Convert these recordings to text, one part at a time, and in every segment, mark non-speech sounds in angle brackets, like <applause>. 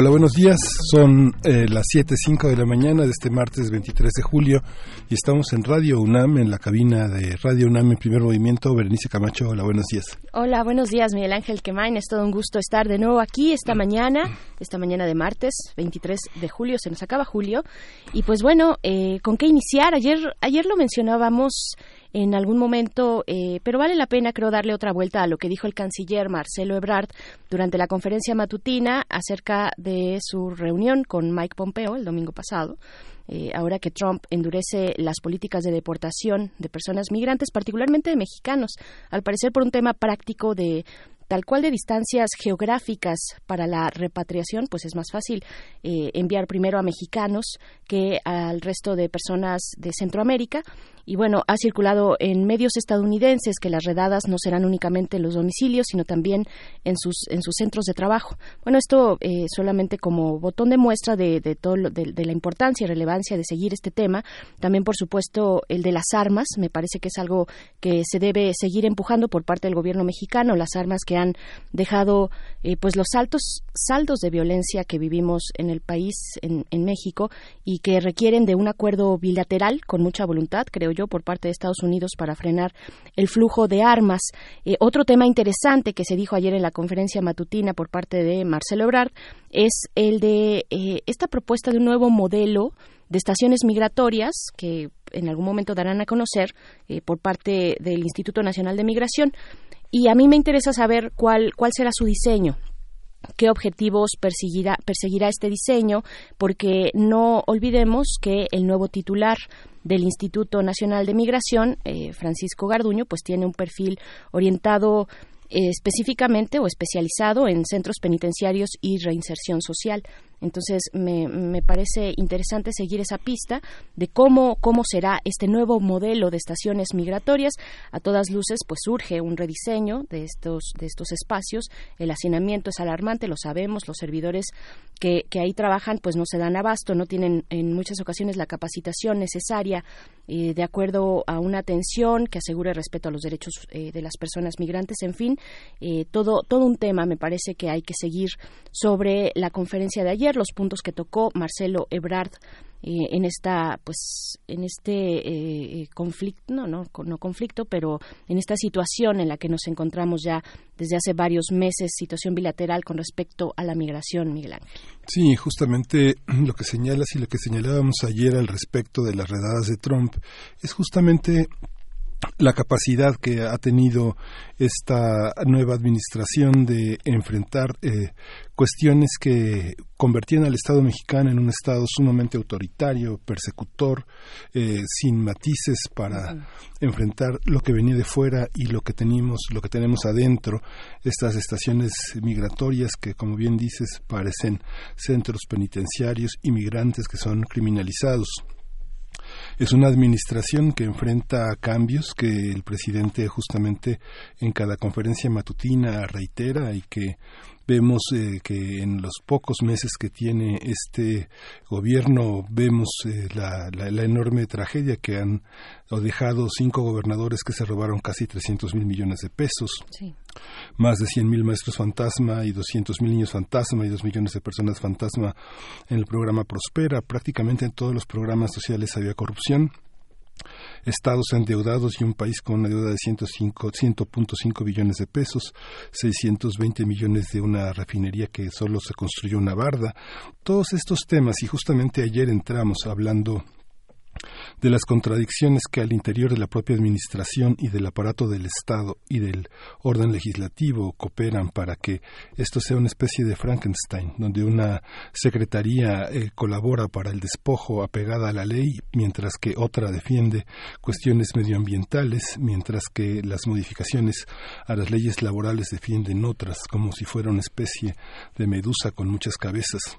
Hola, buenos días. Son eh, las 7.05 de la mañana de este martes 23 de julio y estamos en Radio UNAM, en la cabina de Radio UNAM en primer movimiento. Berenice Camacho, hola, buenos días. Hola, buenos días, Miguel Ángel Quemain. Es todo un gusto estar de nuevo aquí esta mañana, esta mañana de martes 23 de julio. Se nos acaba julio. Y pues bueno, eh, ¿con qué iniciar? Ayer, ayer lo mencionábamos en algún momento, eh, pero vale la pena, creo, darle otra vuelta a lo que dijo el canciller Marcelo Ebrard durante la conferencia matutina acerca de su reunión con Mike Pompeo el domingo pasado. Eh, ahora que Trump endurece las políticas de deportación de personas migrantes, particularmente de mexicanos, al parecer por un tema práctico de tal cual de distancias geográficas para la repatriación, pues es más fácil eh, enviar primero a mexicanos que al resto de personas de Centroamérica y bueno, ha circulado en medios estadounidenses que las redadas no serán únicamente en los domicilios, sino también en sus, en sus centros de trabajo. Bueno, esto eh, solamente como botón de muestra de, de, todo, de, de, la importancia y relevancia de seguir este tema. También, por supuesto, el de las armas. Me parece que es algo que se debe seguir empujando por parte del gobierno mexicano. Las armas que han dejado eh, pues los altos saldos de violencia que vivimos en el país, en, en México, y que requieren de un acuerdo bilateral con mucha voluntad, creo por parte de Estados Unidos para frenar el flujo de armas. Eh, otro tema interesante que se dijo ayer en la conferencia matutina por parte de Marcelo Ebrard es el de eh, esta propuesta de un nuevo modelo de estaciones migratorias que en algún momento darán a conocer eh, por parte del Instituto Nacional de Migración. Y a mí me interesa saber cuál, cuál será su diseño, qué objetivos perseguirá, perseguirá este diseño, porque no olvidemos que el nuevo titular del Instituto Nacional de Migración, eh, Francisco Garduño, pues tiene un perfil orientado eh, específicamente o especializado en centros penitenciarios y reinserción social. Entonces, me, me, parece interesante seguir esa pista de cómo, cómo será este nuevo modelo de estaciones migratorias. A todas luces, pues surge un rediseño de estos, de estos espacios. El hacinamiento es alarmante, lo sabemos, los servidores que, que ahí trabajan pues no se dan abasto, no tienen en muchas ocasiones la capacitación necesaria eh, de acuerdo a una atención que asegure respeto a los derechos eh, de las personas migrantes. En fin, eh, todo, todo un tema me parece que hay que seguir sobre la conferencia de ayer los puntos que tocó Marcelo Ebrard eh, en esta pues en este eh, conflicto no, no no conflicto pero en esta situación en la que nos encontramos ya desde hace varios meses situación bilateral con respecto a la migración Miguel Ángel. Sí justamente <clears throat> lo que señalas y lo que señalábamos ayer al respecto de las redadas de Trump es justamente la capacidad que ha tenido esta nueva administración de enfrentar eh, cuestiones que convertían al Estado mexicano en un Estado sumamente autoritario, persecutor, eh, sin matices para enfrentar lo que venía de fuera y lo que tenemos, lo que tenemos adentro, estas estaciones migratorias que, como bien dices, parecen centros penitenciarios inmigrantes que son criminalizados es una administración que enfrenta cambios que el presidente justamente en cada conferencia matutina reitera y que vemos eh, que en los pocos meses que tiene este gobierno vemos eh, la, la, la, enorme tragedia que han dejado cinco gobernadores que se robaron casi 300 mil millones de pesos, sí. Más de 100 mil maestros fantasma y 200 mil niños fantasma y dos millones de personas fantasma en el programa Prospera. Prácticamente en todos los programas sociales había corrupción estados endeudados y un país con una deuda de 100.5 billones de pesos, 620 millones de una refinería que solo se construyó una barda. Todos estos temas, y justamente ayer entramos hablando de las contradicciones que al interior de la propia administración y del aparato del Estado y del orden legislativo cooperan para que esto sea una especie de Frankenstein, donde una secretaría eh, colabora para el despojo apegada a la ley, mientras que otra defiende cuestiones medioambientales, mientras que las modificaciones a las leyes laborales defienden otras, como si fuera una especie de medusa con muchas cabezas.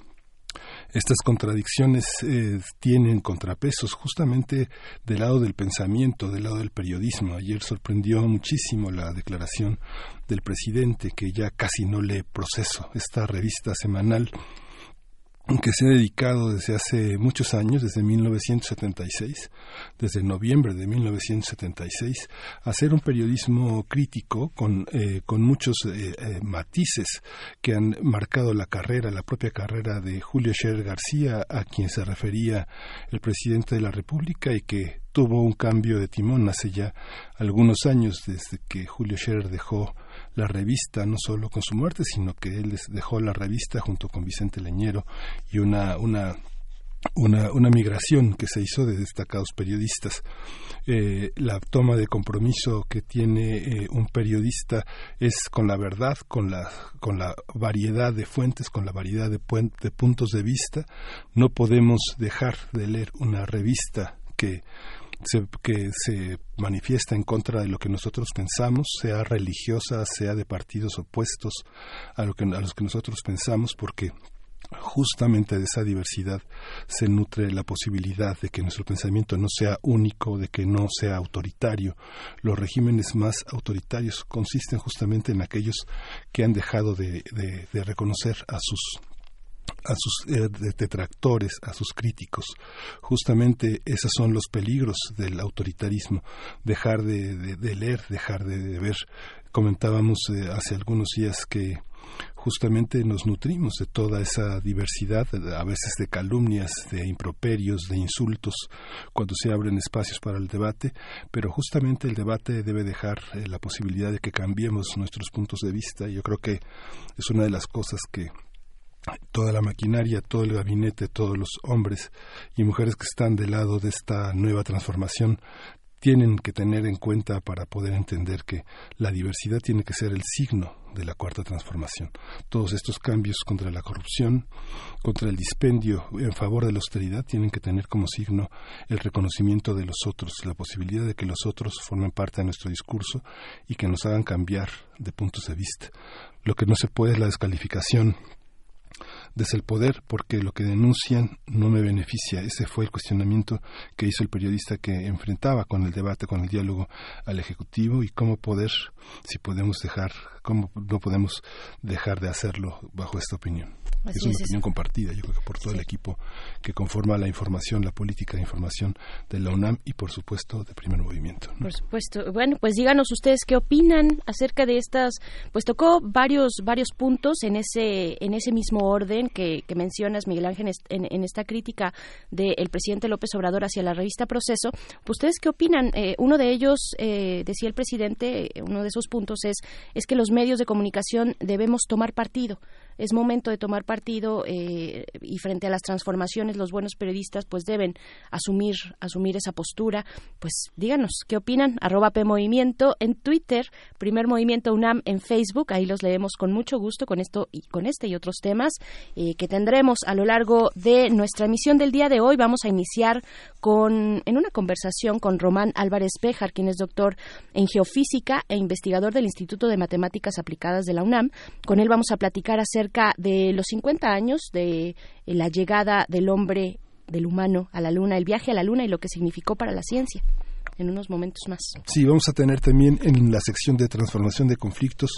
Estas contradicciones eh, tienen contrapesos justamente del lado del pensamiento, del lado del periodismo. Ayer sorprendió muchísimo la declaración del presidente que ya casi no lee proceso. Esta revista semanal que se ha dedicado desde hace muchos años, desde 1976, desde noviembre de 1976, a hacer un periodismo crítico con, eh, con muchos eh, eh, matices que han marcado la carrera, la propia carrera de Julio Scherer García, a quien se refería el presidente de la República y que tuvo un cambio de timón hace ya algunos años desde que Julio Scherer dejó la revista, no solo con su muerte, sino que él les dejó la revista junto con Vicente Leñero y una, una una, una, migración que se hizo de destacados periodistas. Eh, la toma de compromiso que tiene eh, un periodista es con la verdad, con la, con la variedad de fuentes, con la variedad de, de puntos de vista. No podemos dejar de leer una revista que que se manifiesta en contra de lo que nosotros pensamos, sea religiosa, sea de partidos opuestos a, lo que, a los que nosotros pensamos, porque justamente de esa diversidad se nutre la posibilidad de que nuestro pensamiento no sea único, de que no sea autoritario. Los regímenes más autoritarios consisten justamente en aquellos que han dejado de, de reconocer a sus a sus eh, detractores, a sus críticos. Justamente esos son los peligros del autoritarismo, dejar de, leer, dejar de, ver. Comentábamos eh, hace algunos días que justamente nos nutrimos de toda esa diversidad, a veces de calumnias, de improperios, de insultos, cuando se abren espacios para el debate, pero justamente el debate debe dejar eh, la posibilidad de que cambiemos nuestros puntos de vista. Yo creo que es una de las cosas que toda la maquinaria, todo el gabinete, todos los hombres y mujeres que están del lado de esta nueva transformación tienen que tener en cuenta para poder entender que la diversidad tiene que ser el signo de la cuarta transformación. Todos estos cambios contra la corrupción, contra el dispendio en favor de la austeridad tienen que tener como signo el reconocimiento de los otros, la posibilidad de que los otros formen parte de nuestro discurso y que nos hagan cambiar de puntos de vista. Lo que no se puede es la descalificación desde el poder porque lo que denuncian no me beneficia. Ese fue el cuestionamiento que hizo el periodista que enfrentaba con el debate, con el diálogo al Ejecutivo y cómo poder, si podemos dejar, cómo no podemos dejar de hacerlo bajo esta opinión es una opinión compartida, yo creo que por todo el equipo que conforma la información, la política de información de la UNAM y, por supuesto, de Primer Movimiento. Por supuesto. Bueno, pues díganos ustedes qué opinan acerca de estas. Pues tocó varios varios puntos en ese en ese mismo orden que, mencionas, Miguel Ángel, en, esta crítica del presidente López Obrador hacia la revista Proceso. Pues ustedes qué opinan? Eh, uno de ellos, eh, decía el presidente, uno de esos puntos es es que los medios de comunicación debemos tomar partido es momento de tomar partido eh, y frente a las transformaciones los buenos periodistas pues deben asumir asumir esa postura. Pues díganos qué opinan arroba P en Twitter Primer Movimiento UNAM en Facebook. Ahí los leemos con mucho gusto con esto y con este y otros temas eh, que tendremos a lo largo de nuestra emisión del día de hoy. Vamos a iniciar con en una conversación con Román Álvarez Bejar quien es doctor en geofísica e investigador del Instituto de Matemáticas Aplicadas de la UNAM. Con él vamos a platicar acerca de los 50 años de eh, la llegada del hombre, del humano a la Luna, el viaje a la Luna y lo que significó para la ciencia en unos momentos más. Sí, vamos a tener también en la sección de transformación de conflictos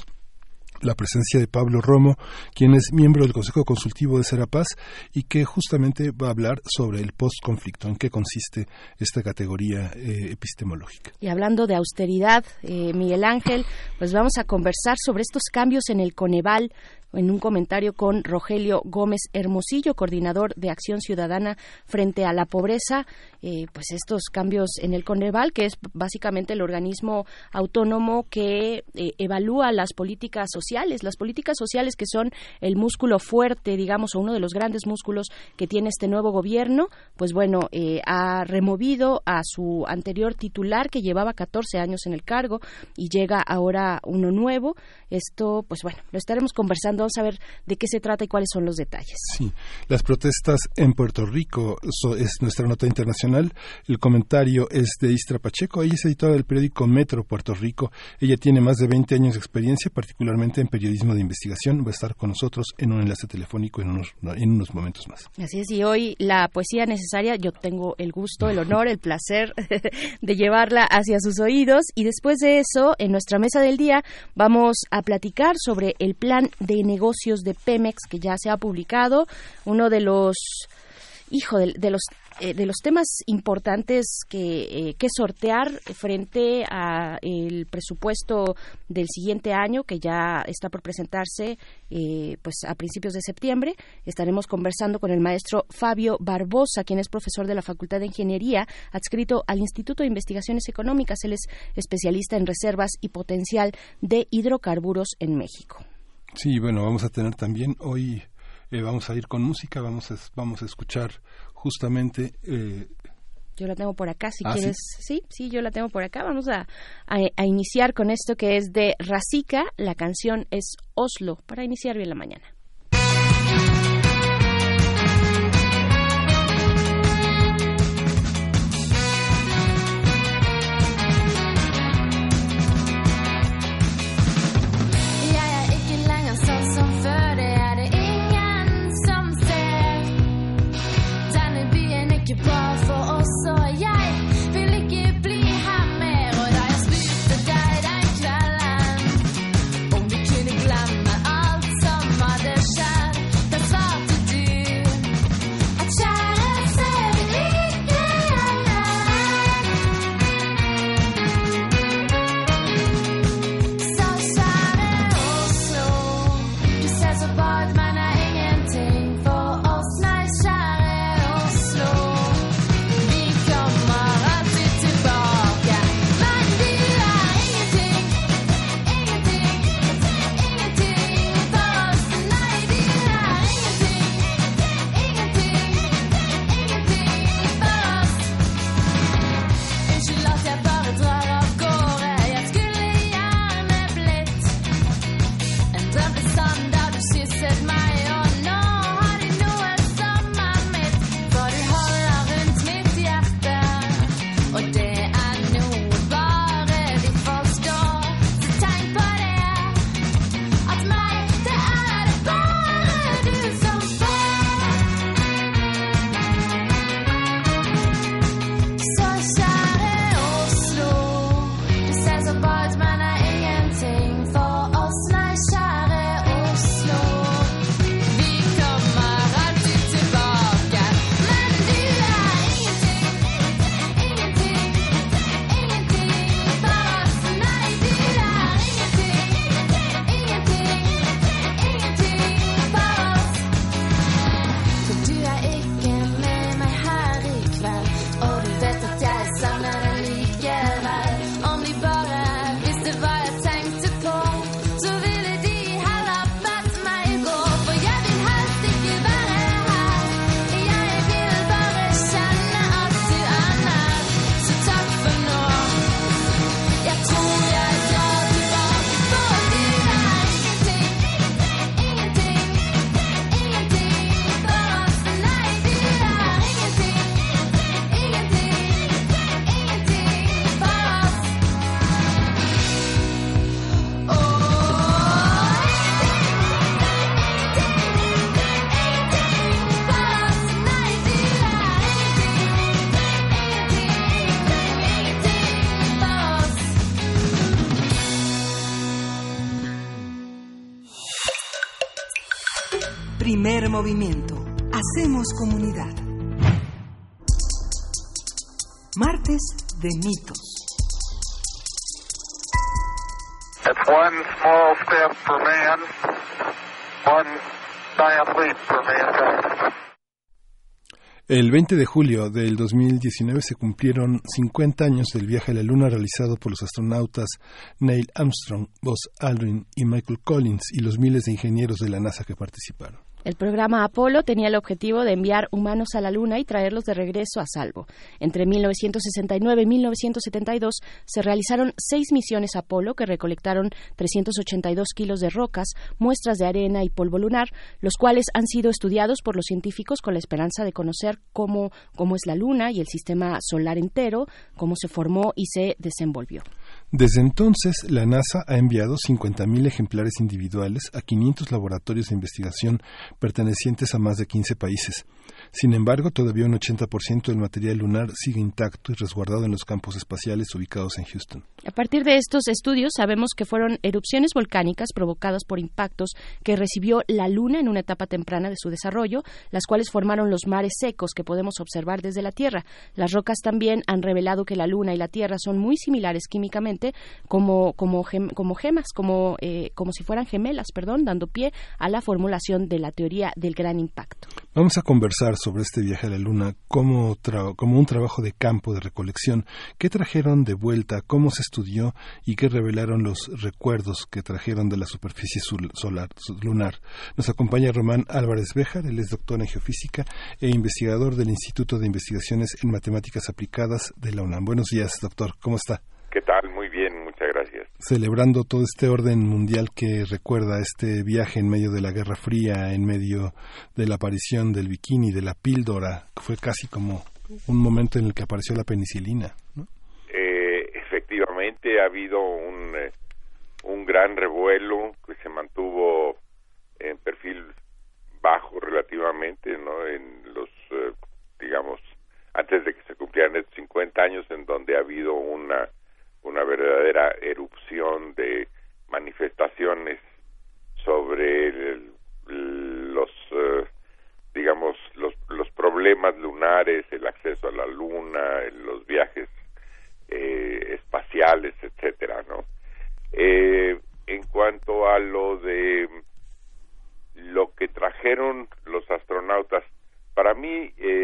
la presencia de Pablo Romo, quien es miembro del Consejo Consultivo de Serapaz y que justamente va a hablar sobre el postconflicto, en qué consiste esta categoría eh, epistemológica. Y hablando de austeridad, eh, Miguel Ángel, pues vamos a conversar sobre estos cambios en el Coneval en un comentario con Rogelio Gómez Hermosillo, coordinador de Acción Ciudadana frente a la pobreza, eh, pues estos cambios en el Coneval, que es básicamente el organismo autónomo que evalúa las políticas sociales las políticas sociales que son el músculo fuerte, digamos, o uno de los grandes músculos que tiene este nuevo gobierno, pues bueno, eh, ha removido a su anterior titular que llevaba 14 años en el cargo y llega ahora uno nuevo. Esto, pues bueno, lo estaremos conversando, vamos a ver de qué se trata y cuáles son los detalles. Sí, las protestas en Puerto Rico es nuestra nota internacional. El comentario es de Istra Pacheco, ella es editora del periódico Metro Puerto Rico. Ella tiene más de 20 años de experiencia, particularmente en periodismo de investigación. Va a estar con nosotros en un enlace telefónico en unos, en unos momentos más. Así es, y hoy la poesía necesaria, yo tengo el gusto, el honor, el placer <laughs> de llevarla hacia sus oídos y después de eso, en nuestra mesa del día, vamos a platicar sobre el plan de negocios de Pemex que ya se ha publicado, uno de los hijo de, los eh, de los temas importantes que, eh, que sortear frente a el presupuesto del siguiente año que ya está por presentarse eh, pues a principios de septiembre. Estaremos conversando con el maestro Fabio Barbosa quien es profesor de la Facultad de Ingeniería adscrito al Instituto de Investigaciones Económicas. Él es especialista en reservas y potencial de hidrocarburos en México. Sí, bueno, vamos a tener también hoy vamos a ir con música, vamos vamos a escuchar justamente... Eh, yo la tengo por acá, si ah, quieres. ¿sí? ¿sí? yo la tengo por acá. Vamos a, a, iniciar con esto que es de Rasica. La canción es Oslo, para iniciar bien la mañana. Movimiento. Hacemos comunidad. Martes de mitos. El 20 de julio del 2019 se cumplieron 50 años del viaje a la Luna realizado por los astronautas Neil Armstrong, Buzz Aldrin y Michael Collins y los miles de ingenieros de la NASA que participaron. El programa Apolo tenía el objetivo de enviar humanos a la Luna y traerlos de regreso a salvo. Entre 1969 y 1972 se realizaron seis misiones Apolo que recolectaron 382 kilos de rocas, muestras de arena y polvo lunar, los cuales han sido estudiados por los científicos con la esperanza de conocer cómo, cómo es la Luna y el sistema solar entero, cómo se formó y se desenvolvió. Desde entonces, la NASA ha enviado 50.000 ejemplares individuales a 500 laboratorios de investigación pertenecientes a más de 15 países. Sin embargo, todavía un 80% del material lunar sigue intacto y resguardado en los campos espaciales ubicados en Houston. A partir de estos estudios sabemos que fueron erupciones volcánicas provocadas por impactos que recibió la Luna en una etapa temprana de su desarrollo, las cuales formaron los mares secos que podemos observar desde la Tierra. Las rocas también han revelado que la Luna y la Tierra son muy similares químicamente como, como, como gemas, como, eh, como si fueran gemelas, perdón, dando pie a la formulación de la teoría del gran impacto. Vamos a conversar sobre este viaje a la Luna como, como un trabajo de campo de recolección. ¿Qué trajeron de vuelta? ¿Cómo se estudió? ¿Y qué revelaron los recuerdos que trajeron de la superficie solar, lunar? Nos acompaña Román Álvarez Béjar, él es doctor en geofísica e investigador del Instituto de Investigaciones en Matemáticas Aplicadas de la UNAM. Buenos días, doctor. ¿Cómo está? ¿Qué tal? Muchas gracias. Celebrando todo este orden mundial que recuerda este viaje en medio de la Guerra Fría, en medio de la aparición del bikini, de la píldora, que fue casi como un momento en el que apareció la penicilina. Eh, efectivamente, ha habido un, eh, un gran revuelo que se mantuvo en perfil bajo relativamente, ¿no? En los, eh, digamos, antes de que se cumplieran estos 50 años, en donde ha habido una una verdadera erupción de manifestaciones sobre los eh, digamos los, los problemas lunares el acceso a la luna los viajes eh, espaciales etcétera no eh, en cuanto a lo de lo que trajeron los astronautas para mí es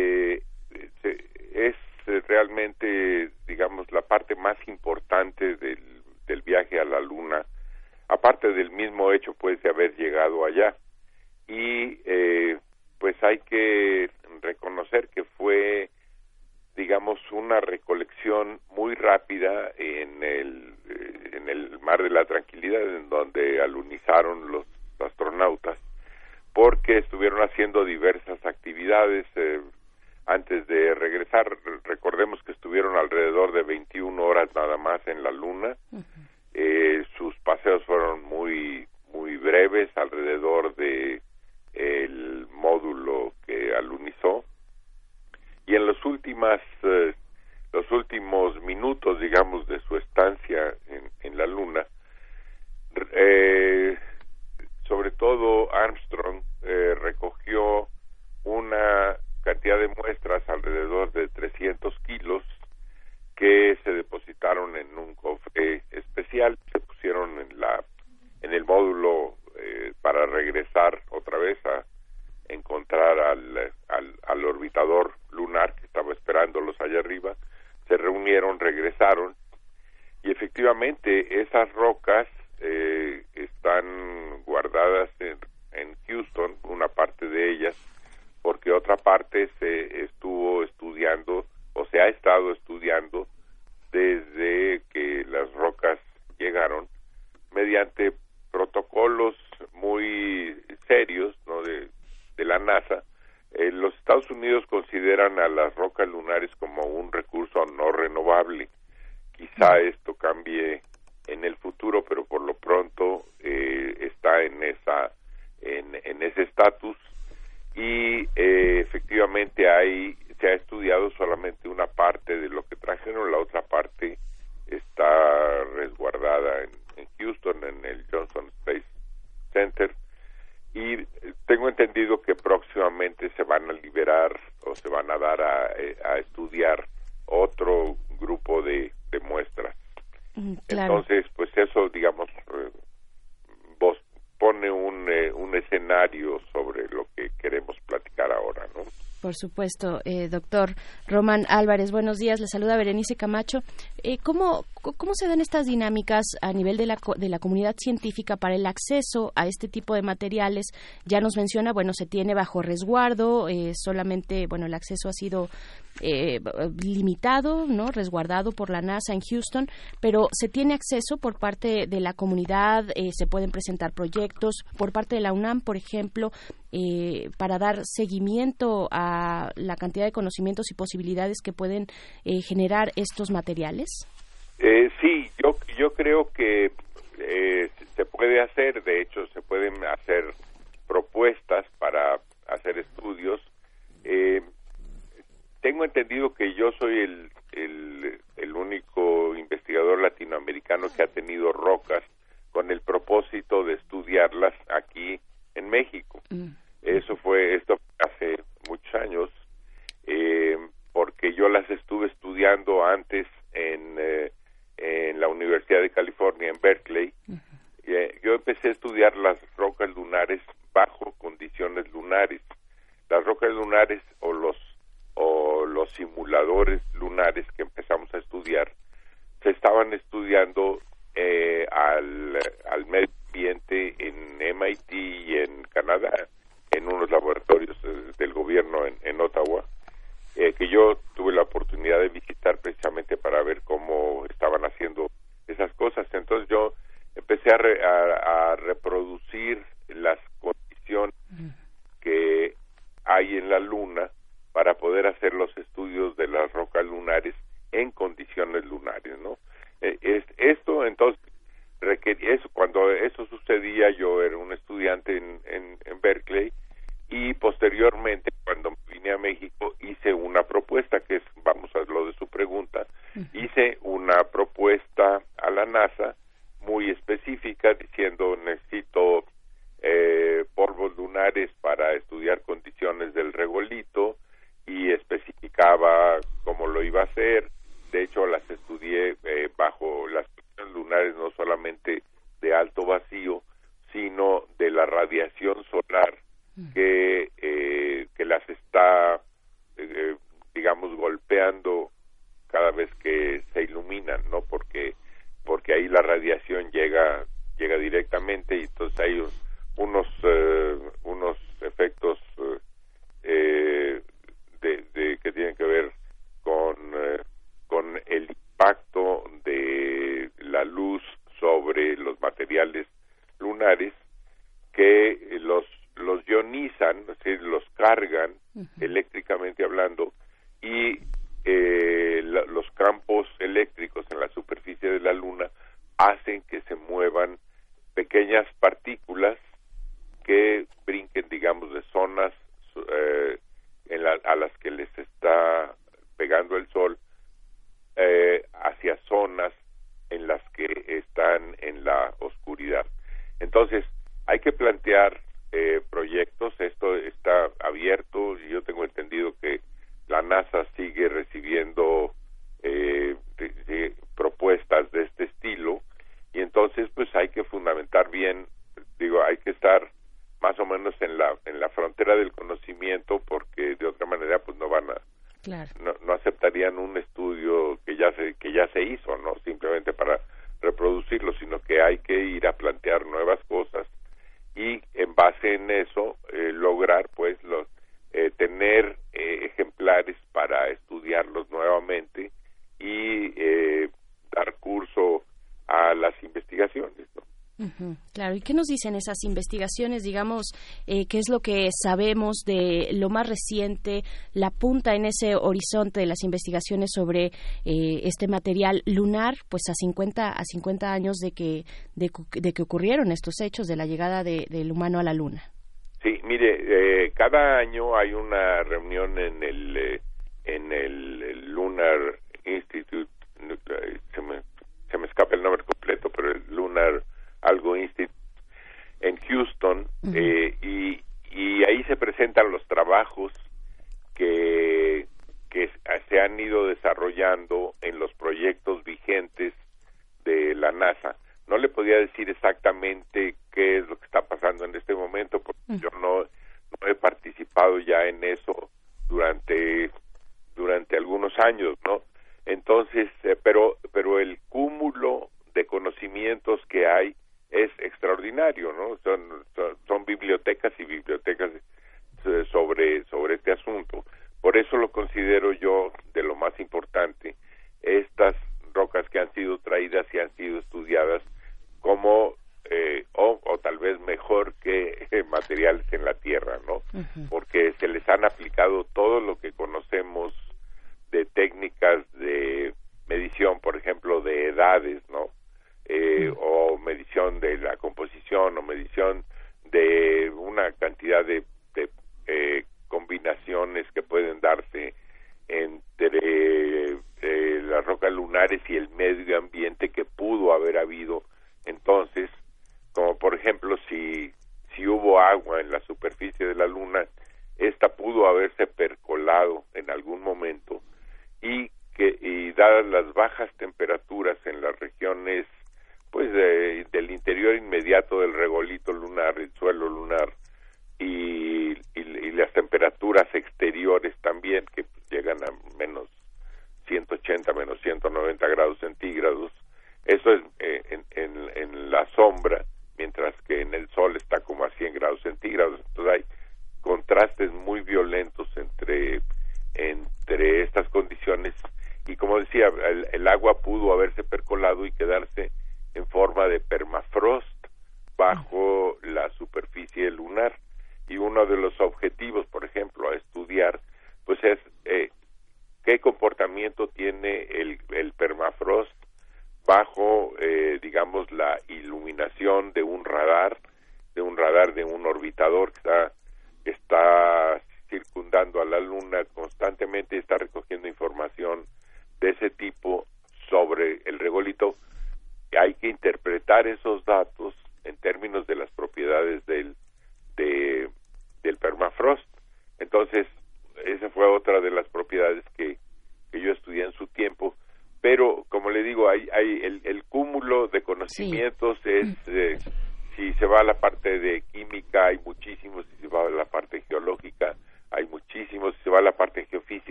supuesto, eh, doctor Román Álvarez. Buenos días, le saluda Berenice Camacho. Eh, ¿cómo, ¿Cómo se dan estas dinámicas a nivel de la, de la comunidad científica para el acceso a este tipo de materiales? Ya nos menciona, bueno, se tiene bajo resguardo, eh, solamente, bueno, el acceso ha sido eh, limitado, ¿no? Resguardado por la NASA en Houston, pero se tiene acceso por parte de la comunidad, eh, se pueden presentar proyectos por parte de la UNAM, por ejemplo, eh, para dar seguimiento a la cantidad de conocimientos y posibilidades que pueden eh, generar estos materiales? Eh, sí, yo, yo creo que eh, se puede hacer, de hecho se pueden hacer propuestas para hacer estudios. Eh, tengo entendido que yo soy el, el único investigador latinoamericano que ha tenido rocas ¿Qué nos dicen esas investigaciones, digamos, eh, qué es lo que sabemos de lo más reciente, la punta en ese horizonte de las investigaciones sobre eh, este material lunar, pues a 50, a 50 años de que, de, de que ocurrieron estos hechos, de la llegada de, del humano a la Luna? Sí, mire, eh, cada año hay una reunión en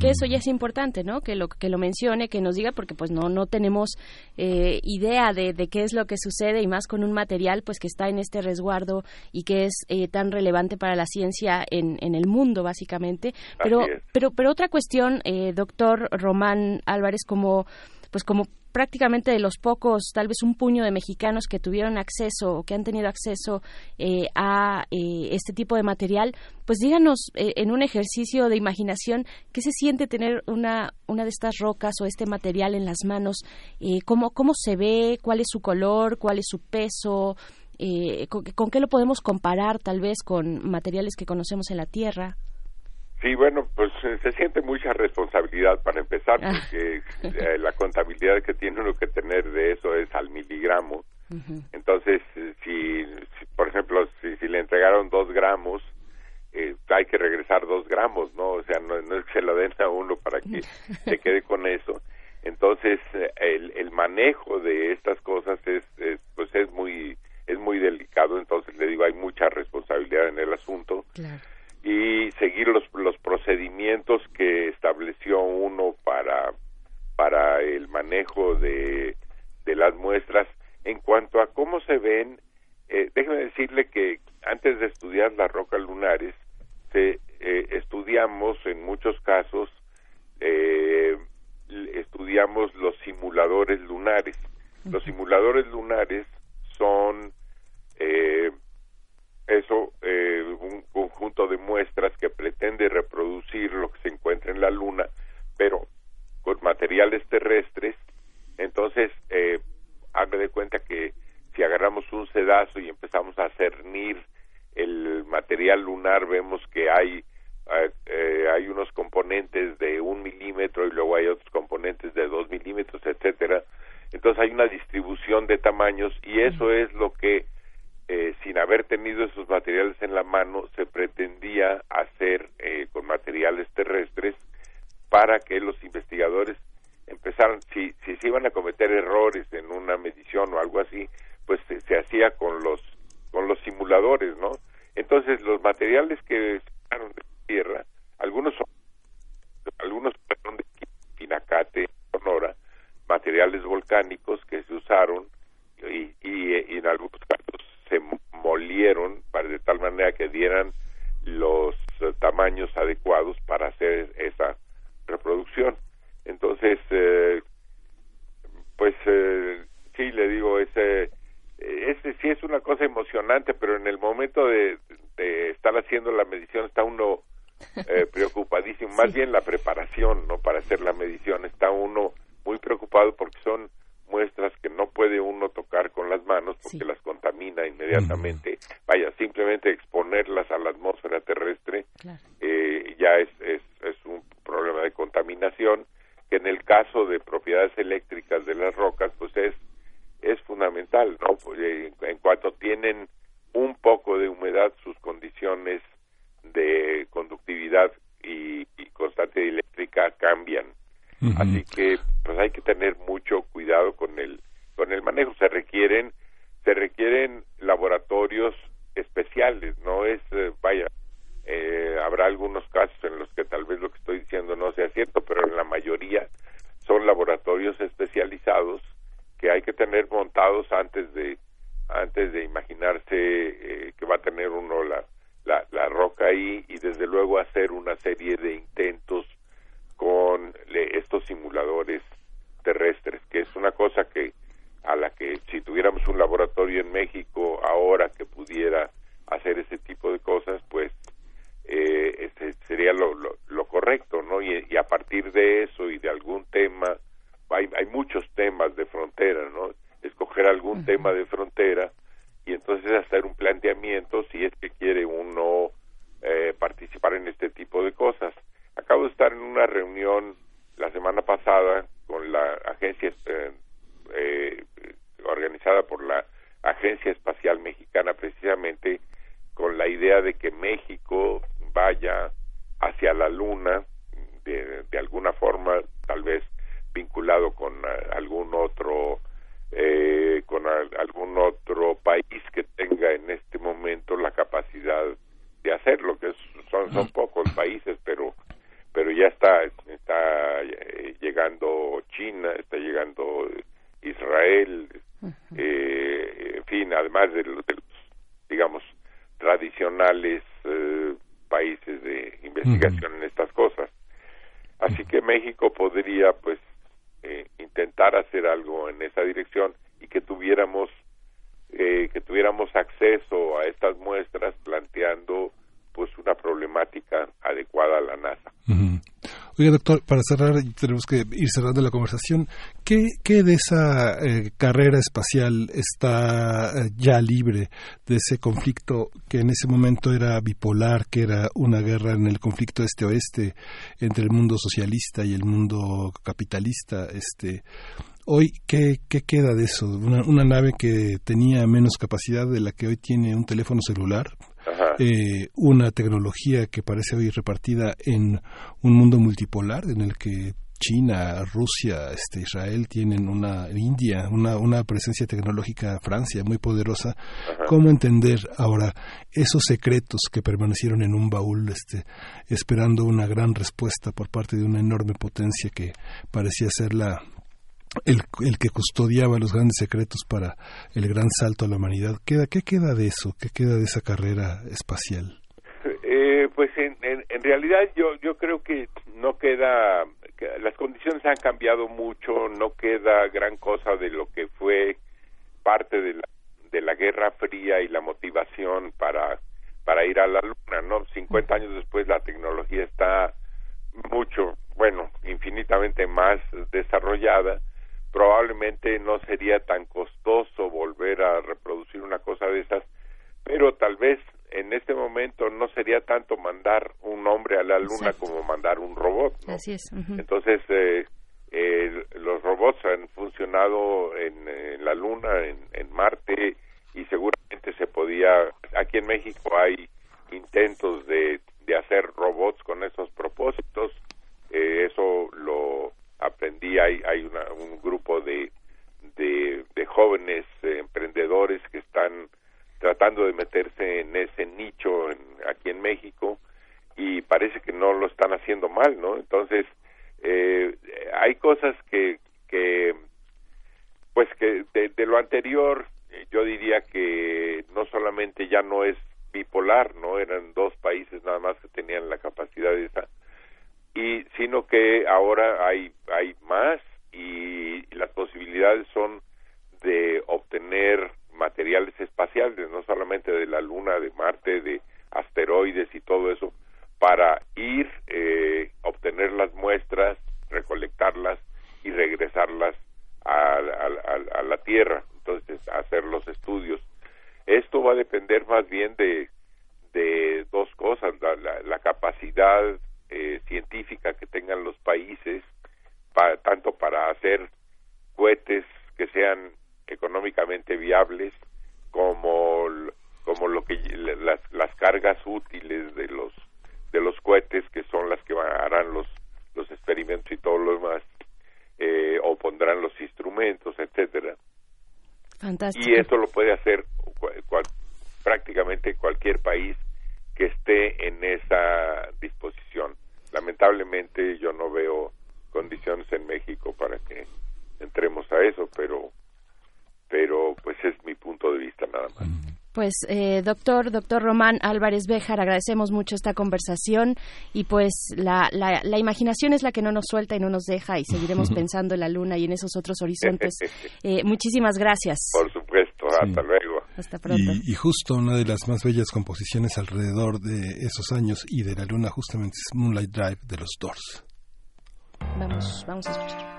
que eso ya es importante, ¿no? Que lo que lo mencione, que nos diga, porque pues no no tenemos eh, idea de, de, qué es lo que sucede y más con un material pues que está en este resguardo y que es eh, tan relevante para la ciencia en, en el mundo básicamente. Pero pero pero otra cuestión, eh, doctor Román Álvarez, como pues como prácticamente de los pocos, tal vez un puño de mexicanos que tuvieron acceso o que han tenido acceso eh, a eh, este tipo de material, pues díganos eh, en un ejercicio de imaginación qué se siente tener una, una de estas rocas o este material en las manos, cómo, cómo se ve, cuál es su color, cuál es su peso, con, con, qué lo podemos comparar tal vez con materiales que conocemos en la Tierra. Sí, bueno, pues eh, se siente mucha responsabilidad para empezar, ah. porque eh, la contabilidad que tiene uno que tener de eso es al miligramo. Entonces, eh, si, por ejemplo, si, si, le entregaron dos gramos, hay que regresar dos gramos, ¿no? O sea, no, es que se lo den a uno para que <laughs> se quede con eso. Entonces, el, el manejo de estas cosas es, pues es muy es muy delicado. Entonces, le digo, hay mucha responsabilidad en el asunto. Claro y seguir los, los procedimientos que estableció uno para, para el manejo de, de las muestras. En cuanto a cómo se ven, eh, déjeme decirle que antes de estudiar las rocas lunares, se, eh, estudiamos en muchos casos, eh, estudiamos los simuladores lunares. Los simuladores lunares son eh, eso eh, un conjunto de muestras que pretende reproducir lo que se encuentra en la Luna, pero con materiales terrestres. Entonces, eh, haga de cuenta que si agarramos un sedazo y empezamos a cernir el material lunar, vemos que hay eh, eh, hay unos componentes de un milímetro y luego hay otros componentes de dos milímetros, etcétera. Entonces hay una distribución de tamaños y eso es lo que eh, sin haber tenido esos materiales en la mano, se pretendía hacer eh, con materiales terrestres para que los investigadores empezaran, si, si se iban a cometer errores en una medición o algo así, pues se, hacía con los con los simuladores, ¿no? Entonces los materiales que sacaron de tierra, algunos son, algunos de Pinacate, Sonora, materiales volcánicos que se usaron y, y, en algunos casos se molieron para de tal manera que dieran los eh, tamaños adecuados para hacer esa reproducción. Entonces, eh, pues eh, sí, le digo, ese, ese sí es una cosa emocionante, pero en el momento de, estar haciendo la medición está uno <laughs> preocupadísimo, más bien la preparación, ¿no? Para hacer la medición está uno muy preocupado porque son muestras que no puede uno tocar con las manos porque las contamina inmediatamente. Vaya, simplemente exponerlas a la atmósfera terrestre eh, ya es, es, es, un problema de contaminación que en el caso de propiedades eléctricas de las rocas pues es es fundamental, ¿no? Pues, eh, en cuanto tienen un poco de humedad sus condiciones de conductividad y, y constante eléctrica cambian Así que pues hay que tener mucho cuidado con el con el manejo. Se requieren se requieren laboratorios especiales, no es eh, vaya eh, habrá algunos casos en los que tal vez lo que estoy diciendo no sea cierto, pero en la mayoría son laboratorios especializados que hay que tener montados antes de antes de imaginarse eh, que va a tener uno la, la, la roca ahí y desde luego hacer una serie de intentos con estos simuladores terrestres, que es una cosa que a la que si tuviéramos un laboratorio en México ahora que pudiera hacer ese tipo de cosas, pues eh, este sería lo, lo, correcto, ¿no? Y, a partir de eso y de algún tema, hay, hay muchos temas de frontera, ¿no? Escoger algún tema de frontera y entonces hacer un planteamiento si es que quiere uno eh, participar en este tipo de cosas. Acabo de estar en una reunión la semana pasada con la agencia eh, eh, organizada por la Agencia Espacial Mexicana precisamente con la idea de que México vaya hacia la Luna de, de alguna forma tal vez vinculado con eh, algún otro eh, con algún otro país que tenga en este momento la capacidad de hacerlo que son son pocos países pero pero ya está está eh, llegando China, está llegando Israel, eh, en fin, además de los, digamos tradicionales eh, países de investigación en estas cosas. Así que México podría, pues, intentar hacer algo en esa dirección y que tuviéramos que tuviéramos acceso a estas muestras planteando pues una problemática adecuada a la NASA. Oiga, doctor, para cerrar, tenemos que ir cerrando la conversación. ¿Qué, qué de esa eh, carrera espacial está eh, ya libre de ese conflicto que en ese momento era bipolar, que era una guerra en el conflicto este-oeste entre el mundo socialista y el mundo capitalista? Este, Hoy, ¿qué, ¿qué, queda de eso? Una, una, nave que tenía menos capacidad de la que hoy tiene un teléfono celular, eh, una tecnología que parece hoy repartida en un mundo multipolar en el que China, Rusia, este, Israel tienen una India, una, una presencia tecnológica Francia muy poderosa. ¿Cómo entender ahora esos secretos que permanecieron en un baúl, este, esperando una gran respuesta por parte de una enorme potencia que parecía ser la el, el, que custodiaba los grandes secretos para el gran salto a la humanidad. ¿Queda, ¿Qué queda de eso? ¿Qué queda de esa carrera espacial? Eh, pues en, en, realidad yo, yo creo que no queda, las condiciones han cambiado mucho, no queda gran cosa de lo que fue parte de la, de la Guerra Fría y la motivación para, para ir a la Luna, ¿no? 50 años después la tecnología está mucho, bueno, infinitamente más desarrollada probablemente no sería tan costoso volver a reproducir una cosa de esas, pero tal vez en este momento no sería tanto mandar un hombre a la luna como mandar un robot. Así es. Entonces, eh, los robots han funcionado en, la luna, en, Marte, y seguramente se podía México hay intentos de, de hacer robots con esos propósitos. Eh, eso lo aprendí. Hay, hay un grupo de, de, jóvenes emprendedores que están tratando de meterse en ese nicho aquí en México y parece que no lo están haciendo mal, ¿no? Entonces, eh, hay cosas que, que pues que de, lo anterior yo diría que no solamente ya no es bipolar, no eran dos países nada más que tenían la capacidad de esa y sino que ahora hay hay más y las posibilidades son de obtener materiales espaciales, no solamente de la Luna, de Marte, de asteroides y todo eso, para ir, eh, obtener las muestras, recolectarlas y regresarlas a, la Tierra, entonces hacer los estudios. Esto va a depender más bien de, de dos cosas, la, capacidad eh, científica que tengan los países, tanto para hacer cohetes que sean económicamente viables como como lo que las, las cargas útiles de los de los cohetes que son las que harán los los experimentos y todo lo demás eh, o pondrán los instrumentos etcétera Fantástico. y esto lo puede hacer prácticamente cualquier país que esté en esa disposición lamentablemente yo no veo condiciones en México para que entremos a eso pero pero pues es mi punto de vista nada más. Pues eh, doctor, doctor Román Álvarez Béjar, agradecemos mucho esta conversación y pues la, la, la, imaginación es la que no nos suelta y no nos deja y seguiremos <laughs> pensando en la luna y en esos otros horizontes. <laughs> Eh, muchísimas gracias. Por supuesto, hasta luego. Y, justo una de las más bellas composiciones alrededor de esos años y de la luna justamente es Moonlight Drive de los Doors. Vamos, vamos a escuchar.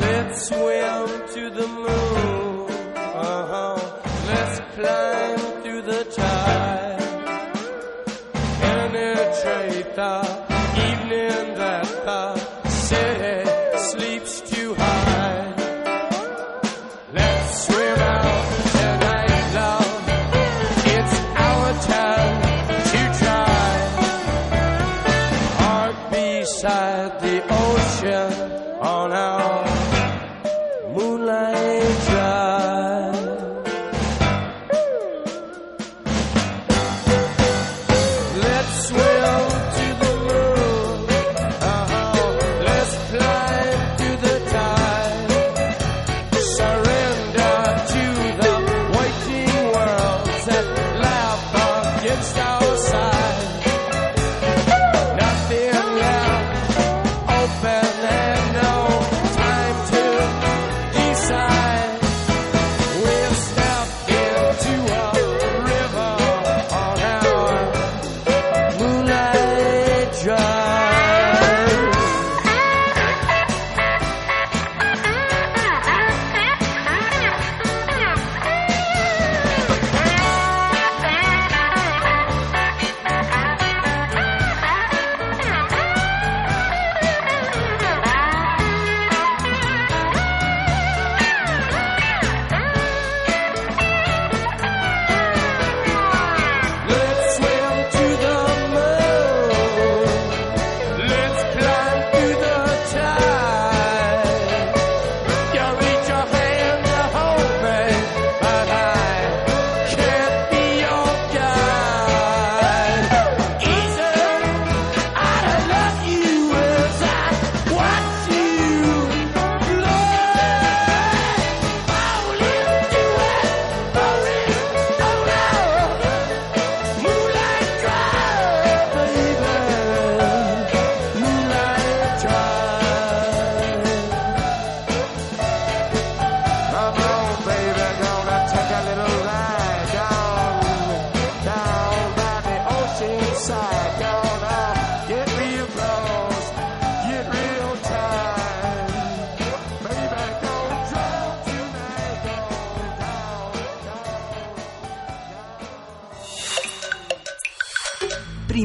Let's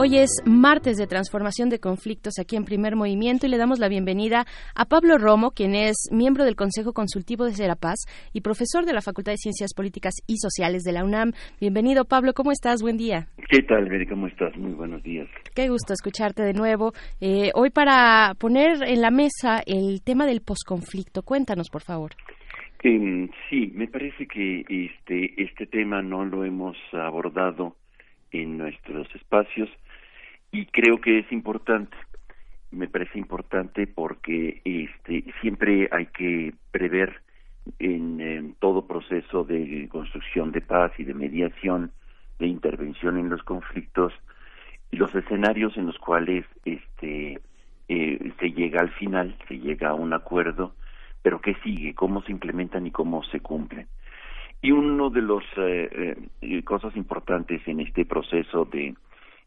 Hoy es martes de transformación de conflictos aquí en Primer Movimiento y le damos la bienvenida a Pablo Romo, quien es miembro del Consejo Consultivo de Serapaz y profesor de la Facultad de Ciencias Políticas y Sociales de la UNAM. Bienvenido, Pablo, ¿cómo estás? Buen día. ¿Qué tal, Beri? ¿Cómo estás? Muy buenos días. Qué gusto escucharte de nuevo. Eh, hoy para poner en la mesa el tema del posconflicto, cuéntanos, por favor. Eh, sí, me parece que este, este tema no lo hemos abordado en nuestros espacios y creo que es importante. Me parece importante porque este siempre hay que prever en, todo proceso de construcción de paz y de mediación de intervención en los conflictos los escenarios en los cuales este eh, se llega al final se llega a un acuerdo pero qué sigue cómo se implementan y cómo se cumplen y uno de los eh, eh, cosas importantes en este proceso de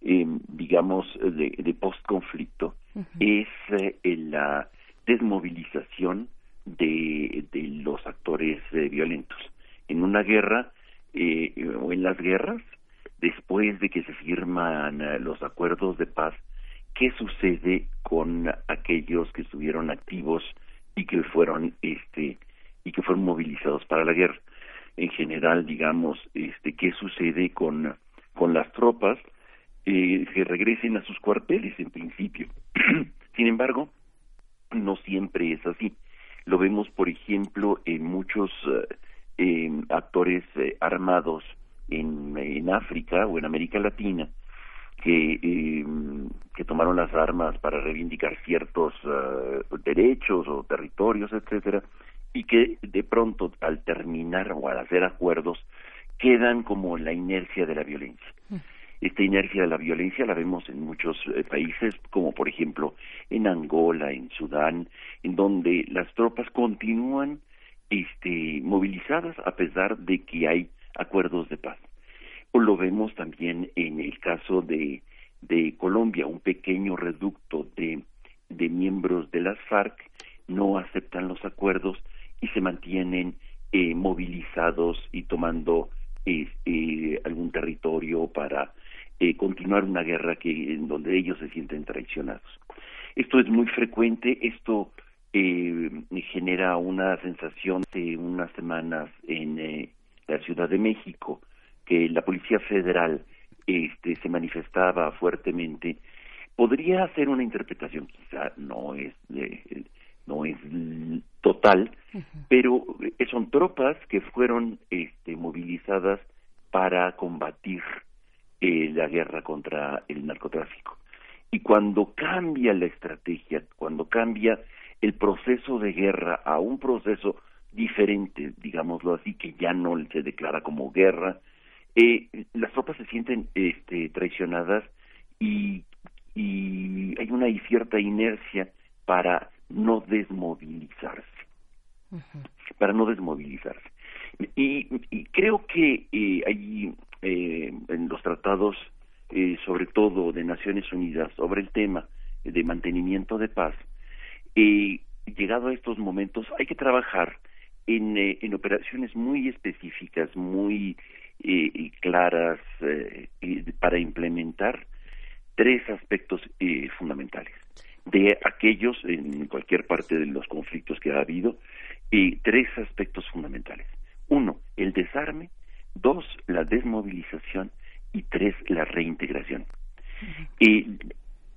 eh, digamos, de, de post-conflicto es eh, la desmovilización de, de los actores eh, violentos. En una guerra eh, o en las guerras, después de que se firman los acuerdos de paz, ¿qué sucede con aquellos que estuvieron activos y que fueron este y que fueron movilizados para la guerra? En general, digamos, este qué sucede con con las tropas eh, que regresen a sus cuarteles en principio. <clears throat> Sin embargo, no siempre es así. Lo vemos, por ejemplo, en muchos eh, actores eh, armados en, en, África o en América Latina que, eh, que tomaron las armas para reivindicar ciertos derechos o territorios, etcétera, y que de pronto al terminar o al hacer acuerdos quedan como la inercia de la violencia. Esta inercia de la violencia la vemos en muchos eh, países, como por ejemplo en Angola, en Sudán, en donde las tropas continúan este, movilizadas a pesar de que hay acuerdos de paz. O lo vemos también en el caso de, de Colombia, un pequeño reducto de, de miembros de las FARC no aceptan los acuerdos y se mantienen eh, movilizados y tomando eh, algún territorio para eh, continuar una guerra que en donde ellos se sienten traicionados. Esto es muy frecuente, esto eh, genera una sensación de unas semanas en eh, la Ciudad de México que la Policía Federal este, se manifestaba fuertemente. Podría hacer una interpretación, quizá no es no es total, pero son tropas que fueron este, movilizadas para combatir eh, la guerra contra el narcotráfico. Y cuando cambia la estrategia, cuando cambia el proceso de guerra a un proceso diferente, digámoslo así, que ya no se declara como guerra, eh, las tropas se sienten este, traicionadas y, y hay una cierta inercia para no desmovilizarse, para no desmovilizarse. Y, y creo que eh, hay eh, en los tratados, eh, sobre todo de Naciones Unidas, sobre el tema de mantenimiento de paz, y llegado a estos momentos hay que trabajar en, eh, en operaciones muy específicas, muy eh, claras para implementar tres aspectos fundamentales de aquellos en cualquier parte de los conflictos que ha habido y tres aspectos fundamentales. Uno, el desarme, dos, la desmovilización. Y tres, la reintegración. Y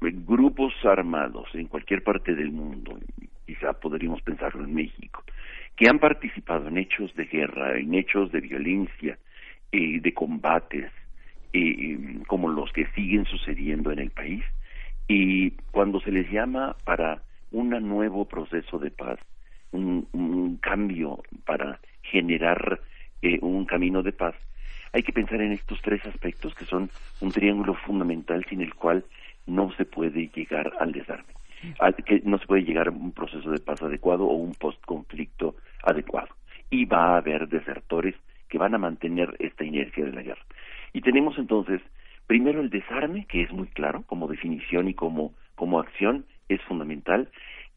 grupos armados en cualquier parte del mundo, quizá podríamos pensarlo en México, que han participado en hechos de guerra, en hechos de violencia, eh, de combates, eh, como los que siguen sucediendo en el país, y cuando se les llama para un nuevo proceso de paz, un cambio para generar un camino de paz, hay que pensar en estos tres aspectos que son un triángulo fundamental sin el cual no se puede llegar al desarme, que no se puede llegar a un proceso de paz adecuado o un post-conflicto adecuado. Y va a haber desertores que van a mantener esta inercia de la guerra. Y tenemos entonces, primero el desarme, que es muy claro como definición y como, como acción, es fundamental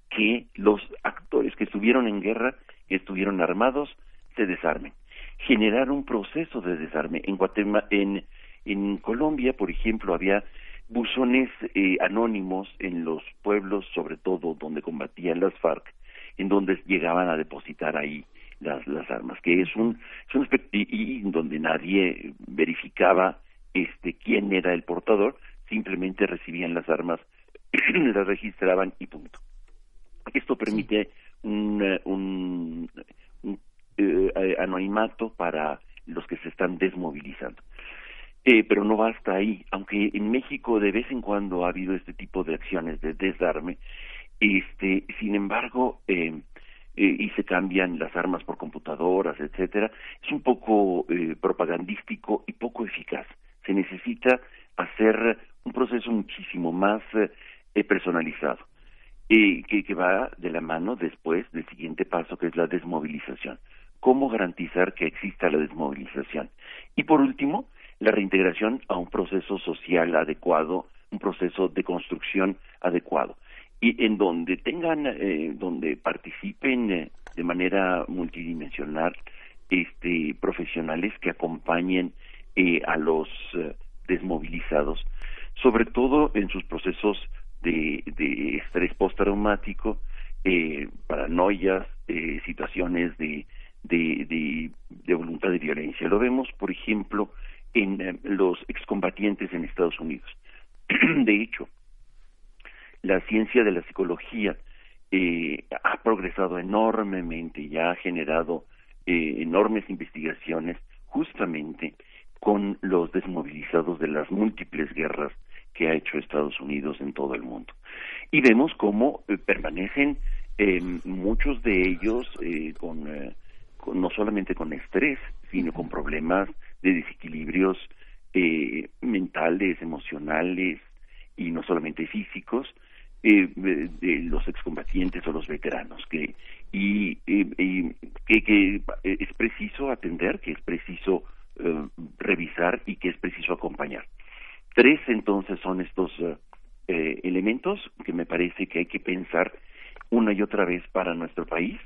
que los actores que estuvieron en guerra, que estuvieron armados, se desarmen. Generar un proceso de desarme. En Guatemala, en, en Colombia, por ejemplo, había buzones eh, anónimos en los pueblos, sobre todo donde combatían las FARC, en donde llegaban a depositar ahí las, las armas, que es un, es un y, y donde nadie verificaba este quién era el portador, simplemente recibían las armas, <clears throat> las registraban y punto. Esto permite un, eh, un, eh, anonimato para los que se están desmovilizando. Eh, pero no basta ahí, aunque en México de vez en cuando ha habido este tipo de acciones de desarme, este, sin embargo, eh, eh, y se cambian las armas por computadoras, etcétera, es un poco eh, propagandístico y poco eficaz. Se necesita hacer un proceso muchísimo más eh, personalizado, que, que va de la mano después del siguiente paso, que es la desmovilización. ¿Cómo garantizar que exista la desmovilización? Y por último, la reintegración a un proceso social adecuado, un proceso de construcción adecuado y en donde tengan, eh, donde participen eh, de manera multidimensional este profesionales que acompañen eh, a los eh, desmovilizados, sobre todo en sus procesos de, de estrés postraumático, eh, paranoias, eh, situaciones de, de, voluntad de violencia. Lo vemos, por ejemplo, en eh, los excombatientes en Estados Unidos. <clears throat> de hecho, la ciencia de la psicología eh, ha progresado enormemente y ha generado eh, enormes investigaciones justamente con los desmovilizados de las múltiples guerras que ha hecho Estados Unidos en todo el mundo. Y vemos cómo eh, permanecen eh, muchos de ellos con, no solamente con estrés, sino con problemas de desequilibrios eh, mentales, emocionales y no solamente físicos, eh, de los excombatientes o los veteranos que y, y que, que, es preciso atender que es preciso eh, revisar y que es preciso acompañar. Tres entonces son estos eh, elementos que me parece que hay que pensar una y otra vez para nuestro país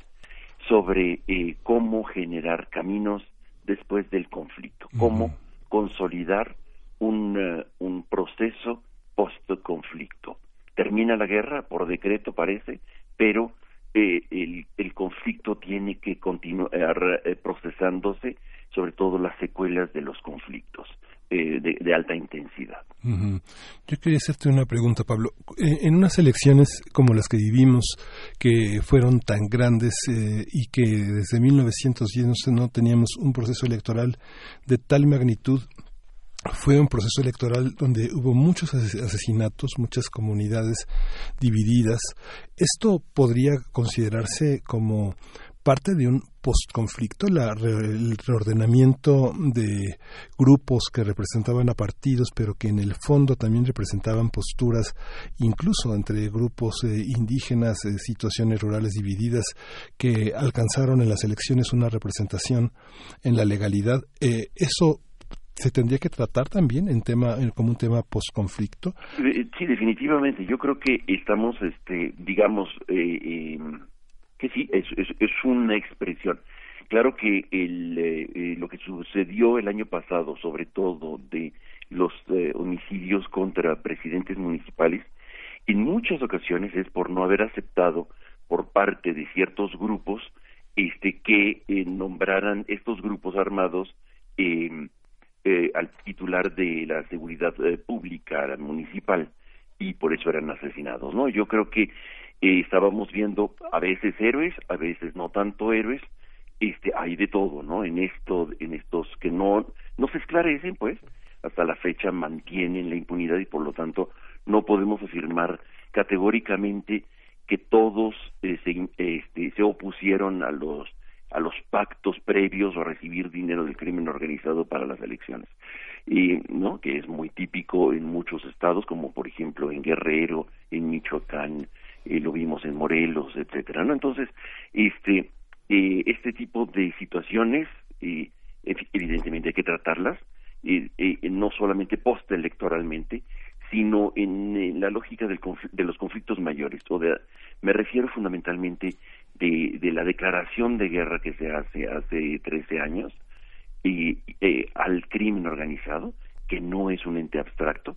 sobre eh, cómo generar caminos después del conflicto, cómo uh -huh. consolidar un, uh, un proceso post-conflicto termina la guerra por decreto parece, pero eh, el, el, conflicto tiene que continuar eh, procesándose, sobre todo las secuelas de los conflictos. Eh, de, alta intensidad. Yo quería hacerte una pregunta, Pablo. En unas elecciones como las que vivimos, que fueron tan grandes eh, y que desde 1910 no teníamos un proceso electoral de tal magnitud, fue un proceso electoral donde hubo muchos asesinatos, muchas comunidades divididas. ¿Esto podría considerarse como parte de un postconflicto, el reordenamiento de grupos que representaban a partidos, pero que en el fondo también representaban posturas, incluso entre grupos eh, indígenas, eh, situaciones rurales divididas, que alcanzaron en las elecciones una representación en la legalidad. Eh, eso se tendría que tratar también en tema como un tema postconflicto sí definitivamente yo creo que estamos este digamos eh, eh, que sí es, es, una expresión. Claro que el, eh, lo que sucedió el año pasado sobre todo de los eh, homicidios contra presidentes municipales en muchas ocasiones es por no haber aceptado por parte de ciertos grupos este que eh, nombraran estos grupos armados eh, eh, al titular de la seguridad eh, pública municipal y por eso eran asesinados no yo creo que eh, estábamos viendo a veces héroes a veces no tanto héroes este hay de todo no en esto en estos que no no se esclarecen pues hasta la fecha mantienen la impunidad y por lo tanto no podemos afirmar categóricamente que todos eh, se, este, se opusieron a los a los pactos previos o a recibir dinero del crimen organizado para las elecciones. Y no que es muy típico en muchos estados como por ejemplo en Guerrero en Michoacán eh, lo vimos en Morelos etcétera no entonces este eh, este tipo de situaciones eh, evidentemente hay que tratarlas no solamente postelectoralmente sino en, la lógica del de los conflictos mayores. O de, me refiero fundamentalmente de, de, la declaración de guerra que se hace hace 13 años y, eh, al crimen organizado, que no es un ente abstracto,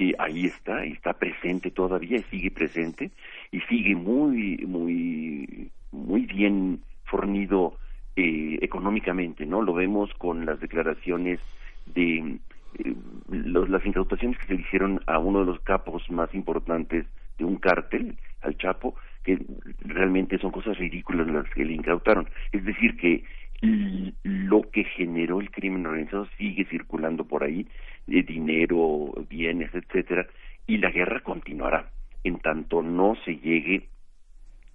y ahí está, y está presente todavía, y sigue presente, y sigue muy, muy, muy bien fornido eh, económicamente, ¿no? Lo vemos con las declaraciones de eh, las incautaciones que se le hicieron a uno de los capos más importantes de un cártel, al Chapo, que realmente son cosas ridículas las que le incautaron. Es decir, que lo que generó el crimen organizado sigue circulando por ahí, de dinero, bienes, etcétera, y la guerra continuará en tanto no se llegue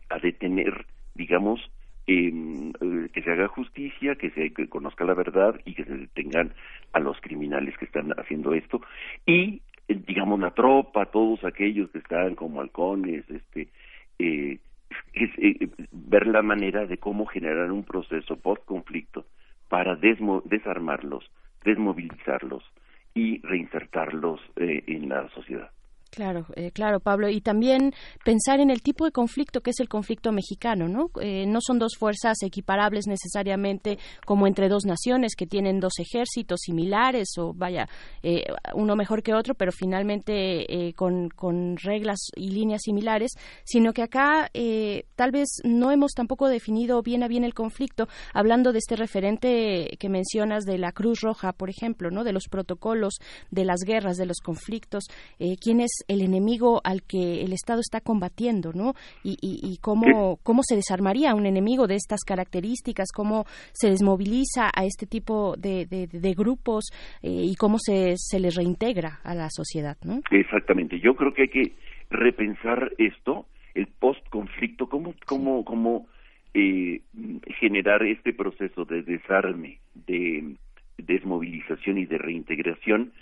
a detener, digamos, eh, que se haga justicia, que se conozca la verdad y que se detengan a los criminales que están haciendo esto. Y eh, digamos la tropa, todos aquellos que están como halcones, este, eh, es, eh, ver la manera de cómo generar un proceso post conflicto para desarmarlos, desmovilizarlos y reinsertarlos en la sociedad. Claro, eh, claro, Pablo. Y también pensar en el tipo de conflicto que es el conflicto mexicano, ¿no? Eh, no son dos fuerzas equiparables necesariamente como entre dos naciones que tienen dos ejércitos similares o, vaya, eh, uno mejor que otro, pero finalmente con, con, reglas y líneas similares, sino que acá tal vez no hemos tampoco definido bien a bien el conflicto, hablando de este referente que mencionas de la Cruz Roja, por ejemplo, ¿no? De los protocolos, de las guerras, de los conflictos. ¿Quién es el enemigo al que el Estado está combatiendo, ¿no? Y, y, cómo, cómo se desarmaría un enemigo de estas características, cómo se desmoviliza a este tipo de, de, grupos eh, y cómo se, se les reintegra a la sociedad, ¿no? Exactamente. Yo creo que hay que repensar esto, el post-conflicto, cómo, cómo, cómo eh, generar este proceso de desarme, de desmovilización y de reintegración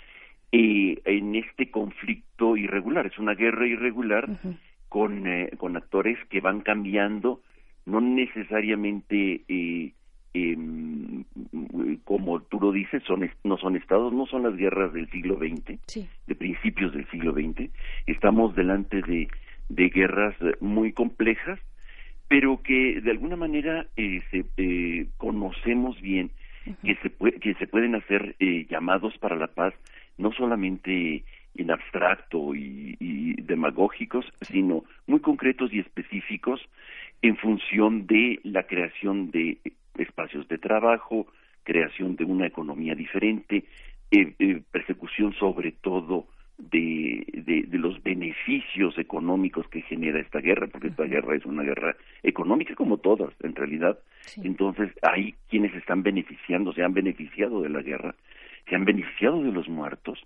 eh, en este conflicto irregular. Es una guerra irregular con, eh, con actores que van cambiando, no necesariamente eh, em, como tú lo dices, son, no son estados, no son las guerras del siglo XX, de principios del siglo XX. Estamos delante de, de guerras muy complejas, pero que de alguna manera eh, se, eh, conocemos bien que se, que se pueden hacer eh, llamados para la paz no solamente en abstracto y, demagógicos, sino muy concretos y específicos en función de la creación de espacios de trabajo, creación de una economía diferente, eh, eh, persecución sobre todo de, de, los beneficios económicos que genera esta guerra, porque esta guerra es una guerra económica como todas, en realidad. Entonces, hay quienes están beneficiando, se han beneficiado de la guerra, se han beneficiado de los muertos,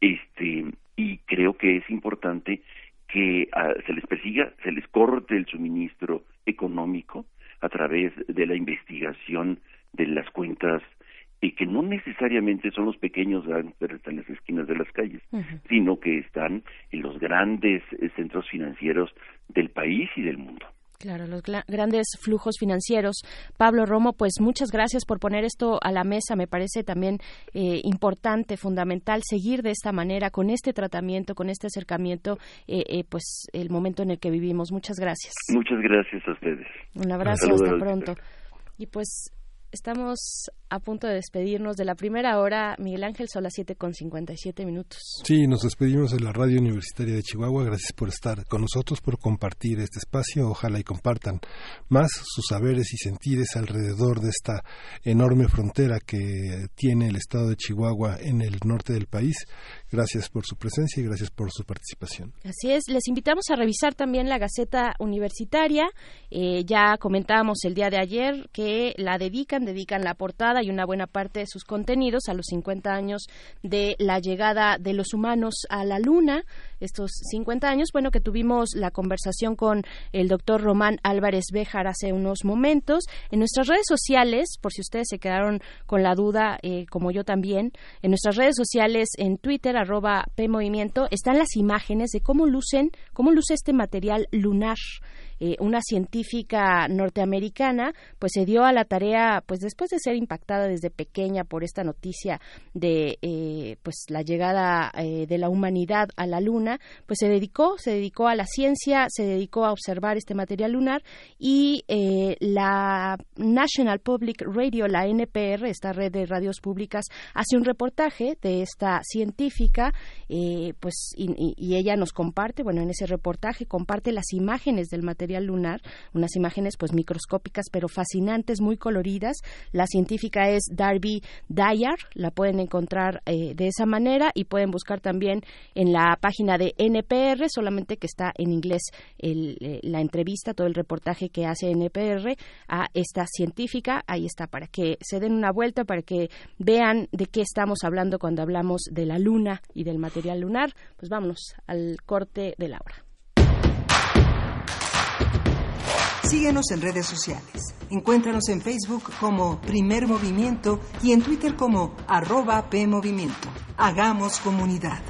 este, y creo que es importante que ah, se les persiga, se les corte el suministro económico a través de la investigación de las cuentas y que no necesariamente son los pequeños gánsteres en las esquinas de las calles, sino que están en los grandes eh, centros financieros del país y del mundo. Claro, los grandes flujos financieros. Pablo Romo, pues muchas gracias por poner esto a la mesa. Me parece también eh, importante, fundamental, seguir de esta manera, con este tratamiento, con este acercamiento, eh, eh, pues el momento en el que vivimos. Muchas gracias. Muchas gracias a ustedes. Un abrazo, hasta pronto. Y pues Estamos a punto de despedirnos de la primera hora. Miguel Ángel, son las 7 con 57 minutos. Sí, nos despedimos de la Radio Universitaria de Chihuahua. Gracias por estar con nosotros, por compartir este espacio. Ojalá y compartan más sus saberes y sentires alrededor de esta enorme frontera que tiene el estado de Chihuahua en el norte del país. Gracias por su presencia y gracias por su participación. Así es, les invitamos a revisar también la Gaceta Universitaria. Eh, ya comentábamos el día de ayer que la dedican, dedican la portada y una buena parte de sus contenidos a los 50 años de la llegada de los humanos a la Luna. Estos 50 años, bueno, que tuvimos la conversación con el doctor Román Álvarez Béjar hace unos momentos. En nuestras redes sociales, por si ustedes se quedaron con la duda, eh, como yo también, en nuestras redes sociales, en Twitter, arroba PMovimiento, están las imágenes de cómo lucen, cómo luce este material lunar eh, una científica norteamericana, pues se dio a la tarea, pues después de ser impactada desde pequeña por esta noticia de eh, pues la llegada eh, de la humanidad a la Luna, pues se dedicó, se dedicó a la ciencia, se dedicó a observar este material lunar y la National Public Radio, la NPR, esta red de radios públicas, hace un reportaje de esta científica, pues y, y ella nos comparte, bueno, en ese reportaje comparte las imágenes del material lunar, unas imágenes pues microscópicas pero fascinantes, muy coloridas. La científica es Darby Dyer, la pueden encontrar eh, de esa manera y pueden buscar también en la página de NPR, solamente que está en inglés eh, la entrevista, todo el reportaje que hace NPR a esta científica. Ahí está, para que se den una vuelta, para que vean de qué estamos hablando cuando hablamos de la luna y del material lunar. Pues vámonos al corte de la hora. Síguenos en redes sociales. Encuéntranos en Facebook como Primer Movimiento y en Twitter como arroba PMovimiento. Hagamos comunidad.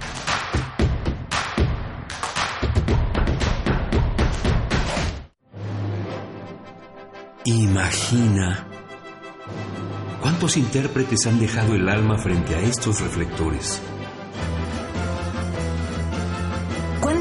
Imagina cuántos intérpretes han dejado el alma frente a estos reflectores.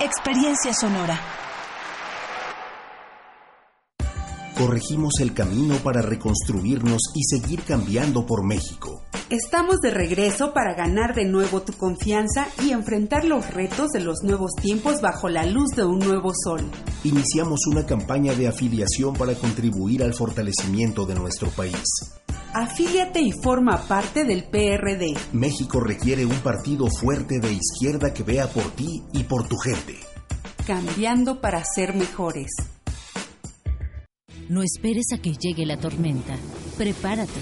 Experiencia sonora. Corregimos el camino para reconstruirnos y seguir cambiando por México. Estamos de regreso para ganar de nuevo tu confianza y enfrentar los retos de los nuevos tiempos bajo la luz de un nuevo sol. Iniciamos una campaña de afiliación para contribuir al fortalecimiento de nuestro país. Afíliate y forma parte del PRD. México requiere un partido fuerte de izquierda que vea por ti y por tu gente. Cambiando para ser mejores. No esperes a que llegue la tormenta. Prepárate.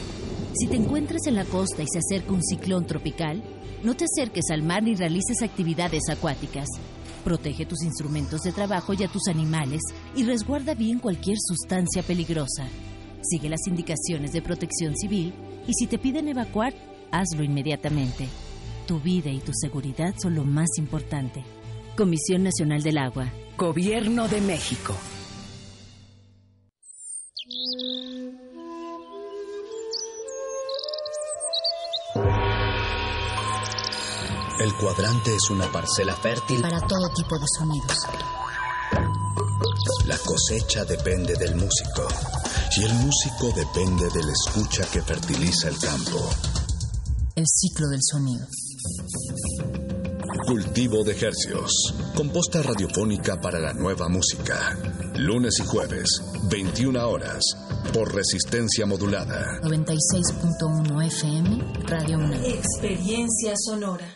Si te encuentras en la costa y se acerca un ciclón tropical, no te acerques al mar ni realices actividades acuáticas. Protege tus instrumentos de trabajo y a tus animales y resguarda bien cualquier sustancia peligrosa. Sigue las indicaciones de protección civil y si te piden evacuar, hazlo inmediatamente. Tu vida y tu seguridad son lo más importante. Comisión Nacional del Agua. Gobierno de México. El cuadrante es una parcela fértil para todo tipo de sonidos. La cosecha depende del músico y el músico depende de la escucha que fertiliza el campo. El ciclo del sonido. Cultivo de hercios. Composta radiofónica para la nueva música. Lunes y jueves, 21 horas, por resistencia modulada. 96.1 FM, Radio 1. Experiencia sonora.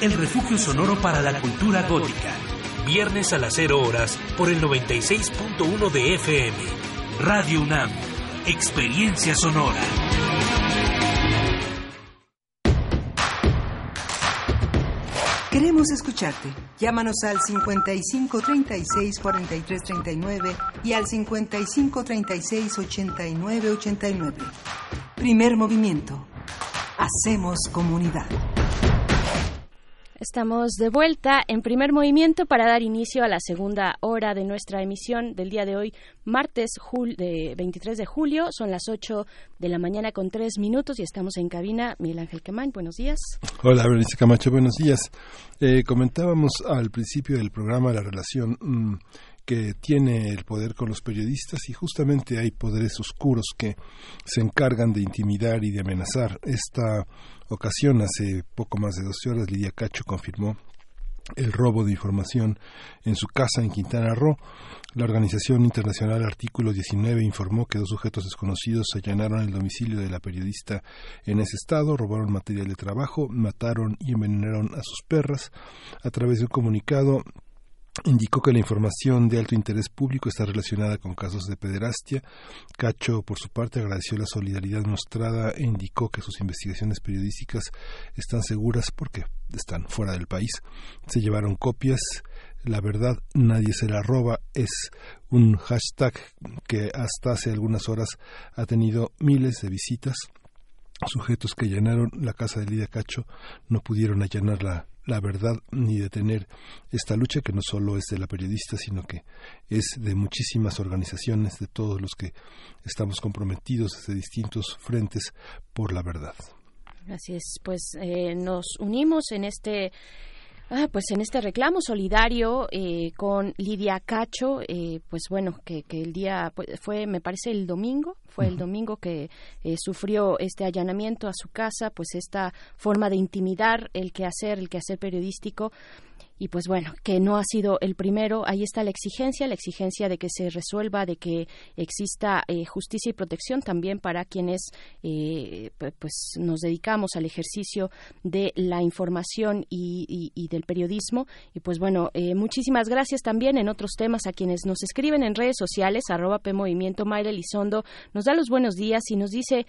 el refugio sonoro para la cultura gótica. Viernes a las 0 horas por el 96.1 de FM. Radio UNAM, Experiencia Sonora. Queremos escucharte. Llámanos al 55 36 43 39 y al 55 36 89 89. Primer movimiento. Hacemos comunidad. Estamos de vuelta en primer movimiento para dar inicio a la segunda hora de nuestra emisión del día de hoy, martes de 23 de julio. Son las 8 de la mañana con 3 minutos y estamos en cabina. Miguel Ángel Quemain, buenos días. Hola, Berenice Camacho, buenos días. Eh, comentábamos al principio del programa la relación. Mm, que tiene el poder con los periodistas y justamente hay poderes oscuros que se encargan de intimidar y de amenazar. Esta ocasión, hace poco más de 12 horas, Lidia Cacho confirmó el robo de información en su casa en Quintana Roo. La Organización Internacional Artículo 19 informó que dos sujetos desconocidos allanaron el domicilio de la periodista en ese estado, robaron material de trabajo, mataron y envenenaron a sus perras. A través de un comunicado, indicó que la información de alto interés público está relacionada con casos de pederastia. Cacho, por su parte, agradeció la solidaridad mostrada e indicó que sus investigaciones periodísticas están seguras porque están fuera del país. Se llevaron copias. La verdad, nadie se la roba. Es un hashtag que hasta hace algunas horas ha tenido miles de visitas. Sujetos que llenaron la casa de Lidia Cacho no pudieron allanar la la verdad ni detener esta lucha que no solo es de la periodista, sino que es de muchísimas organizaciones, de todos los que estamos comprometidos desde distintos frentes por la verdad. Así es, pues eh, nos unimos en este Ah, pues en este reclamo solidario eh, con Lidia Cacho, eh, pues bueno, que, el día pues, fue, me parece, el domingo, fue el domingo que eh, sufrió este allanamiento a su casa, pues esta forma de intimidar el quehacer, el quehacer periodístico y pues bueno, que no ha sido el primero. Ahí está la exigencia, la exigencia de que se resuelva, de que exista eh, justicia y protección también para quienes eh, pues nos dedicamos al ejercicio de la información y, del periodismo. Y pues bueno, eh, muchísimas gracias también en otros temas a quienes nos escriben en redes sociales, arroba P Movimiento, Mayra nos da los buenos días y nos dice,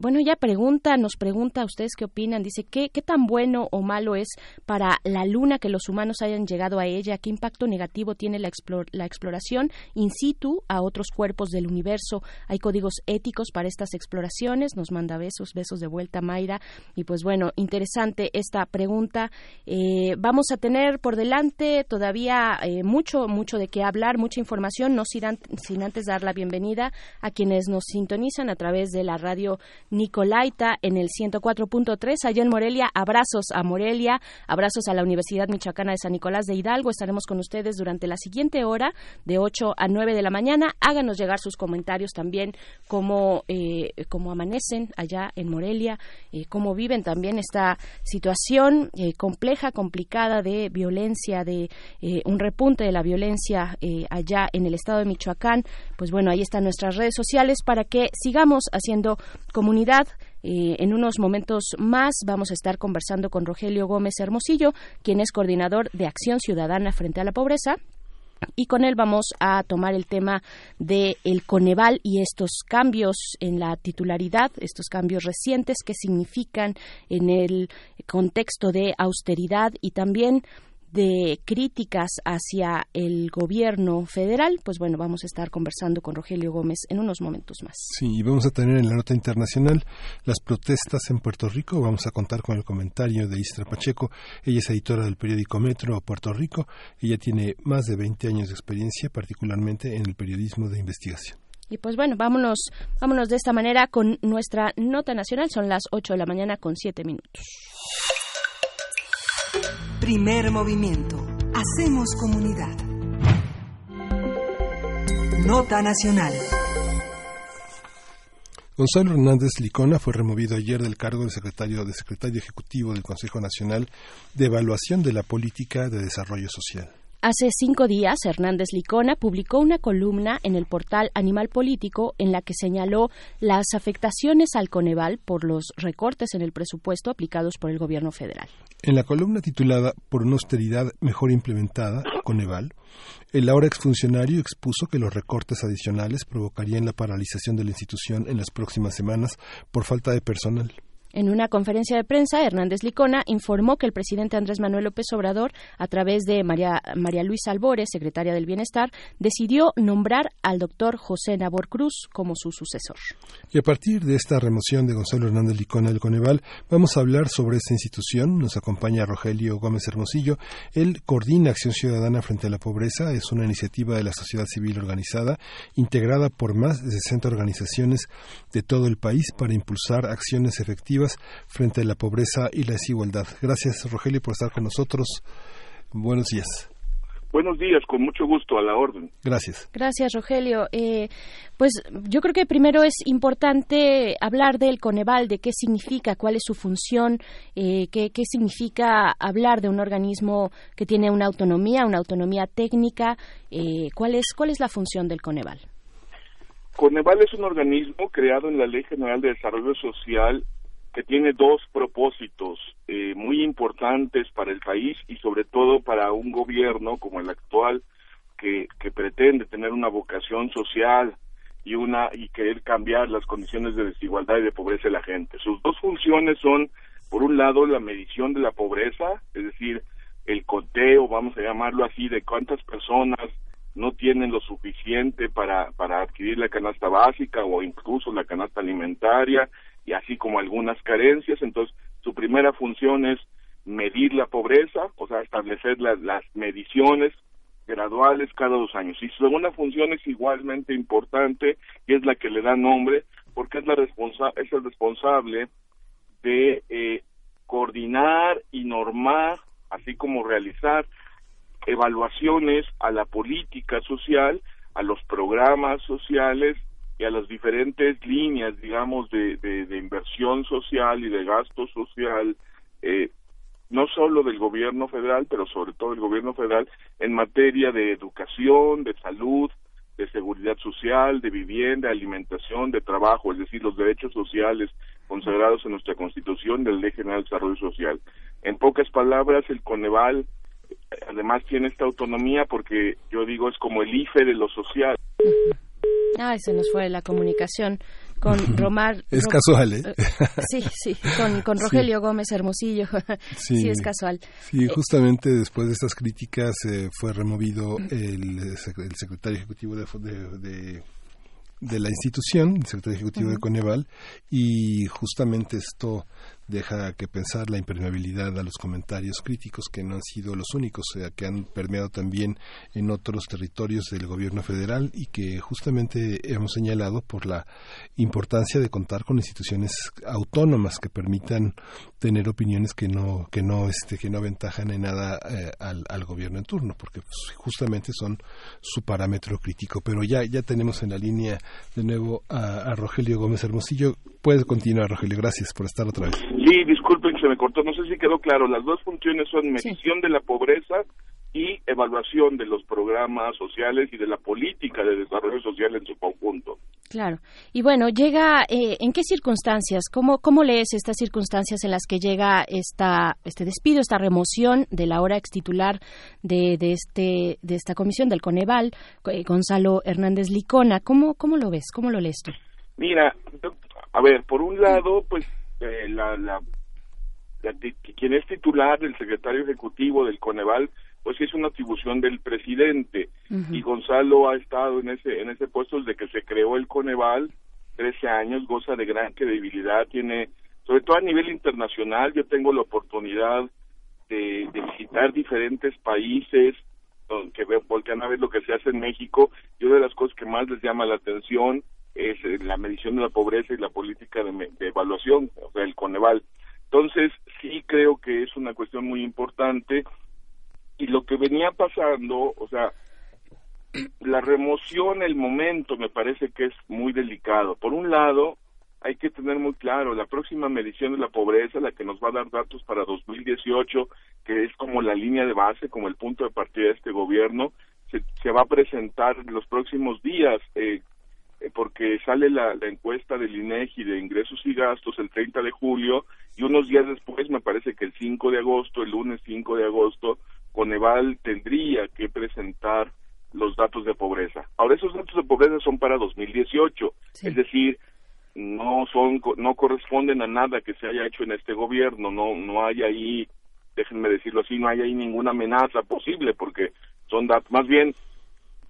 bueno, ya pregunta, nos pregunta a ustedes qué opinan, dice, ¿qué, qué tan bueno o malo es para la luna que los humanos hayan llegado a ella, qué impacto negativo tiene la, la exploración in situ a otros cuerpos del universo. Hay códigos éticos para estas exploraciones. Nos manda besos, besos de vuelta Mayra. Y pues bueno, interesante esta pregunta. Eh, vamos a tener por delante todavía eh, mucho, mucho de qué hablar, mucha información, no sin, sin antes dar la bienvenida a quienes nos sintonizan a través de la radio Nicolaita en el 104.3 allá en Morelia. Abrazos a Morelia, abrazos a la Universidad Michoacana de San Nicolás de Hidalgo. Estaremos con ustedes durante la siguiente hora, de 8 a 9 de la mañana. Háganos llegar sus comentarios también, cómo, eh, cómo amanecen allá en Morelia, eh, cómo viven también esta situación eh, compleja, complicada de violencia, de eh, un repunte de la violencia allá en el estado de Michoacán. Pues bueno, ahí están nuestras redes sociales para que sigamos haciendo comunidad eh, en unos momentos más vamos a estar conversando con Rogelio Gómez Hermosillo, quien es coordinador de Acción Ciudadana frente a la Pobreza. Y con él vamos a tomar el tema de el Coneval y estos cambios en la titularidad, estos cambios recientes que significan en el contexto de austeridad y también de críticas hacia el gobierno federal, pues bueno, vamos a estar conversando con Rogelio Gómez en unos momentos más. Sí, y vamos a tener en la nota internacional las protestas en Puerto Rico. Vamos a contar con el comentario de Istra Pacheco. Ella es editora del periódico Metro Puerto Rico. Ella tiene más de 20 años de experiencia, particularmente en el periodismo de investigación. Y pues bueno, vámonos, vámonos de esta manera con nuestra nota nacional. Son las 8 de la mañana con 7 minutos. Primer movimiento. Hacemos comunidad. Nota nacional. Gonzalo Hernández Licona fue removido ayer del cargo de secretario de secretario ejecutivo del Consejo Nacional de Evaluación de la Política de Desarrollo Social. Hace cinco días, Hernández Licona publicó una columna en el portal Animal Político en la que señaló las afectaciones al Coneval por los recortes en el presupuesto aplicados por el gobierno federal. En la columna titulada Por una austeridad mejor implementada, Coneval, el ahora exfuncionario expuso que los recortes adicionales provocarían la paralización de la institución en las próximas semanas por falta de personal. En una conferencia de prensa, Hernández Licona informó que el presidente Andrés Manuel López Obrador, a través de María, María Luisa Albores, secretaria del Bienestar, decidió nombrar al doctor José Nabor Cruz como su sucesor. Y a partir de esta remoción de Gonzalo Hernández Licona del Coneval, vamos a hablar sobre esta institución. Nos acompaña Rogelio Gómez Hermosillo. Él coordina Acción Ciudadana frente a la Pobreza. Es una iniciativa de la sociedad civil organizada, integrada por más de 60 organizaciones de todo el país para impulsar acciones efectivas frente a la pobreza y la desigualdad. Gracias, Rogelio, por estar con nosotros. Buenos días. Buenos días, con mucho gusto, a la orden. Gracias. Gracias, Rogelio. Eh, pues yo creo que primero es importante hablar del Coneval, de qué significa, cuál es su función, eh, qué, qué, significa hablar de un organismo que tiene una autonomía, una autonomía técnica. Eh, ¿cuál, es, ¿Cuál es la función del Coneval? Coneval es un organismo creado en la Ley General de Desarrollo Social que tiene dos propósitos eh, muy importantes para el país y sobre todo para un gobierno como el actual que, que pretende tener una vocación social y una y querer cambiar las condiciones de desigualdad y de pobreza de la gente. Sus dos funciones son, por un lado, la medición de la pobreza, es decir, el conteo, vamos a llamarlo así, de cuántas personas no tienen lo suficiente para, para adquirir la canasta básica o incluso la canasta alimentaria y así como algunas carencias. Entonces, su primera función es medir la pobreza, o sea, establecer las mediciones graduales cada dos años. Y su segunda función es igualmente importante y es la que le da nombre porque es, la responsa es el responsable de eh, coordinar y normar, así como realizar evaluaciones a la política social, a los programas sociales y a las diferentes líneas, digamos, de, de, inversión social y de gasto social, eh, no solo del gobierno federal, pero sobre todo del gobierno federal, en materia de educación, de salud, de seguridad social, de vivienda, alimentación, de trabajo, es decir, los derechos sociales consagrados en nuestra Constitución del Ley General de Desarrollo Social. En pocas palabras, el Coneval eh, además tiene esta autonomía porque yo digo es como el IFE de lo social. Ay, se nos fue la comunicación con Romar. Es casual, ¿eh? Sí, sí, con, con Rogelio Gómez Hermosillo. <laughs> Sí, es casual. Sí, eh, justamente después de estas críticas eh, fue removido el, el secretario ejecutivo de, de, de la institución, el secretario ejecutivo de Coneval, y justamente esto deja que pensar la impermeabilidad a los comentarios críticos que no han sido los únicos, sea, que han permeado también en otros territorios del gobierno federal y que justamente hemos señalado por la importancia de contar con instituciones autónomas que permitan tener opiniones que no que no este que no aventajan en nada eh, al, al, gobierno en turno porque pues, justamente son su parámetro crítico. Pero ya ya tenemos en la línea de nuevo a, a Rogelio Gómez Hermosillo. Puedes continuar Rogelio. Gracias por estar otra vez Sí, disculpen, se me cortó, no sé si quedó claro. Las dos funciones son medición de la pobreza y evaluación de los programas sociales y de la política de desarrollo social en su conjunto. Claro. Y bueno, llega, eh, ¿en qué circunstancias? ¿Cómo, ¿Cómo lees estas circunstancias en las que llega esta, este despido, esta remoción de la hora ex titular de, de, este, de esta comisión del Coneval, eh, Gonzalo Hernández Licona? ¿Cómo, ¿Cómo lo ves? ¿Cómo lo lees tú? Mira, a ver, por un lado, pues eh, la, la, quien es titular del secretario ejecutivo del Coneval, pues es una atribución del presidente. Y Gonzalo ha estado en ese en ese puesto desde que se creó el Coneval, 13 años, goza de gran credibilidad, tiene sobre todo a nivel internacional, yo tengo la oportunidad de, de visitar diferentes países que voltean a ver lo que se hace en México y una de las cosas que más les llama la atención es eh, la medición de la pobreza y la política de, evaluación, o sea, el Coneval. Entonces, sí creo que es una cuestión muy importante y lo que venía pasando, o sea, la remoción, el momento, me parece que es muy delicado. Por un lado, hay que tener muy claro, la próxima medición de la pobreza, la que nos va a dar datos para 2018, que es como la línea de base, como el punto de partida de este gobierno, se, se va a presentar en los próximos días. Eh, porque sale la, encuesta del INEGI de ingresos y gastos el 30 de julio y unos días después, me parece que el 5 de agosto, el lunes 5 de agosto, Coneval tendría que presentar los datos de pobreza. Ahora esos datos de pobreza son para 2018, es decir, no son no corresponden a nada que se haya hecho en este gobierno, no no hay ahí, déjenme decirlo así, no hay ahí ninguna amenaza posible porque son datos más bien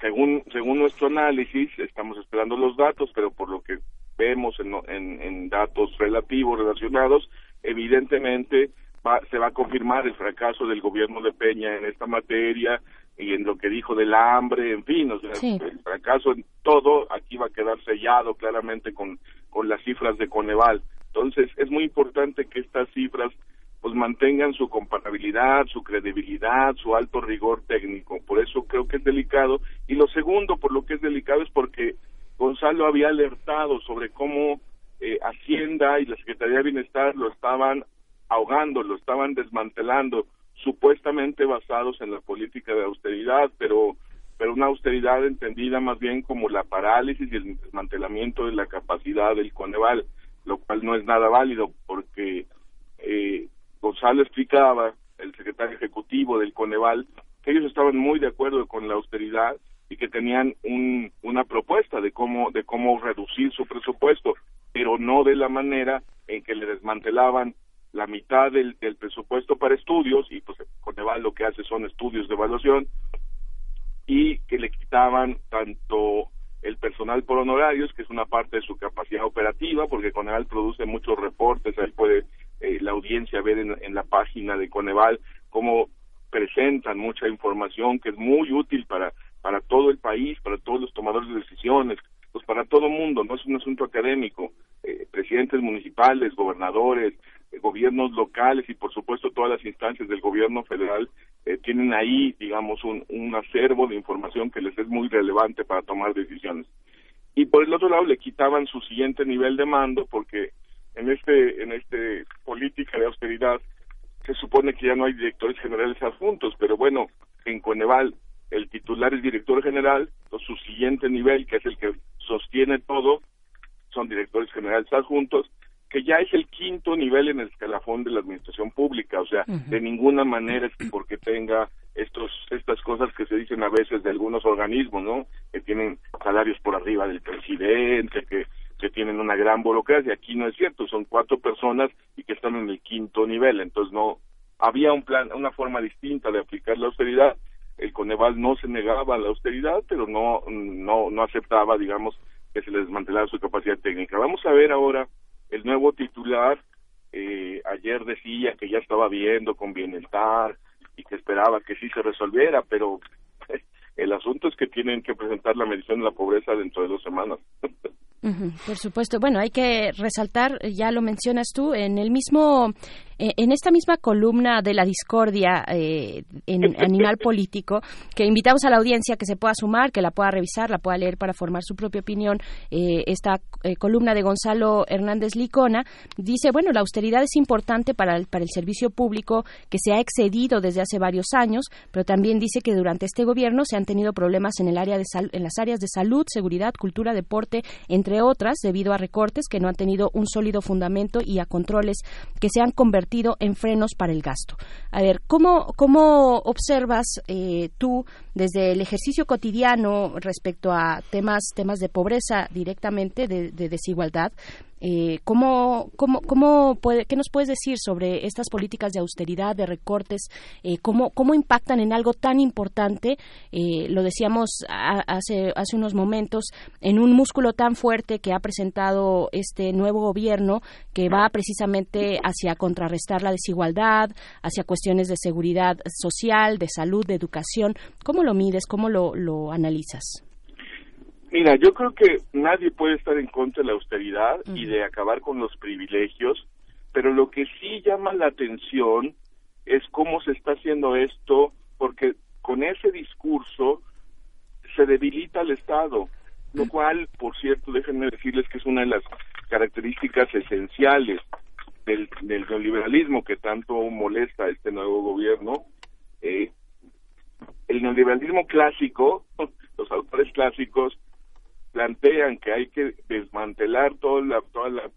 según según nuestro análisis estamos esperando los datos pero por lo que vemos en, en, datos relativos relacionados evidentemente va, se va a confirmar el fracaso del gobierno de Peña en esta materia y en lo que dijo del hambre en fin o sea el fracaso en todo aquí va a quedar sellado claramente con con las cifras de Coneval. Entonces es muy importante que estas cifras pues mantengan su comparabilidad, su credibilidad, su alto rigor técnico. Por eso creo que es delicado. Y lo segundo, por lo que es delicado, es porque Gonzalo había alertado sobre cómo eh, Hacienda y la Secretaría de Bienestar lo estaban ahogando, lo estaban desmantelando, supuestamente basados en la política de austeridad, pero pero una austeridad entendida más bien como la parálisis y el desmantelamiento de la capacidad del Coneval, lo cual no es nada válido porque eh, Gonzalo explicaba, el secretario ejecutivo del Coneval, que ellos estaban muy de acuerdo con la austeridad y que tenían un, una propuesta de cómo de cómo reducir su presupuesto, pero no de la manera en que le desmantelaban la mitad del, del presupuesto para estudios y pues Coneval lo que hace son estudios de evaluación y que le quitaban tanto el personal por honorarios, que es una parte de su capacidad operativa, porque Coneval produce muchos reportes, ahí puede eh, la audiencia ver en, en, la página de Coneval cómo presentan mucha información que es muy útil para para todo el país, para todos los tomadores de decisiones, pues para todo mundo, no es un asunto académico, eh, presidentes municipales, gobernadores, eh, gobiernos locales y por supuesto todas las instancias del gobierno federal eh, tienen ahí, digamos, un, un acervo de información que les es muy relevante para tomar decisiones. Y por el otro lado le quitaban su siguiente nivel de mando porque en este en este política de austeridad se supone que ya no hay directores generales adjuntos, pero bueno, en Coneval el titular es director general, entonces su siguiente nivel, que es el que sostiene todo, son directores generales adjuntos, que ya es el quinto nivel en el escalafón de la administración pública, o sea, de ninguna manera es porque tenga estos estas cosas que se dicen a veces de algunos organismos, ¿no? Que tienen salarios por arriba del presidente, que que tienen una gran burocracia. Aquí no es cierto, son cuatro personas y que están en el quinto nivel, entonces no había un plan, una forma distinta de aplicar la austeridad el Coneval no se negaba a la austeridad, pero no, no, no aceptaba, digamos, que se le desmantelara su capacidad técnica. Vamos a ver ahora el nuevo titular. Eh, ayer decía que ya estaba viendo con bienestar y que esperaba que sí se resolviera, pero <laughs> el asunto es que tienen que presentar la medición de la pobreza dentro de dos semanas. <laughs> por supuesto. Bueno, hay que resaltar, ya lo mencionas tú, en el mismo eh, en esta misma columna de la discordia eh, en <laughs> Animal Político, que invitamos a la audiencia que se pueda sumar, que la pueda revisar, la pueda leer para formar su propia opinión, eh, esta columna de Gonzalo Hernández Licona, dice, bueno, la austeridad es importante para el, para el servicio público que se ha excedido desde hace varios años, pero también dice que durante este gobierno se han tenido problemas en, el área de en las áreas de salud, seguridad, cultura, deporte, entre otras, debido a recortes que no han tenido un sólido fundamento y a controles que se han convertido en frenos para el gasto. A ver, ¿cómo, cómo observas eh, tú desde el ejercicio cotidiano respecto a temas, temas de pobreza directamente, de, de desigualdad, eh, ¿cómo, cómo, cómo puede, ¿Qué nos puedes decir sobre estas políticas de austeridad, de recortes? Eh, cómo, ¿Cómo impactan en algo tan importante? Eh, lo decíamos hace, hace unos momentos, en un músculo tan fuerte que ha presentado este nuevo gobierno que va precisamente hacia contrarrestar la desigualdad, hacia cuestiones de seguridad social, de salud, de educación. ¿Cómo lo mides? ¿Cómo lo, lo analizas? Mira, yo creo que nadie puede estar en contra de la austeridad y de acabar con los privilegios, pero lo que sí llama la atención es cómo se está haciendo esto, porque con ese discurso se debilita el Estado, lo cual, por cierto, déjenme decirles que es una de las características esenciales del, del neoliberalismo que tanto molesta a este nuevo gobierno. Eh, el neoliberalismo clásico, <laughs> los autores clásicos plantean que hay que desmantelar todo la, toda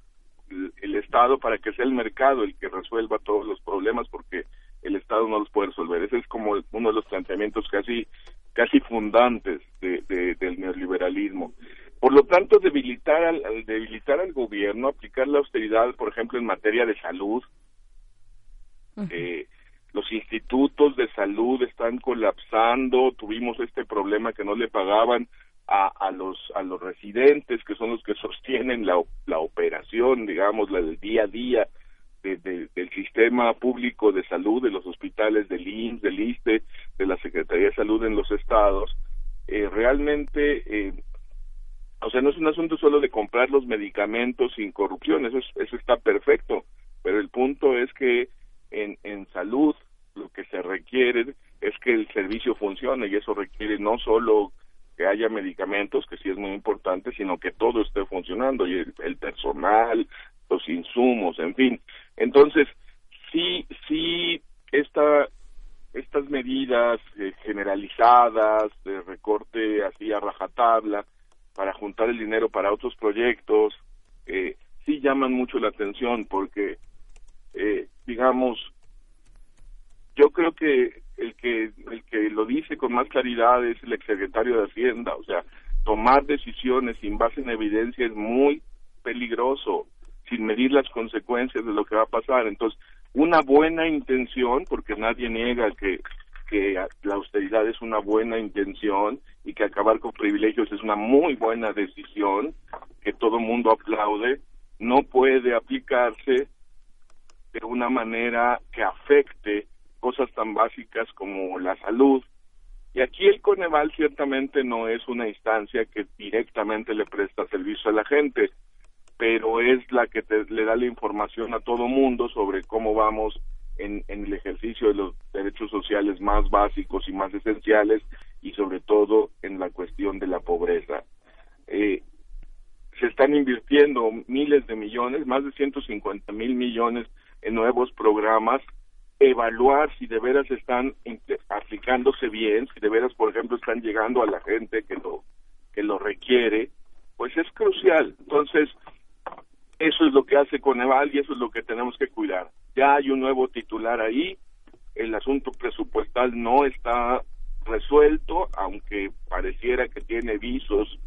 el Estado para que sea el mercado el que resuelva todos los problemas porque el Estado no los puede resolver. Ese es como uno de los planteamientos casi casi fundantes de, del neoliberalismo. Por lo tanto, debilitar al, debilitar al gobierno, aplicar la austeridad, por ejemplo, en materia de salud, eh, los institutos de salud están colapsando, tuvimos este problema que no le pagaban a, a los a los residentes que son los que <laughs> sostienen la, la operación digamos la del día a día de, del sistema público de salud de los hospitales del IMSS del ISTE de la Secretaría de Salud en los estados eh, realmente eh, o sea no es un asunto solo de comprar los medicamentos sin corrupción eso eso está perfecto pero el punto es que en, en salud lo que se requiere es que el servicio funcione y eso requiere no solo que haya medicamentos, que sí es muy importante, sino que todo esté funcionando y el, personal, los insumos, en fin. Entonces, sí, sí, esta, estas medidas eh, generalizadas de recorte así a rajatabla para juntar el dinero para otros proyectos, eh, sí llaman mucho la atención porque, eh, digamos, yo creo que el que el que lo dice con más claridad es el exsecretario de Hacienda, o sea, tomar decisiones sin base en evidencia es muy peligroso, sin medir las consecuencias de lo que va a pasar. Entonces, una buena intención, porque nadie niega que que la austeridad es una buena intención y que acabar con privilegios es una muy buena decisión que todo mundo aplaude, no puede aplicarse de una manera que afecte cosas tan básicas como la salud. Y aquí el Coneval ciertamente no es una instancia que directamente le presta servicio a la gente, pero es la que le da la información a todo mundo sobre cómo vamos en, el ejercicio de los derechos sociales más básicos y más esenciales y sobre todo en la cuestión de la pobreza. Eh, se están invirtiendo miles de millones, más de 150 mil millones en nuevos programas evaluar si de veras están aplicándose bien, si de veras, por ejemplo, están llegando a la gente que lo que lo requiere, pues es crucial. Entonces, eso es lo que hace Coneval y eso es lo que tenemos que cuidar. Ya hay un nuevo titular ahí, el asunto presupuestal no está resuelto, aunque pareciera que tiene visos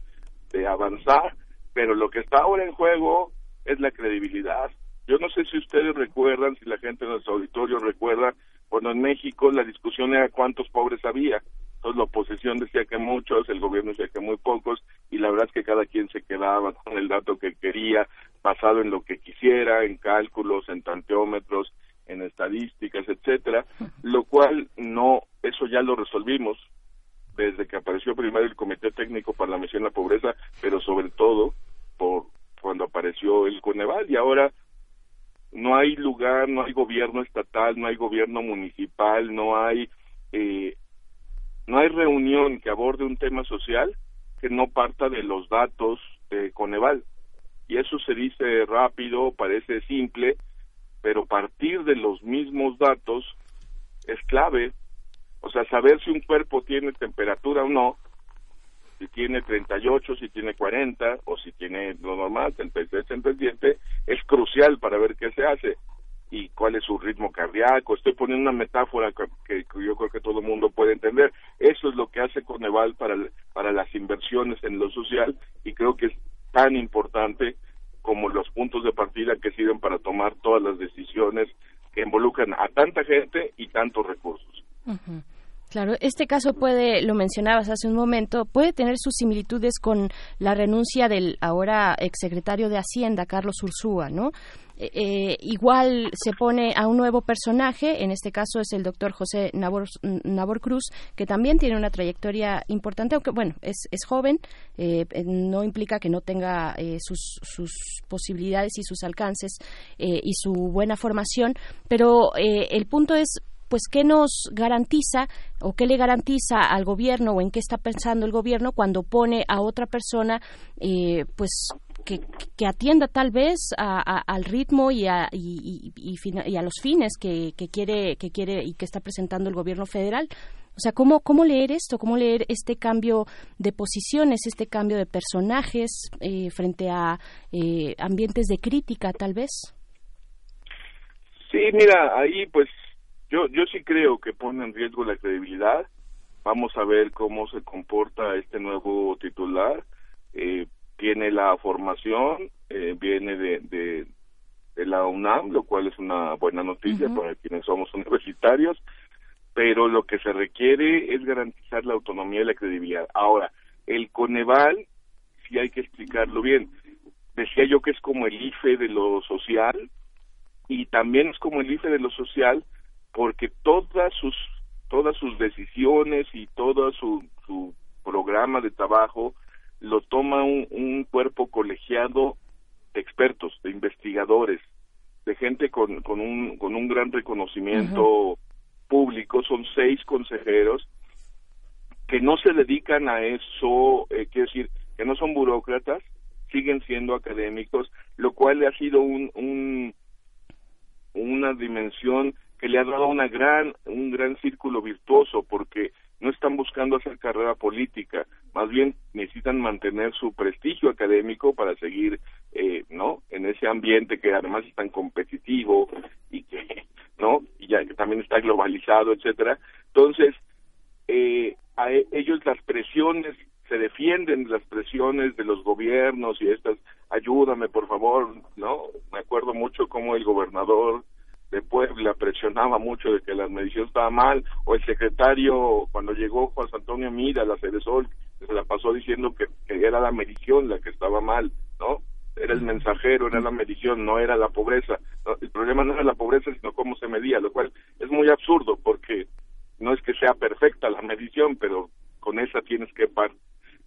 de avanzar, pero lo que está ahora en juego es la credibilidad. Yo no sé si ustedes recuerdan, si la gente de nuestro auditorio recuerda, cuando en México la discusión era cuántos pobres había. Entonces la oposición decía que muchos, el gobierno decía que muy pocos, y la verdad es que cada quien se quedaba <laughs> con el dato que quería, basado en lo que quisiera, en cálculos, en tanteómetros, en estadísticas, etcétera, lo cual no, eso ya lo resolvimos desde que apareció primero el Comité Técnico para la Misión de la Pobreza, pero sobre todo por cuando apareció el Coneval y ahora no hay lugar, no hay gobierno estatal, no hay gobierno municipal, no hay eh, no hay reunión que aborde un tema social que no parta de los datos de Coneval. Y eso se dice rápido, parece simple, pero partir de los mismos datos es clave. O sea, saber si un cuerpo tiene temperatura o no si tiene 38, si tiene 40 o si tiene lo normal, 36, 37, es crucial para ver qué se hace y cuál es su ritmo cardíaco. Estoy poniendo una metáfora que, yo creo que todo el mundo puede entender. Eso es lo que hace Coneval para, para las inversiones en lo social y creo que es tan importante como los puntos de partida que sirven para tomar todas las decisiones que involucran a tanta gente y tantos recursos. Claro, este caso puede, lo mencionabas hace un momento, puede tener sus similitudes con la renuncia del ahora exsecretario de Hacienda, Carlos Ursúa, ¿no? Eh, eh, igual se pone a un nuevo personaje, en este caso es el doctor José Nabor, Cruz, que también tiene una trayectoria importante, aunque bueno, es, es joven, eh, no implica que no tenga sus, sus, posibilidades y sus alcances y su buena formación, pero el punto es pues qué nos garantiza o qué le garantiza al gobierno o en qué está pensando el gobierno cuando pone a otra persona eh, pues que, atienda tal vez al ritmo y a, y, a los fines que, quiere que quiere y que está presentando el gobierno federal o sea, ¿cómo, ¿cómo leer esto? ¿Cómo leer este cambio de posiciones, este cambio de personajes eh, frente a eh, ambientes de crítica, tal vez? Sí, mira, ahí pues yo, yo sí creo que pone en riesgo la credibilidad. Vamos a ver cómo se comporta este nuevo titular. Eh, tiene la formación, eh, viene de, de, la UNAM, lo cual es una buena noticia para quienes somos universitarios, pero lo que se requiere es garantizar la autonomía y la credibilidad. Ahora, el Coneval, si hay que explicarlo bien, decía yo que es como el IFE de lo social, y también es como el IFE de lo social porque todas sus todas sus decisiones y todo su, su programa de trabajo lo toma un, cuerpo colegiado de expertos, de investigadores, de gente con, con, un, con un gran reconocimiento público, son seis consejeros que no se dedican a eso, eh, quiero decir, que no son burócratas, siguen siendo académicos, lo cual le ha sido un, un una dimensión que le ha dado una gran un gran círculo virtuoso porque no están buscando hacer carrera política, más bien necesitan mantener su prestigio académico para seguir, eh, ¿no? En ese ambiente que además es tan competitivo y que, ¿no? Y ya que también está globalizado, etcétera. Entonces, eh, a e, ellos las presiones se defienden las presiones de los gobiernos y estas, ayúdame por favor, ¿no? Me acuerdo mucho cómo el gobernador de Puebla presionaba mucho de que la medición estaba mal, o el secretario, cuando llegó Juan Antonio Mira, la Ceresol, se la pasó diciendo que, era la medición la que estaba mal, ¿no? Era el mensajero, era la medición, no era la pobreza. el problema no era la pobreza, sino cómo se medía, lo cual es muy absurdo, porque no es que sea perfecta la medición, pero con esa tienes que par.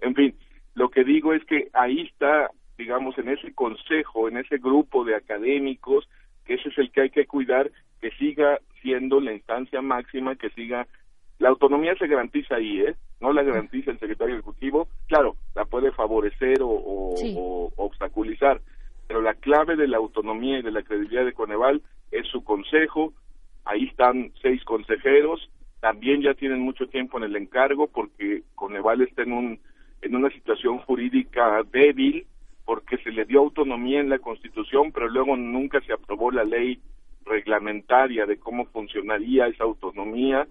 En fin, lo que digo es que ahí está, digamos, en ese consejo, en ese grupo de académicos, que ese es el que hay que cuidar, que siga siendo la instancia máxima, que siga... La autonomía se garantiza ahí, ¿eh? No la garantiza el secretario ejecutivo. Claro, la puede favorecer o, obstaculizar, pero la clave de la autonomía y de la credibilidad de Coneval es su consejo. Ahí están seis consejeros, también ya tienen mucho tiempo en el encargo porque Coneval está en un en una situación jurídica débil porque se le dio autonomía en la Constitución, pero luego nunca se aprobó la ley reglamentaria de cómo funcionaría esa autonomía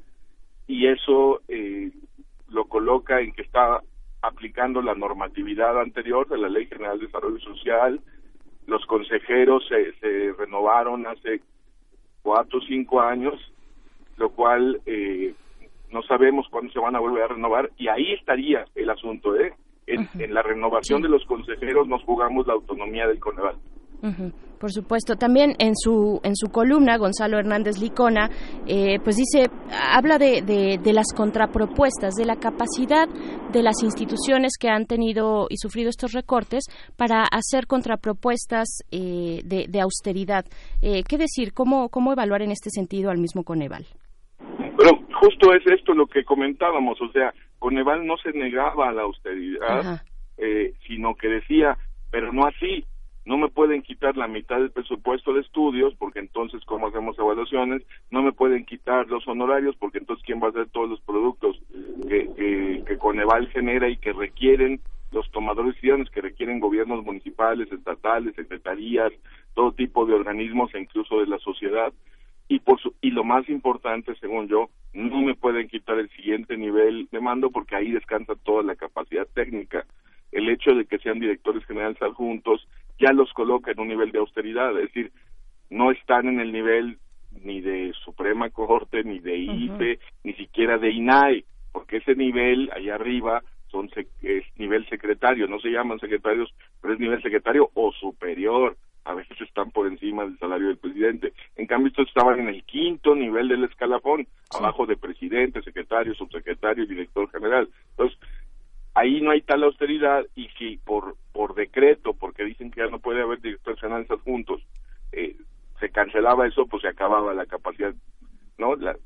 y eso eh, lo coloca en que está aplicando la normatividad anterior de la Ley General de Desarrollo Social. Los consejeros se, se renovaron hace cuatro o cinco años, lo cual eh, no sabemos cuándo se van a volver a renovar y ahí estaría el asunto, ¿eh? En, la renovación de los consejeros nos jugamos la autonomía del Coneval. Por supuesto. También en su en su columna Gonzalo Hernández Licona, eh, pues dice habla de, de, las contrapropuestas, de la capacidad de las instituciones que han tenido y sufrido estos recortes para hacer contrapropuestas eh, de, de, austeridad. Eh, ¿Qué decir? ¿Cómo cómo evaluar en este sentido al mismo Coneval? Bueno, justo es esto lo que comentábamos, o sea, Coneval no se negaba a la austeridad, eh, sino que decía, pero no así, no me pueden quitar la mitad del presupuesto de estudios, porque entonces, ¿cómo hacemos evaluaciones? No me pueden quitar los honorarios, porque entonces, ¿quién va a hacer todos los productos que, que, Coneval genera y que requieren los tomadores de decisiones, que requieren gobiernos municipales, estatales, secretarías, todo tipo de organismos e incluso de la sociedad? Y por y lo más importante según yo no me pueden quitar el siguiente nivel de mando porque ahí descansa toda la capacidad técnica. El hecho de que sean directores generales adjuntos ya los coloca en un nivel de austeridad es decir no están en el nivel ni de Suprema Corte ni de IFE ni siquiera de INAI porque ese nivel allá arriba son es nivel secretario no se llaman secretarios pero es nivel secretario o superior a veces están por encima del salario del presidente. En cambio, estos estaban en el quinto nivel del escalafón, abajo de presidente, secretario, subsecretario director general. Entonces, ahí no hay tal austeridad y si por, por decreto, porque dicen que ya no puede haber directores generales adjuntos, eh, se cancelaba eso, pues se acababa la capacidad, ¿no? La,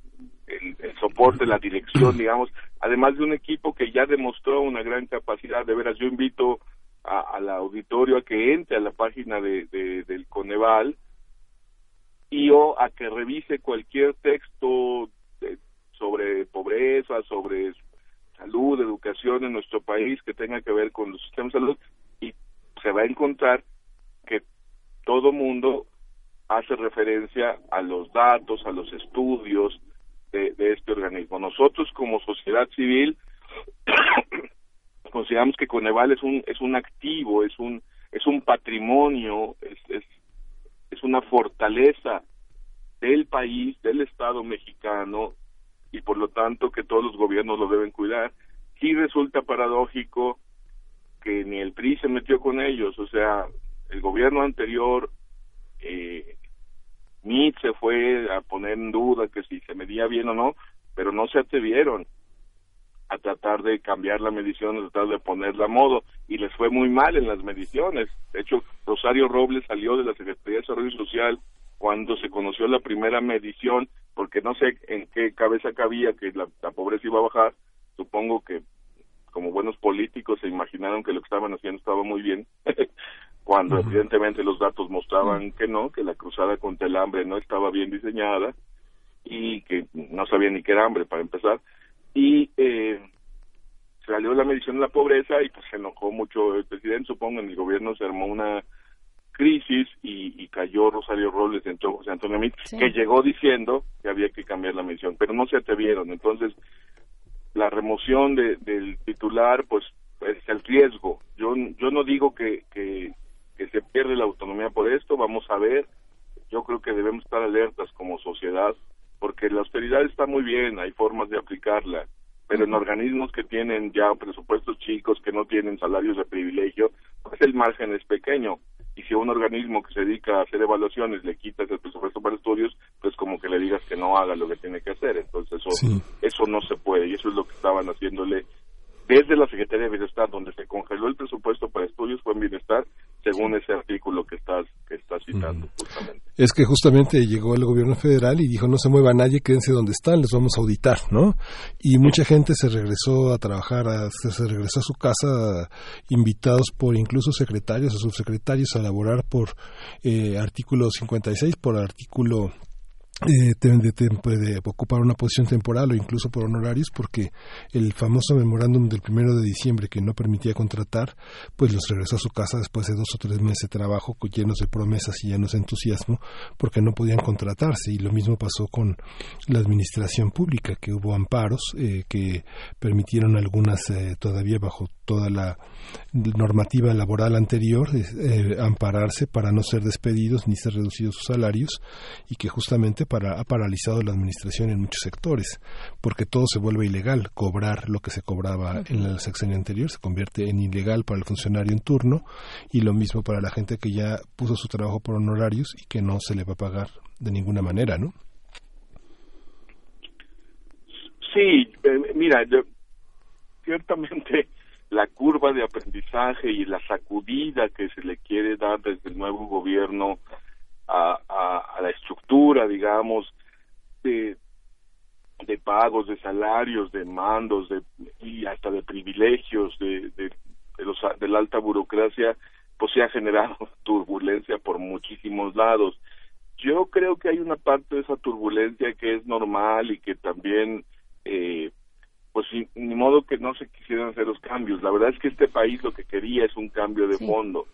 el, el, soporte, la dirección, <clears throat> digamos, además de un equipo que ya demostró una gran capacidad, de veras, yo invito al auditorio a que entre a la página de, del Coneval y o a que revise cualquier texto sobre pobreza, sobre salud, educación en nuestro país que tenga que ver con los sistemas de salud y se va a encontrar que todo mundo hace referencia a los datos, a los estudios de, de este organismo. Nosotros como sociedad civil consideramos que Coneval es un es un activo, es un es un patrimonio, es, es, una fortaleza del país, del Estado mexicano y por lo tanto que todos los gobiernos lo deben cuidar. Sí resulta paradójico que ni el PRI se metió con ellos, o sea, el gobierno anterior eh, se fue a poner en duda que si se medía bien o no, pero no se atrevieron a tratar de cambiar la medición, a tratar de ponerla a modo, y les fue muy mal en las mediciones. De hecho, Rosario Robles salió de la Secretaría de Desarrollo Social cuando se conoció la primera medición, porque no sé en qué cabeza cabía que la, pobreza iba a bajar, supongo que como buenos políticos se imaginaron que lo que estaban haciendo estaba muy bien, <laughs> cuando evidentemente los datos mostraban que no, que la cruzada contra el hambre no estaba bien diseñada y que no sabía ni qué era hambre para empezar. Y eh, salió la medición de la pobreza y pues se enojó mucho el presidente, supongo, en el gobierno se armó una crisis y, cayó Rosario Robles, entró José Antonio Mit, que llegó diciendo que había que cambiar la medición, pero no se atrevieron. Entonces, la remoción de, del titular, pues es el riesgo. Yo, yo no digo que, que, que se pierde la autonomía por esto, vamos a ver. Yo creo que debemos estar alertas como sociedad, porque la austeridad está muy bien, hay formas de aplicarla pero en organismos que tienen ya presupuestos chicos, que no tienen salarios de privilegio, pues el margen es pequeño. Y si a un organismo que se dedica a hacer evaluaciones le quitas el presupuesto para estudios, pues como que le digas que no haga lo que tiene que hacer. Entonces eso, eso no se puede y eso es lo que estaban haciéndole desde la Secretaría de Bienestar, donde se congeló el presupuesto para estudios, fue en bienestar, según ese artículo que estás, que estás citando, justamente. Es que justamente llegó el gobierno federal y dijo, no se mueva nadie, quédense donde están, les vamos a auditar, ¿no? Y mucha gente se regresó a trabajar, se regresó a su casa, invitados por incluso secretarios o subsecretarios a elaborar por eh, artículo 56, por artículo eh, de, ocupar una posición temporal o incluso por honorarios porque el famoso memorándum del primero de diciembre que no permitía contratar pues los regresó a su casa después de dos o tres meses de trabajo llenos de promesas y llenos de entusiasmo porque no podían contratarse. Y lo mismo pasó con la administración pública que hubo amparos eh, que permitieron algunas eh, todavía bajo toda la normativa laboral anterior eh, ampararse para no ser despedidos ni ser reducidos sus salarios y que justamente para, ha paralizado la administración en muchos sectores porque todo se vuelve ilegal cobrar lo que se cobraba en el sexenio anterior se convierte en ilegal para el funcionario en turno y lo mismo para la gente que ya puso su trabajo por honorarios y que no se le va a pagar de ninguna manera ¿no? Sí, eh, mira, yo, ciertamente <laughs> la curva de aprendizaje y la sacudida que se le quiere dar desde el nuevo gobierno a, a, la estructura, digamos, de, de pagos, de salarios, de mandos de, y hasta de privilegios de, de, de, los, de la alta burocracia, pues se ha generado <laughs> turbulencia por muchísimos lados. Yo creo que hay una parte de esa turbulencia que es normal y que también eh, pues ni modo que no se quisieran hacer los cambios. La verdad es que este país lo que quería es un cambio de fondo,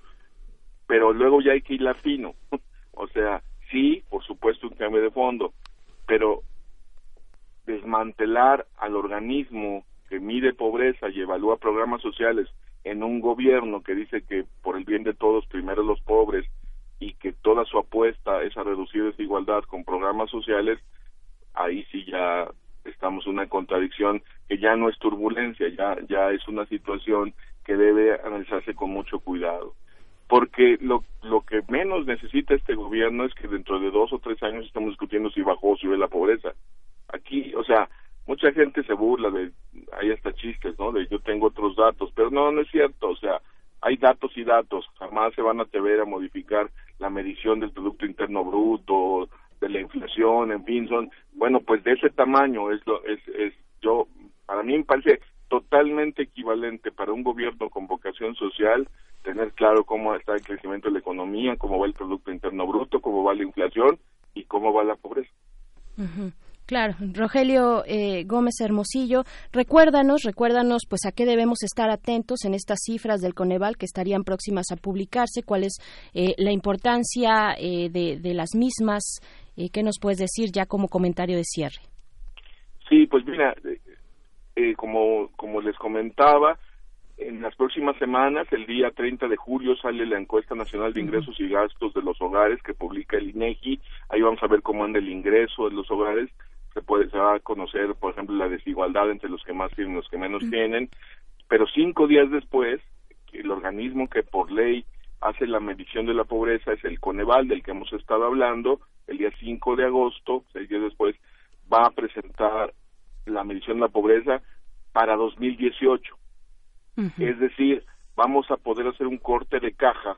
pero luego ya hay que ir fino. <laughs> o sea, sí, por supuesto un cambio de fondo, pero desmantelar al organismo que mide pobreza y evalúa programas sociales en un gobierno que dice que por el bien de todos primero los pobres y que toda su apuesta es a reducir desigualdad con programas sociales, ahí sí ya estamos en una contradicción que ya no es turbulencia, ya, ya es una situación que debe analizarse con mucho cuidado. Porque lo, lo que menos necesita este gobierno es que dentro de dos o tres años estamos discutiendo si bajó o sube la pobreza. Aquí, o sea, mucha gente se burla de, hay hasta chistes, ¿no? De yo tengo otros datos, pero no, no es cierto, o sea, hay datos y datos, jamás se van a atrever a modificar la medición del Producto Interno Bruto, de la inflación, en fin, son, bueno, pues de ese tamaño es lo, es, es, yo, para mí me parece totalmente equivalente para un gobierno con vocación social tener claro cómo está el crecimiento de la economía, cómo va el Producto Interno Bruto, cómo va la inflación y cómo va la pobreza. Claro, Rogelio eh, Gómez Hermosillo, recuérdanos, recuérdanos, pues a qué debemos estar atentos en estas cifras del Coneval que estarían próximas a publicarse, cuál es eh, la importancia eh, de, de, las mismas ¿Y ¿Qué nos puedes decir ya como comentario de cierre? Sí, pues mira, eh, como, como les comentaba, en las próximas semanas, el día 30 de julio, sale la encuesta nacional de ingresos y gastos de los hogares que publica el INEGI. Ahí vamos a ver cómo anda el ingreso de los hogares. Se puede se va a conocer, por ejemplo, la desigualdad entre los que más tienen y los que menos tienen. Pero cinco días después, el organismo que por ley hace la medición de la pobreza es el Coneval, del que hemos estado hablando, el día 5 de agosto, seis días después, va a presentar la medición de la pobreza para 2018. Es decir, vamos a poder hacer un corte de caja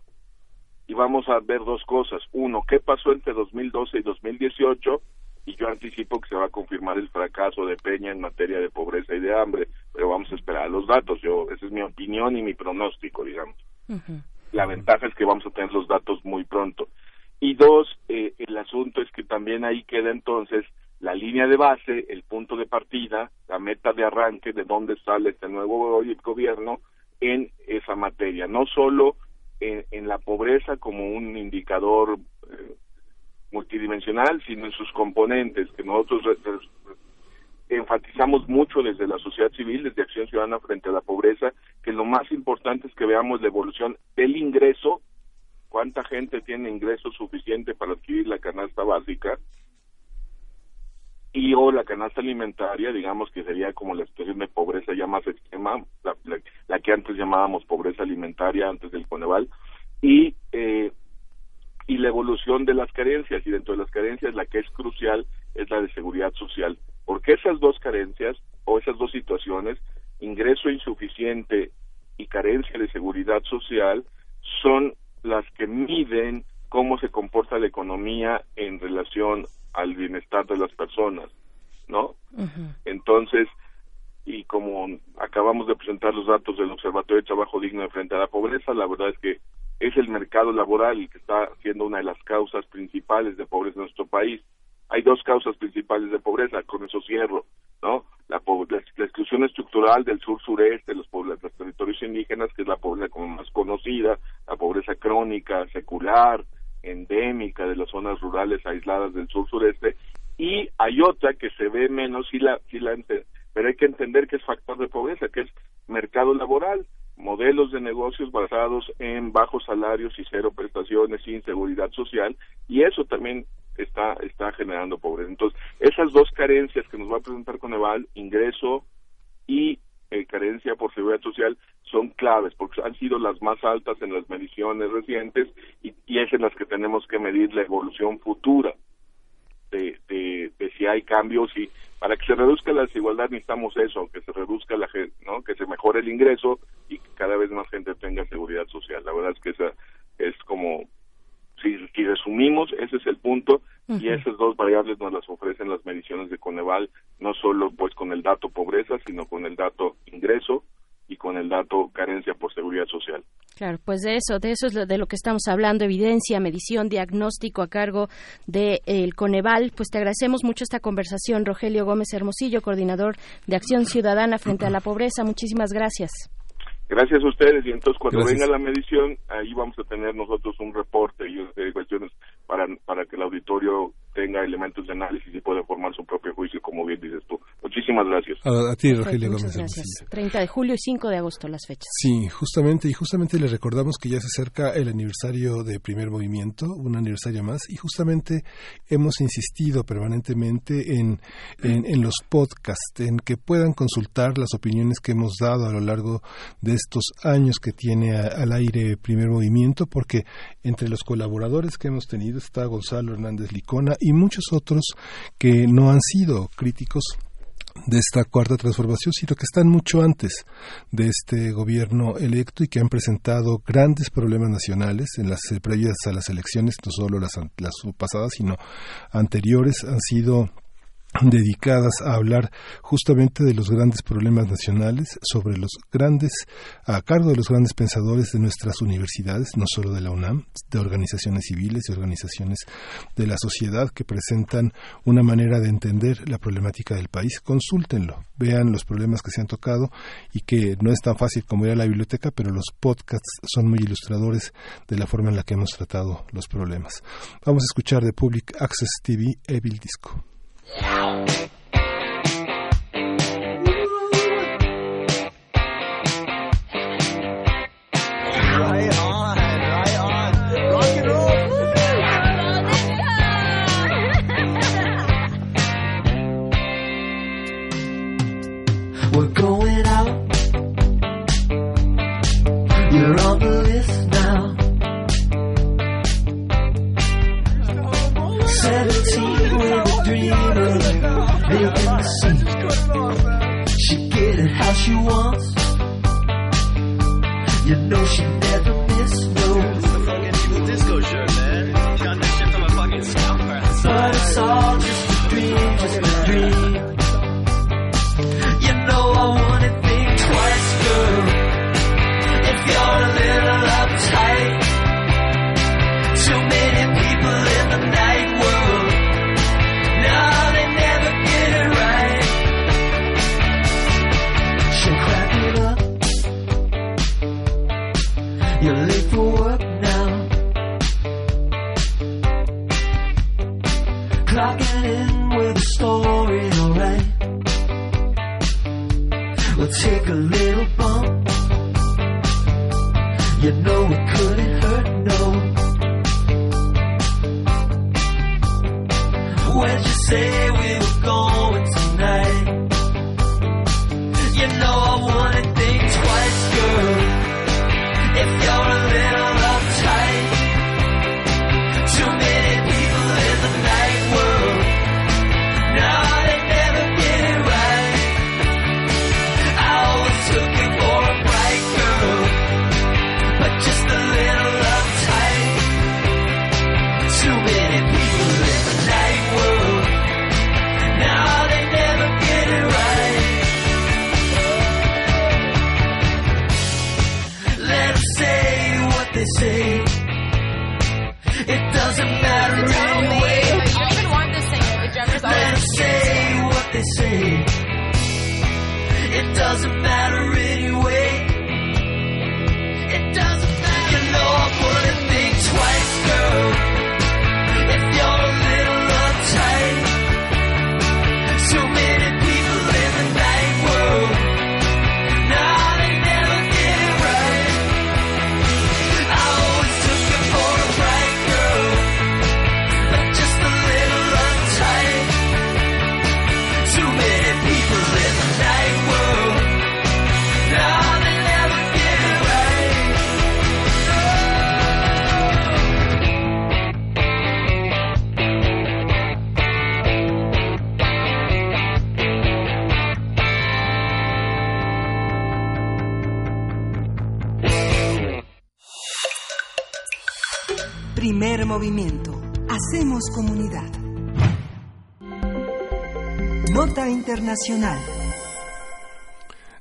y vamos a ver dos cosas. Uno, ¿qué pasó entre 2012 y 2018? Y yo anticipo que se va a confirmar el fracaso de Peña en materia de pobreza y de hambre, pero vamos a esperar los datos. Yo, esa es mi opinión y mi pronóstico, digamos. La ventaja es que vamos a tener los datos muy pronto. Y dos, eh, el asunto es que también ahí queda entonces la línea de base, el punto de partida, la meta de arranque de dónde sale este nuevo gobierno en esa materia. No solo en, la pobreza como un indicador eh, multidimensional, sino en sus componentes, que nosotros enfatizamos mucho desde la sociedad civil, desde Acción Ciudadana frente a la pobreza, que lo más importante es que veamos la evolución del ingreso, cuánta gente tiene ingreso suficiente para adquirir la canasta básica, y o la canasta alimentaria, digamos que sería como la situación de pobreza ya más extrema, la, que antes llamábamos pobreza alimentaria antes del Coneval, y, eh, y la evolución de las carencias, y dentro de las carencias la que es crucial es la de seguridad social, porque esas dos carencias o esas dos situaciones, ingreso insuficiente y carencia de seguridad social, son las que miden cómo se comporta la economía en relación al bienestar de las personas, ¿no? Entonces, y como acabamos de presentar los datos del Observatorio de Trabajo Digno de frente a la pobreza, la verdad es que es el mercado laboral el que está siendo una de las causas principales de pobreza en nuestro país. Hay dos causas principales de pobreza, con eso cierro, ¿no? La, la, exclusión estructural del sur-sureste, los, los territorios indígenas, que es la pobreza como más conocida, la pobreza crónica, secular, endémica de las zonas rurales aisladas del sur sureste y hay otra que se ve menos y la, si la pero hay que entender que es factor de pobreza que es mercado laboral modelos de negocios basados en bajos salarios y cero prestaciones sin seguridad social y eso también está está generando pobreza. Entonces esas dos carencias que nos va a presentar Coneval ingreso y eh, carencia por seguridad social son claves porque han sido las más altas en las mediciones recientes y, es en las que tenemos que medir la evolución futura de, de, si hay cambios y para que se reduzca la desigualdad necesitamos eso, que se reduzca la gente, ¿no? que se mejore el ingreso y que cada vez más gente tenga seguridad social. La verdad es que esa es como si, si resumimos, ese es el punto y esas dos variables nos las ofrecen las mediciones de Coneval, no solo pues con el dato pobreza, sino con el dato ingreso y con el dato carencia por seguridad social. Claro, pues de eso, de eso es de lo que estamos hablando, evidencia, medición, diagnóstico a cargo del el Coneval. Pues te agradecemos mucho esta conversación, Rogelio Gómez Hermosillo, coordinador de Acción Ciudadana frente a la pobreza. Muchísimas gracias. Gracias a ustedes y entonces cuando venga la medición ahí vamos a tener nosotros un reporte y cuestiones para, para que el auditorio tenga elementos de análisis y pueda formar su propio juicio, como bien dices tú. Muchísimas gracias. A, ti, Rogelio Gómez. Gracias. 30 de julio y 5 de agosto las fechas. Sí, justamente, y justamente les recordamos que ya se acerca el aniversario de Primer Movimiento, un aniversario más, y justamente hemos insistido permanentemente en, en, los podcasts, en que puedan consultar las opiniones que hemos dado a lo largo de estos años que tiene al aire Primer Movimiento, porque entre los colaboradores que hemos tenido está Gonzalo Hernández Licona y muchos otros que no han sido críticos de esta cuarta transformación, sino que están mucho antes de este gobierno electo y que han presentado grandes problemas nacionales en las previas a las elecciones, no solo las, las pasadas, sino anteriores, han sido dedicadas a hablar justamente de los grandes problemas nacionales, sobre los grandes, a cargo de los grandes pensadores de nuestras universidades, no solo de la UNAM, de organizaciones civiles y organizaciones de la sociedad que presentan una manera de entender la problemática del país. Consúltenlo, vean los problemas que se han tocado y que no es tan fácil como ir a la biblioteca, pero los podcasts son muy ilustradores de la forma en la que hemos tratado los problemas. Vamos a escuchar de Public Access TV Evil Disco. Yeah. She wants. You know she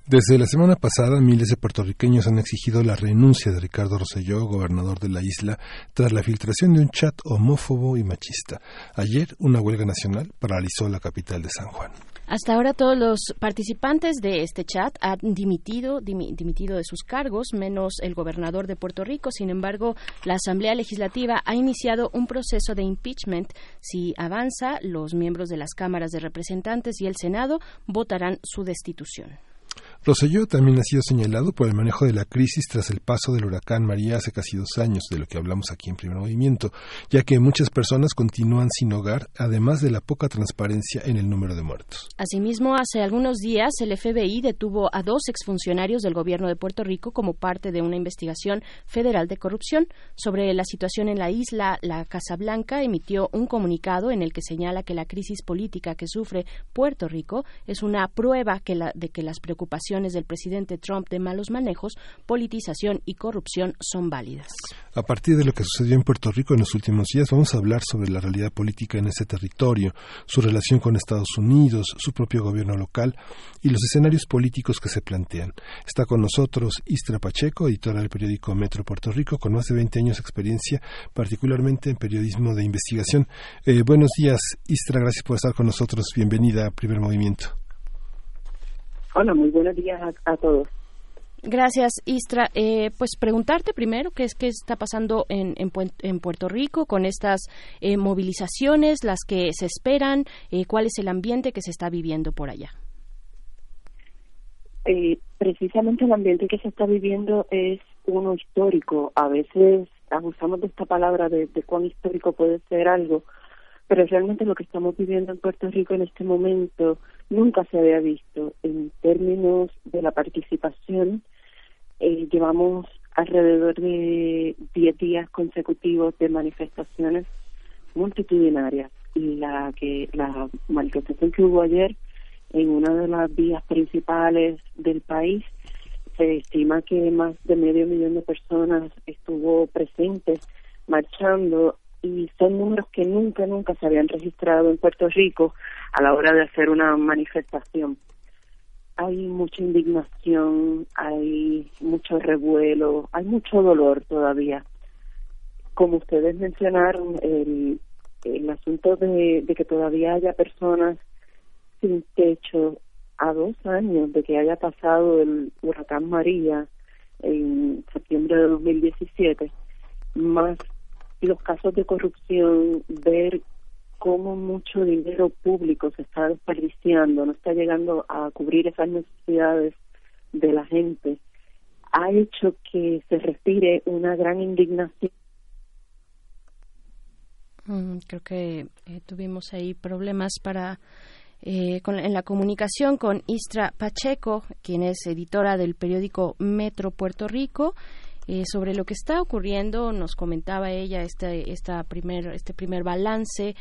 Desde la semana pasada, miles de puertorriqueños han exigido la renuncia de Ricardo Rosselló, gobernador de la isla, tras la filtración de un chat homófobo y machista. Ayer, una huelga nacional paralizó la capital de San Juan. Hasta ahora todos los participantes de este chat han dimitido, dimi- dimitido de sus cargos, menos el gobernador de Puerto Rico. Sin embargo, la Asamblea Legislativa ha iniciado un proceso de impeachment. Si avanza, los miembros de las cámaras de representantes y el Senado votarán su destitución. Rosselló también ha sido señalado por el manejo de la crisis tras el paso del huracán María hace casi dos años, de lo que hablamos aquí en Primer Movimiento, ya que muchas personas continúan sin hogar, además de la poca transparencia en el número de muertos. Asimismo, hace algunos días el FBI detuvo a dos exfuncionarios del gobierno de Puerto Rico como parte de una investigación federal de corrupción. Sobre la situación en la isla, la Casa Blanca emitió un comunicado en el que señala que la crisis política que sufre Puerto Rico es una prueba que la- de que las preocupaciones del presidente Trump de malos manejos, politización y corrupción son válidas. A partir de lo que sucedió en Puerto Rico en los últimos días, vamos a hablar sobre la realidad política en ese territorio, su relación con Estados Unidos, su propio gobierno local y los escenarios políticos que se plantean. Está con nosotros Istra Pacheco, editora del periódico Metro Puerto Rico, con más de 20 años de experiencia, particularmente en periodismo de investigación. Eh, buenos días, Istra, gracias por estar con nosotros. Bienvenida a Primer Movimiento. Hola, muy buenos días a, a todos. Gracias, Istra. Eh, pues preguntarte primero qué es qué está pasando en, en, en Puerto Rico con estas eh, movilizaciones, las que se esperan, eh, cuál es el ambiente que se está viviendo por allá. Eh, precisamente el ambiente que se está viviendo es uno histórico. A veces abusamos de esta palabra de, de cuán histórico puede ser algo, pero realmente lo que estamos viviendo en Puerto Rico en este momento nunca se había visto en términos de la participación. Eh, llevamos alrededor de 10 días consecutivos de manifestaciones multitudinarias y la que la manifestación que hubo ayer en una de las vías principales del país se estima que más de medio millón de personas estuvo presentes marchando y son números que nunca nunca se habían registrado en Puerto Rico a la hora de hacer una manifestación hay mucha indignación, hay mucho revuelo, hay mucho dolor todavía. Como ustedes mencionaron, el, el asunto de, de que todavía haya personas sin techo a dos años de que haya pasado el huracán María en septiembre de 2017, más los casos de corrupción, ver cómo mucho dinero público se está desperdiciando, no está llegando a cubrir esas necesidades de la gente, ha hecho que se respire una gran indignación. Mm, creo que eh, tuvimos ahí problemas para eh, con, en la comunicación con Istra Pacheco, quien es editora del periódico Metro Puerto Rico. Eh, sobre lo que está ocurriendo, nos comentaba ella este, esta primer, este primer balance,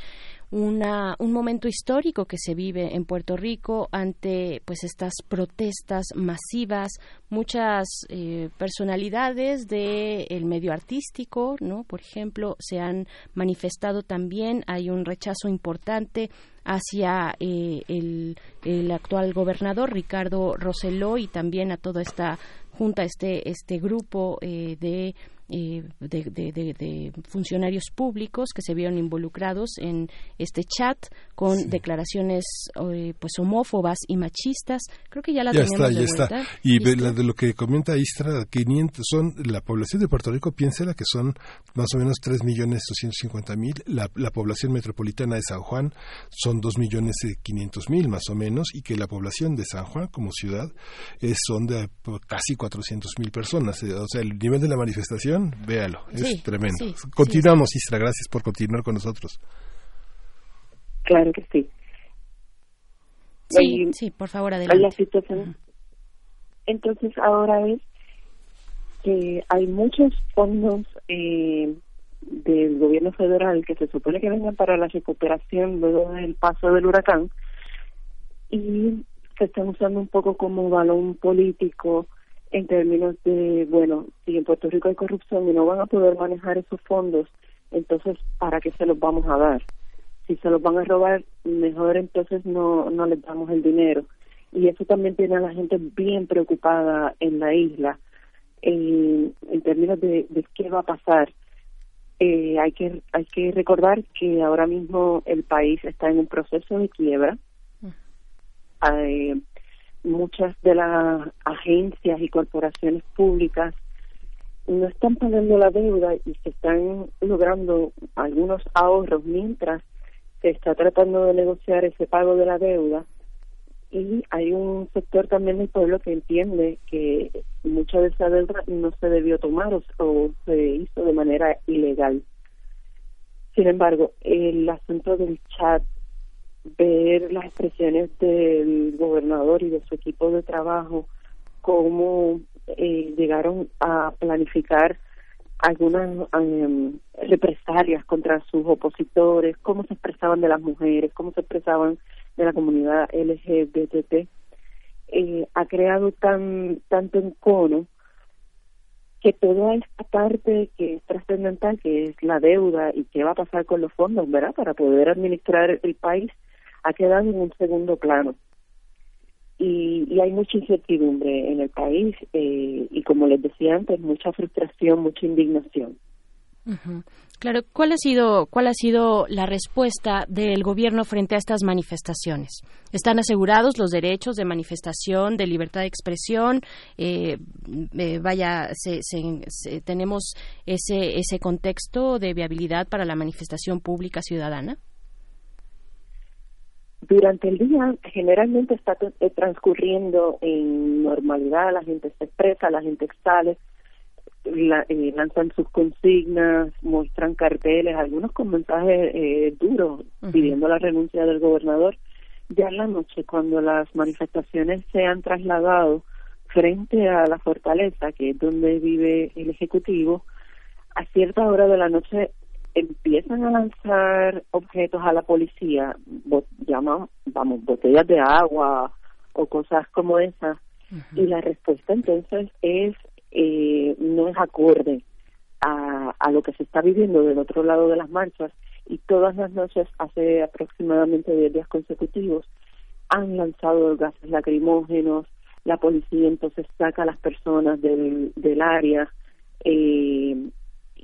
una, un momento histórico que se vive en Puerto Rico ante pues estas protestas masivas, muchas eh, personalidades del medio artístico, ¿no? Por ejemplo, se han manifestado también, hay un rechazo importante hacia eh, el, el, actual gobernador Ricardo Rosselló y también a toda esta junta, este, este grupo eh, de eh, de, de, funcionarios públicos que se vieron involucrados en este chat con declaraciones eh, pues homófobas y machistas. Creo que ya la ya tenemos está, ya está. Y de lo que comenta Istra, 500 son la población de Puerto Rico, piénsela que son más o menos 3 millones 250 mil. La, la población metropolitana de San Juan son 2 millones 500 mil más o menos y que la población de San Juan como ciudad es, son de casi 400 mil personas. O sea, el nivel de la manifestación véalo, es tremendo. Continuamos, Isra, gracias por continuar con nosotros. Claro que sí. Sí, sí, por favor, adelante. La situación. Entonces, ahora es que hay muchos fondos eh, del gobierno federal que se supone que vengan para la recuperación luego del paso del huracán y se están usando un poco como balón político en términos de, bueno, si en Puerto Rico hay corrupción y no van a poder manejar esos fondos, entonces, ¿para qué se los vamos a dar? Si se los van a robar, mejor entonces no, no les damos el dinero. Y eso también tiene a la gente bien preocupada en la isla, en, en términos de, de qué va a pasar. Eh, hay que hay que recordar que ahora mismo el país está en un proceso de quiebra. Eh, muchas de las agencias y corporaciones públicas no están pagando la deuda y se están logrando algunos ahorros mientras se está tratando de negociar ese pago de la deuda y hay un sector también del pueblo que entiende que mucha de esa deuda no se debió tomar o, o se hizo de manera ilegal. Sin embargo, el asunto del chat ver las expresiones del gobernador y de su equipo de trabajo, cómo eh, llegaron a planificar algunas em, represalias contra sus opositores, cómo se expresaban de las mujeres, cómo se expresaban de la comunidad LGBT, eh, ha creado tan tanto encono que toda esta parte que es trascendental, que es la deuda y qué va a pasar con los fondos. Para poder administrar el país, ha quedado en un segundo plano. Y, y hay mucha incertidumbre en el país eh, y, como les decía antes, mucha frustración, mucha indignación. Claro, ¿cuál ha sido cuál ha sido la respuesta del gobierno frente a estas manifestaciones? ¿Están asegurados los derechos de manifestación, de libertad de expresión? Eh, eh, vaya, se, se, tenemos ese ese contexto de viabilidad para la manifestación pública ciudadana durante el día generalmente está eh, transcurriendo en normalidad, la gente se expresa, la gente sale, eh, lanzan sus consignas, muestran carteles, algunos con mensajes eh, duros pidiendo la renuncia del gobernador. Ya en la noche, cuando las manifestaciones se han trasladado frente a la fortaleza, que es donde vive el Ejecutivo, a cierta hora de la noche empiezan a lanzar objetos a la policía, llaman, vamos, botellas de agua o cosas como esas, y la respuesta entonces es, eh, no es acorde a, a lo que se está viviendo del otro lado de las marchas, y todas las noches, hace aproximadamente 10 días consecutivos, han lanzado gases lacrimógenos, la policía entonces saca a las personas del, del área, eh,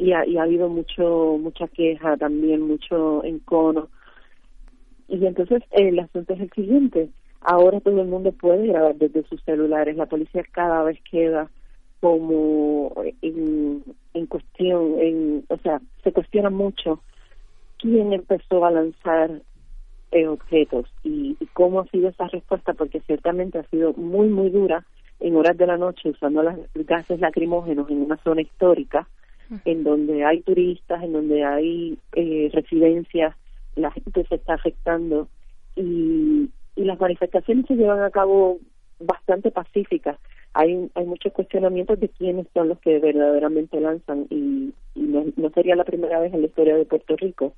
y ha, y ha habido mucho mucha queja también mucho encono. Y entonces el asunto es el siguiente. Ahora todo el mundo puede grabar desde sus celulares. La policía cada vez queda como en, en cuestión, en, o sea, se cuestiona mucho quién empezó a lanzar eh, objetos y, y, cómo ha sido esa respuesta, porque ciertamente ha sido muy, muy dura en horas de la noche usando las gases lacrimógenos en una zona histórica, en donde hay turistas, en donde hay eh, residencias, la gente se está afectando y, las manifestaciones se llevan a cabo bastante pacíficas. Hay, hay muchos cuestionamientos de quiénes son los que verdaderamente lanzan y, y no, no sería la primera vez en la historia de Puerto Rico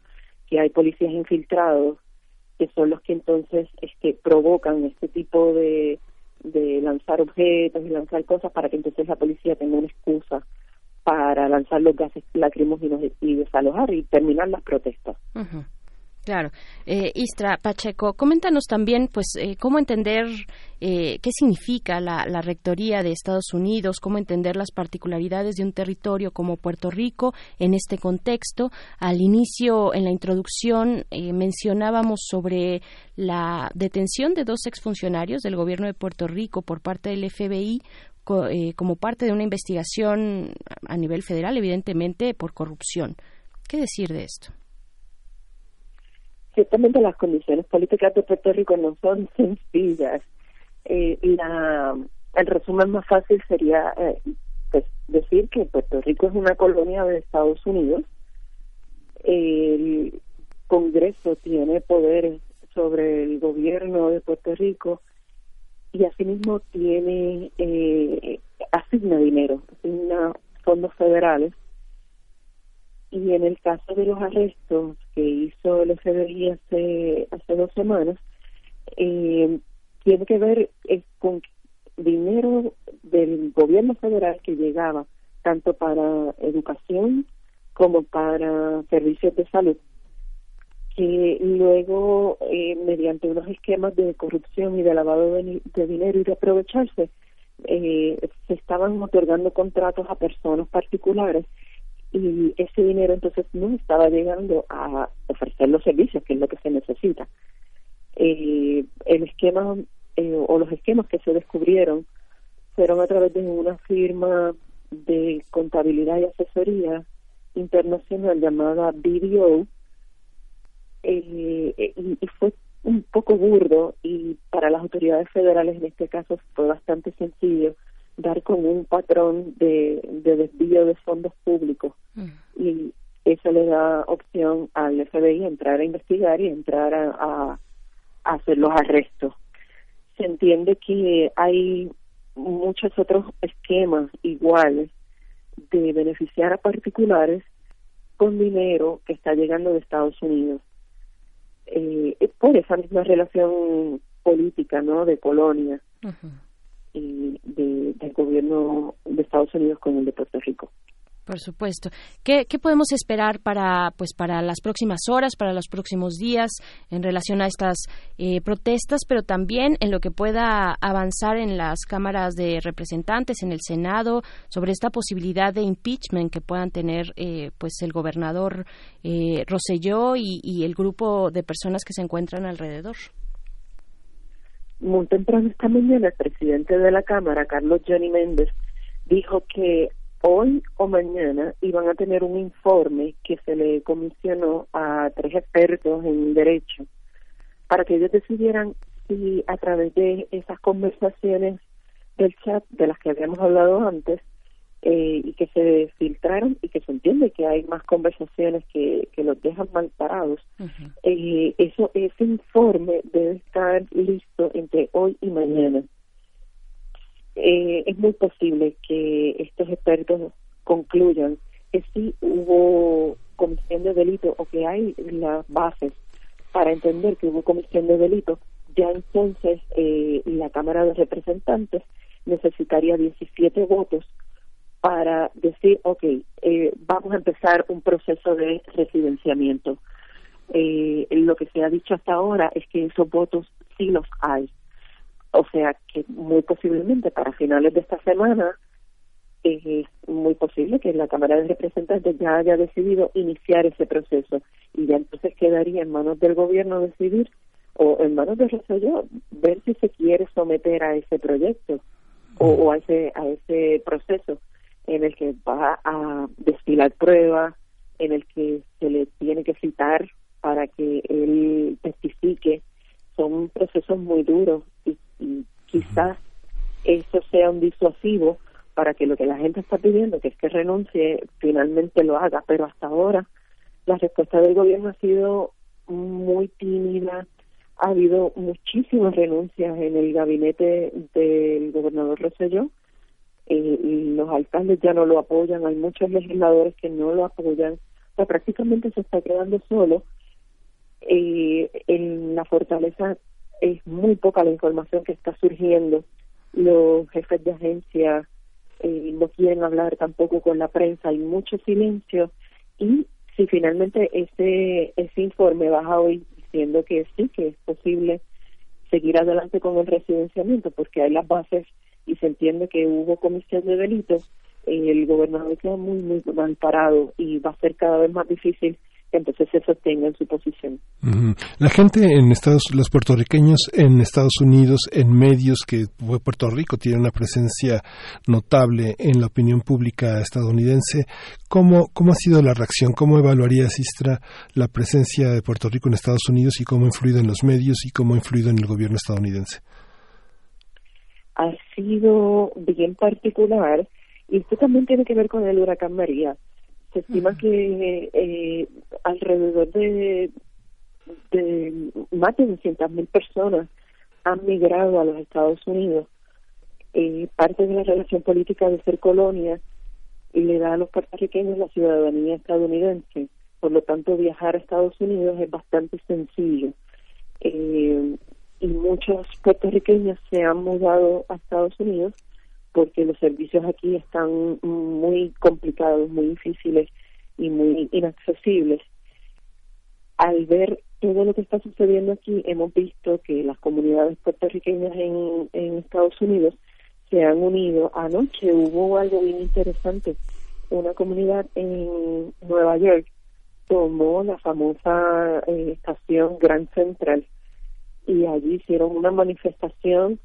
que hay policías infiltrados que son los que entonces este, provocan este tipo de, de lanzar objetos y lanzar cosas para que entonces la policía tenga una excusa para lanzar los gases lacrimógenos y desalojar y terminar las protestas. Claro. Eh, Istra Pacheco, coméntanos también, pues, eh, cómo entender eh, qué significa la, la, rectoría de Estados Unidos, cómo entender las particularidades de un territorio como Puerto Rico en este contexto. Al inicio, en la introducción, eh, mencionábamos sobre la detención de dos exfuncionarios del gobierno de Puerto Rico por parte del FBI co eh, como parte de una investigación a nivel federal, evidentemente, por corrupción. ¿Qué decir de esto? ciertamente las condiciones políticas de Puerto Rico no son <laughs> sencillas. Eh, la, el resumen más fácil sería eh, pues, decir que Puerto Rico es una colonia de Estados Unidos. El Congreso tiene poderes sobre el gobierno de Puerto Rico y asimismo tiene eh, asigna dinero, asigna fondos federales. Y en el caso de los arrestos que hizo el FBI hace hace dos semanas eh, tiene que ver eh, con dinero del gobierno federal que llegaba tanto para educación como para servicios de salud que luego eh, mediante unos esquemas de corrupción y de lavado de, de dinero y de aprovecharse eh, se estaban otorgando contratos a personas particulares y ese dinero entonces no estaba llegando a ofrecer los servicios, que es lo que se necesita. Eh, el esquema eh, o los esquemas que se descubrieron fueron a través de una firma de contabilidad y asesoría internacional llamada BDO eh, y, y fue un poco burdo y para las autoridades federales en este caso fue bastante sencillo dar con un patrón de, de desvío de fondos públicos mm. y eso le da opción al FBI a entrar a investigar y entrar a, a, a hacer los arrestos. Se entiende que hay muchos otros esquemas iguales de beneficiar a particulares con dinero que está llegando de Estados Unidos. Eh, por esa misma relación política, ¿no? De colonia. Uh -huh y de, del gobierno de Estados Unidos con el de Puerto Rico. Por supuesto. ¿Qué, ¿Qué, podemos esperar para, pues, para las próximas horas, para los próximos días en relación a estas eh, protestas, pero también en lo que pueda avanzar en las cámaras de representantes, en el Senado, sobre esta posibilidad de impeachment que puedan tener eh, pues el gobernador eh, Rosselló y, y el grupo de personas que se encuentran alrededor? muy temprano esta mañana el presidente de la Cámara, Carlos Johnny Méndez, dijo que hoy o mañana iban a tener un informe que se le comisionó a tres expertos en derecho para que ellos decidieran si a través de esas conversaciones del chat de las que habíamos hablado antes eh, y que se filtraron y que se entiende que hay más conversaciones que, que los dejan mal parados. Uh -huh. eh, eso, ese informe debe estar listo entre hoy y mañana. Eh, es muy posible que estos expertos concluyan que sí hubo comisión de delito o que hay las bases para entender que hubo comisión de delito, ya entonces eh, la Cámara de Representantes necesitaría 17 votos para decir, ok, eh, vamos a empezar un proceso de residenciamiento. Eh, lo que se ha dicho hasta ahora es que esos votos sí los hay. O sea que muy posiblemente para finales de esta semana es muy posible que la Cámara de Representantes ya haya decidido iniciar ese proceso. Y ya entonces quedaría en manos del gobierno decidir o en manos de Rosselló ver si se quiere someter a ese proyecto o, a ese a ese proceso en el que va a destilar pruebas, en el que se le tiene que citar para que él testifique, son procesos muy duros y, y quizás eso sea un disuasivo para que lo que la gente está pidiendo, que es que renuncie, finalmente lo haga. Pero hasta ahora la respuesta del gobierno ha sido muy tímida. Ha habido muchísimas renuncias en el gabinete del gobernador Rosselló. Eh, y los alcaldes ya no lo apoyan. Hay muchos legisladores que no lo apoyan. O sea, prácticamente se está quedando solo. Eh, en la fortaleza es muy poca la información que está surgiendo. Los jefes de agencia eh, no quieren hablar tampoco con la prensa, hay mucho silencio y si finalmente ese, ese informe baja hoy diciendo que sí, que es posible seguir adelante con el residenciamiento porque hay las bases y se entiende que hubo comisión de delitos, eh, el gobernador queda muy, muy mal parado y va a ser cada vez más difícil entonces se sostenga en su posición. La gente en Estados, los puertorriqueños en Estados Unidos, en medios que Puerto Rico tiene una presencia notable en la opinión pública estadounidense, ¿cómo, cómo ha sido la reacción? ¿Cómo evaluaría Sistra la presencia de Puerto Rico en Estados Unidos y cómo ha influido en los medios y cómo ha influido en el gobierno estadounidense? Ha sido bien particular y esto también tiene que ver con el huracán María se estima que eh, alrededor de, de más de 200.000 personas han migrado a los Estados Unidos. Eh, parte de la relación política de ser colonia y le da a los puertorriqueños la ciudadanía estadounidense. Por lo tanto, viajar a Estados Unidos es bastante sencillo. Eh, y muchos puertorriqueños se han mudado a Estados Unidos porque los servicios aquí están muy complicados, muy difíciles y muy inaccesibles. Al ver todo lo que está sucediendo aquí, hemos visto que las comunidades puertorriqueñas en, Estados Unidos se han unido. Anoche hubo algo bien interesante. Una comunidad en Nueva York tomó la famosa eh, estación Grand Central y allí hicieron una manifestación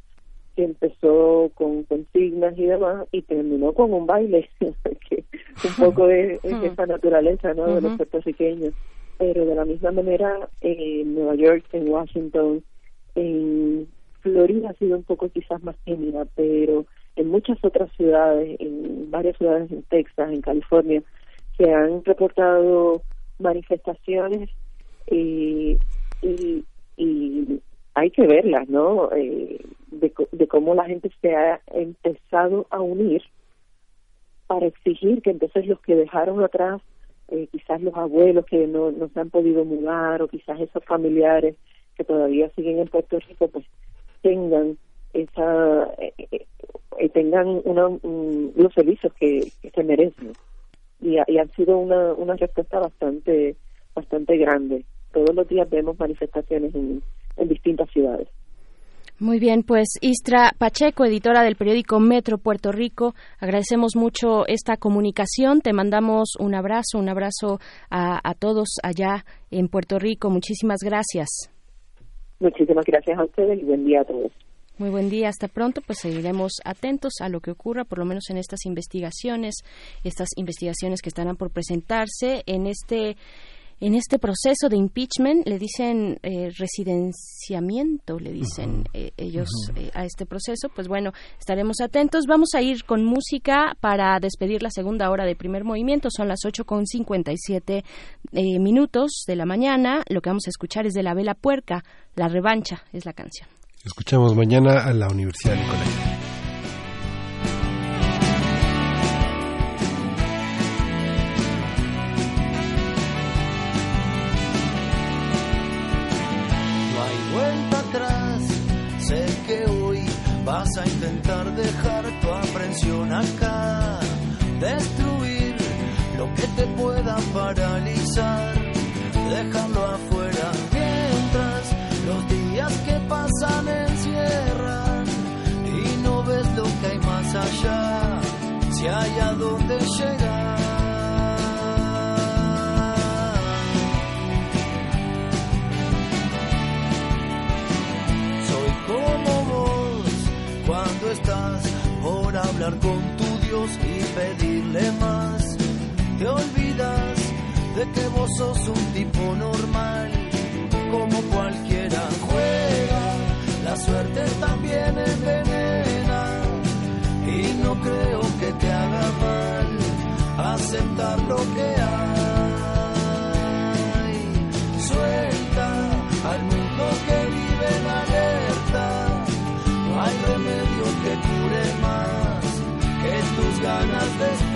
que empezó con consignas y demás y terminó con un baile, <laughs> que un poco de, esa naturaleza ¿no? de los puertorriqueños. Pero de la misma manera, en Nueva York, en Washington, en Florida ha sido un poco quizás más tímida, pero en muchas otras ciudades, en varias ciudades en Texas, en California, se han reportado manifestaciones y, y, y hay que verlas, ¿no? Eh, de, de cómo la gente se ha empezado a unir para exigir que entonces los que dejaron atrás, eh, quizás los abuelos que no, no se han podido mudar o quizás esos familiares que todavía siguen en Puerto Rico, pues tengan esa eh, eh, tengan una, los servicios que, se merecen y, y han sido una, una respuesta bastante bastante grande. Todos los días vemos manifestaciones en, en distintas ciudades. Muy bien, pues Istra Pacheco, editora del periódico Metro Puerto Rico, agradecemos mucho esta comunicación. Te mandamos un abrazo, un abrazo a, a todos allá en Puerto Rico. Muchísimas gracias. Muchísimas gracias a ustedes y buen día a todos. Muy buen día, hasta pronto. Pues seguiremos atentos a lo que ocurra, por lo menos en estas investigaciones, estas investigaciones que estarán por presentarse en este en este proceso de impeachment le dicen eh, residenciamiento, le dicen eh, ellos eh, a este proceso. Pues bueno, estaremos atentos. Vamos a ir con música para despedir la segunda hora de primer movimiento. Son las 8 con 57 minutos de la mañana. Lo que vamos a escuchar es de la vela puerca. La revancha es la canción. Escuchamos mañana a la Universidad de Nicolás. Vas a intentar dejar tu aprensión acá, destruir lo que te pueda paralizar, dejarlo afuera mientras los días que pasan encierran y no ves lo que hay más allá, si hay a con tu Dios y pedirle más. Te olvidas de que vos sos un tipo normal, como cualquiera juega. La suerte también envenena y no creo que te haga mal aceptar lo que hay. husband's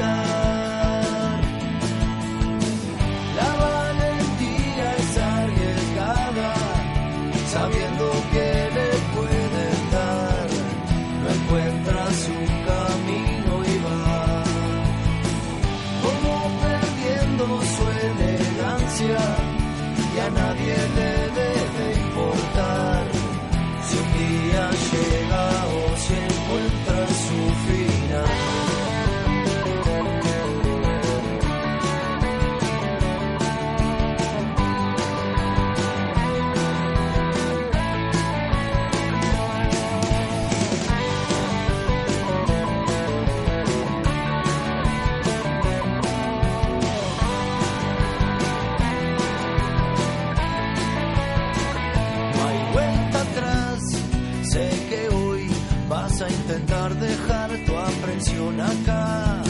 acá.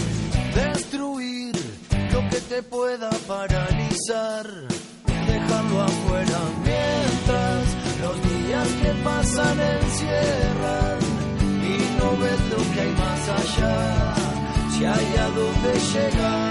Destruir lo que te pueda paralizar. Dejarlo afuera mientras los días que pasan encierran. Y no ves lo que hay más allá. Si hay a dónde llegar.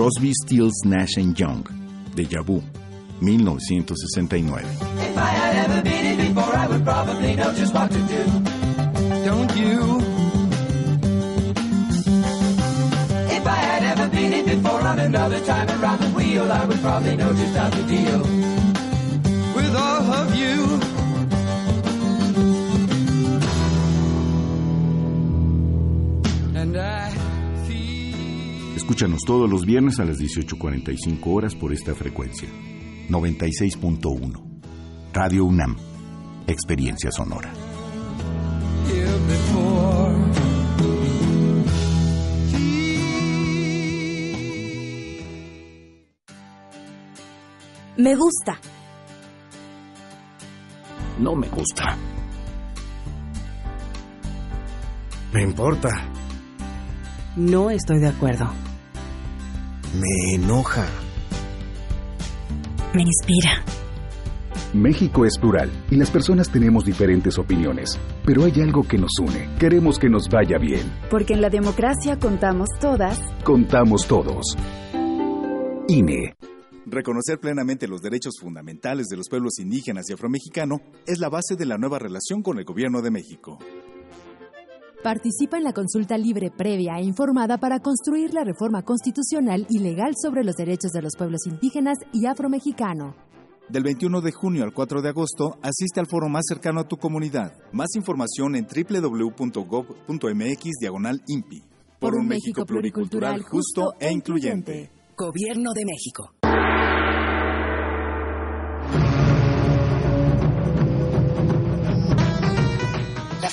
Crosby, Stills, Nash and Young, Deja Vu, 1969. If I had ever been it before, I would probably know just what to do. Don't you? If I had ever been it before on another time around the wheel, I would probably know just how to deal with all of you. And I Escúchanos todos los viernes a las 18.45 horas por esta frecuencia. 96.1. Radio UNAM. Experiencia sonora. Me gusta. No me gusta. Me importa. No estoy de acuerdo. Me enoja. Me inspira. México es plural y las personas tenemos diferentes opiniones, pero hay algo que nos une. Queremos que nos vaya bien. Porque en la democracia contamos todas. Contamos todos. INE. Reconocer plenamente los derechos fundamentales de los pueblos indígenas y afromexicano es la base de la nueva relación con el Gobierno de México. Participa en la consulta libre, previa e informada para construir la reforma constitucional y legal sobre los derechos de los pueblos indígenas y afromexicano. Del 21 de junio al 4 de agosto, asiste al foro más cercano a tu comunidad. Más información en www.gov.mx diagonal INPI. Por un México pluricultural, justo e incluyente. Gobierno de México.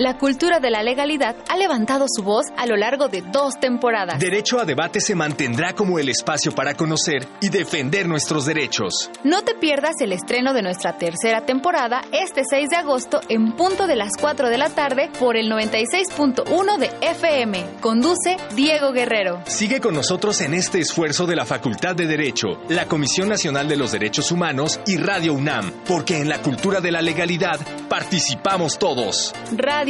La cultura de la legalidad ha levantado su voz a lo largo de dos temporadas. Derecho a debate se mantendrá como el espacio para conocer y defender nuestros derechos. No te pierdas el estreno de nuestra tercera temporada este 6 de agosto en punto de las 4 de la tarde por el 96.1 de FM. Conduce Diego Guerrero. Sigue con nosotros en este esfuerzo de la Facultad de Derecho, la Comisión Nacional de los Derechos Humanos y Radio UNAM, porque en la cultura de la legalidad participamos todos. Radio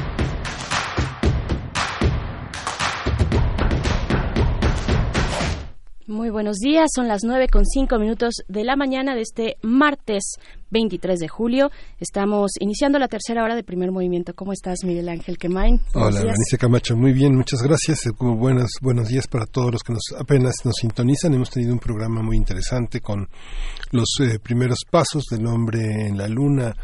Muy buenos días, son las nueve con cinco minutos de la mañana de este martes 23 de julio. Estamos iniciando la tercera hora de primer movimiento. ¿Cómo estás, Miguel Ángel Quemain? Hola, Camacho. Muy bien, muchas gracias. Eh, buenos, buenos días para todos los que nos apenas nos sintonizan. Hemos tenido un programa muy interesante con los eh, primeros pasos del hombre en la luna,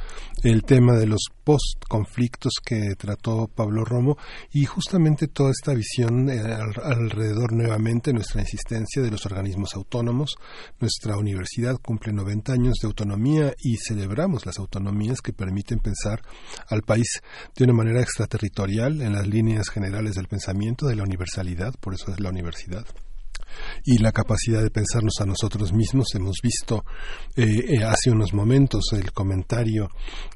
el tema de los post-conflictos que trató Pablo Romo y justamente toda esta visión eh, alrededor nuevamente nuestra insistencia de los organismos autónomos. Nuestra universidad cumple 90 años de autonomía y celebramos las autonomías que permiten pensar al país de una manera extraterritorial en las líneas generales del pensamiento de la universalidad, por eso es la universidad y la capacidad de pensarnos a nosotros mismos. Hemos visto eh, eh, hace unos momentos el comentario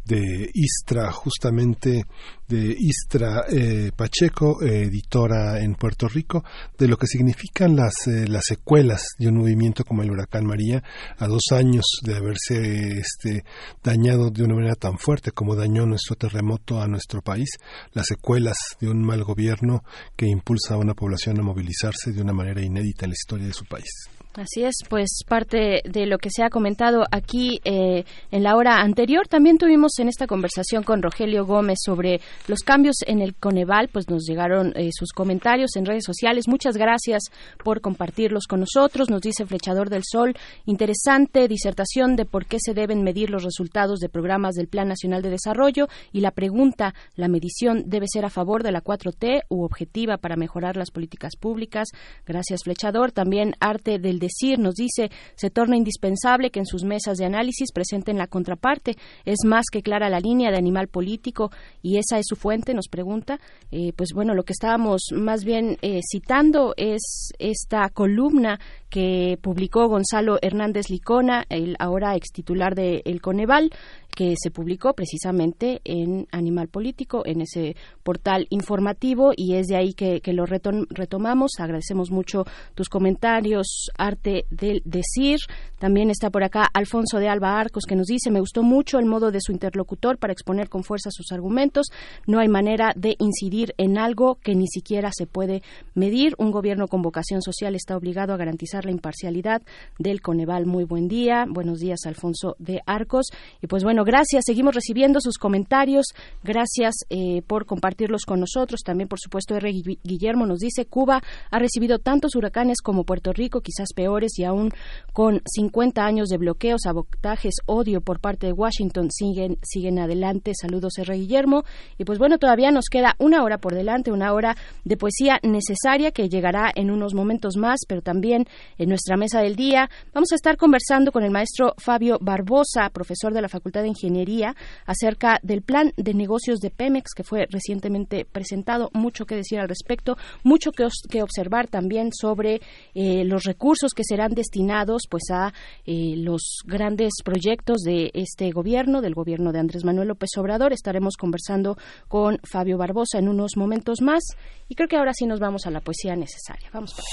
de Istra, justamente de Istra eh, Pacheco, editora en Puerto Rico, de lo que significan las, las secuelas de un movimiento como el huracán María a dos años de haberse este, dañado de una manera tan fuerte como dañó nuestro terremoto a nuestro país, las secuelas de un mal gobierno que impulsa a una población a movilizarse de una manera inédita en la historia de su país. Así es, pues parte de lo que se ha comentado aquí eh, en la hora anterior. También tuvimos en esta conversación con Rogelio Gómez sobre los cambios en el Coneval, pues nos llegaron eh, sus comentarios en redes sociales. Muchas gracias por compartirlos con nosotros. Nos dice Flechador del Sol, interesante disertación de por qué se deben medir los resultados de programas del Plan Nacional de Desarrollo y la pregunta, ¿la medición debe ser a favor de la 4T u objetiva para mejorar las políticas públicas? Gracias, Flechador. También arte del decir, nos dice, se torna indispensable que en sus mesas de análisis presenten la contraparte. Es más que clara la línea de animal político y esa es su fuente, nos pregunta. Eh, pues bueno, lo que estábamos más bien eh, citando es esta columna que publicó Gonzalo Hernández Licona, el ahora ex titular de El Coneval, que se publicó precisamente en Animal Político, en ese portal informativo, y es de ahí que, lo retomamos. Agradecemos mucho tus comentarios, arte del decir. También está por acá Alfonso de Alba Arcos, que nos dice, me gustó mucho el modo de su interlocutor para exponer con fuerza sus argumentos. No hay manera de incidir en algo que ni siquiera se puede medir. Un gobierno con vocación social está obligado a garantizar la imparcialidad del Coneval. Muy buen día. Buenos días, Alfonso de Arcos. Y pues bueno, gracias. Seguimos recibiendo sus comentarios. Gracias eh, por compartirlos con nosotros. También, por supuesto, R. Guillermo nos dice, Cuba ha recibido tantos huracanes como Puerto Rico, quizás peores y aún con 50 años de bloqueos, sabotajes, odio por parte de Washington siguen siguen adelante. Saludos R. Guillermo y pues bueno, todavía nos queda una hora por delante, una hora de poesía necesaria que llegará en unos momentos más, pero también en nuestra mesa del día vamos a estar conversando con el maestro Fabio Barbosa, profesor de la Facultad de Ingeniería, acerca del plan de negocios de Pemex que fue recientemente presentado. Mucho que decir al respecto, mucho que, observar también sobre eh, los recursos que serán destinados pues a eh, los grandes proyectos de este gobierno, del gobierno de Andrés Manuel López Obrador. Estaremos conversando con Fabio Barbosa en unos momentos más y creo que ahora sí nos vamos a la poesía necesaria. Vamos para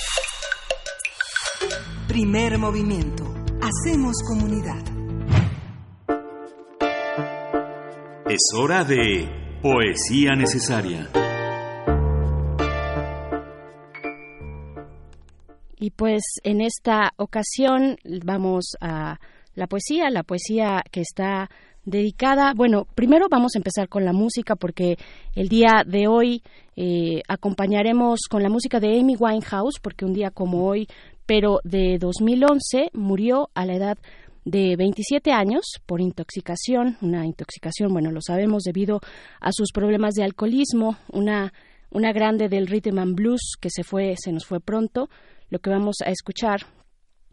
Primer movimiento. Hacemos comunidad. Es hora de poesía necesaria. Y pues en esta ocasión vamos a la poesía, la poesía que está dedicada, bueno, primero vamos a empezar con la música porque el día de hoy eh, acompañaremos con la música de Amy Winehouse porque un día como hoy, pero de 2011, murió a la edad de 27 años por intoxicación, una intoxicación, bueno, lo sabemos debido a sus problemas de alcoholismo, una una grande del rhythm and blues que se fue se nos fue pronto. Lo que vamos a escuchar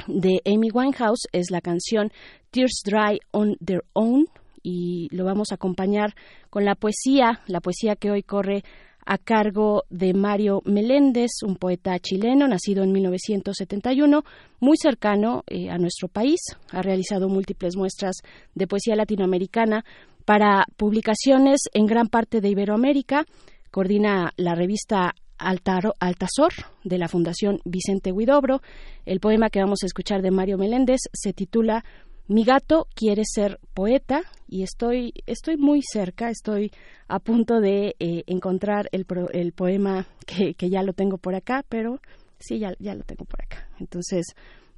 de Amy Winehouse es la canción Tears Dry on Their Own y lo vamos a acompañar con la poesía, la poesía que hoy corre a cargo de Mario Meléndez, un poeta chileno nacido en 1971, muy cercano eh, a nuestro país. Ha realizado múltiples muestras de poesía latinoamericana para publicaciones en gran parte de Iberoamérica. Coordina la revista Altaro, Altazor de la Fundación Vicente Huidobro. El poema que vamos a escuchar de Mario Meléndez se titula Mi gato quiere ser poeta y estoy, estoy muy cerca, estoy a punto de eh, encontrar el, el poema que, que, ya lo tengo por acá, pero sí, ya, ya lo tengo por acá. Entonces,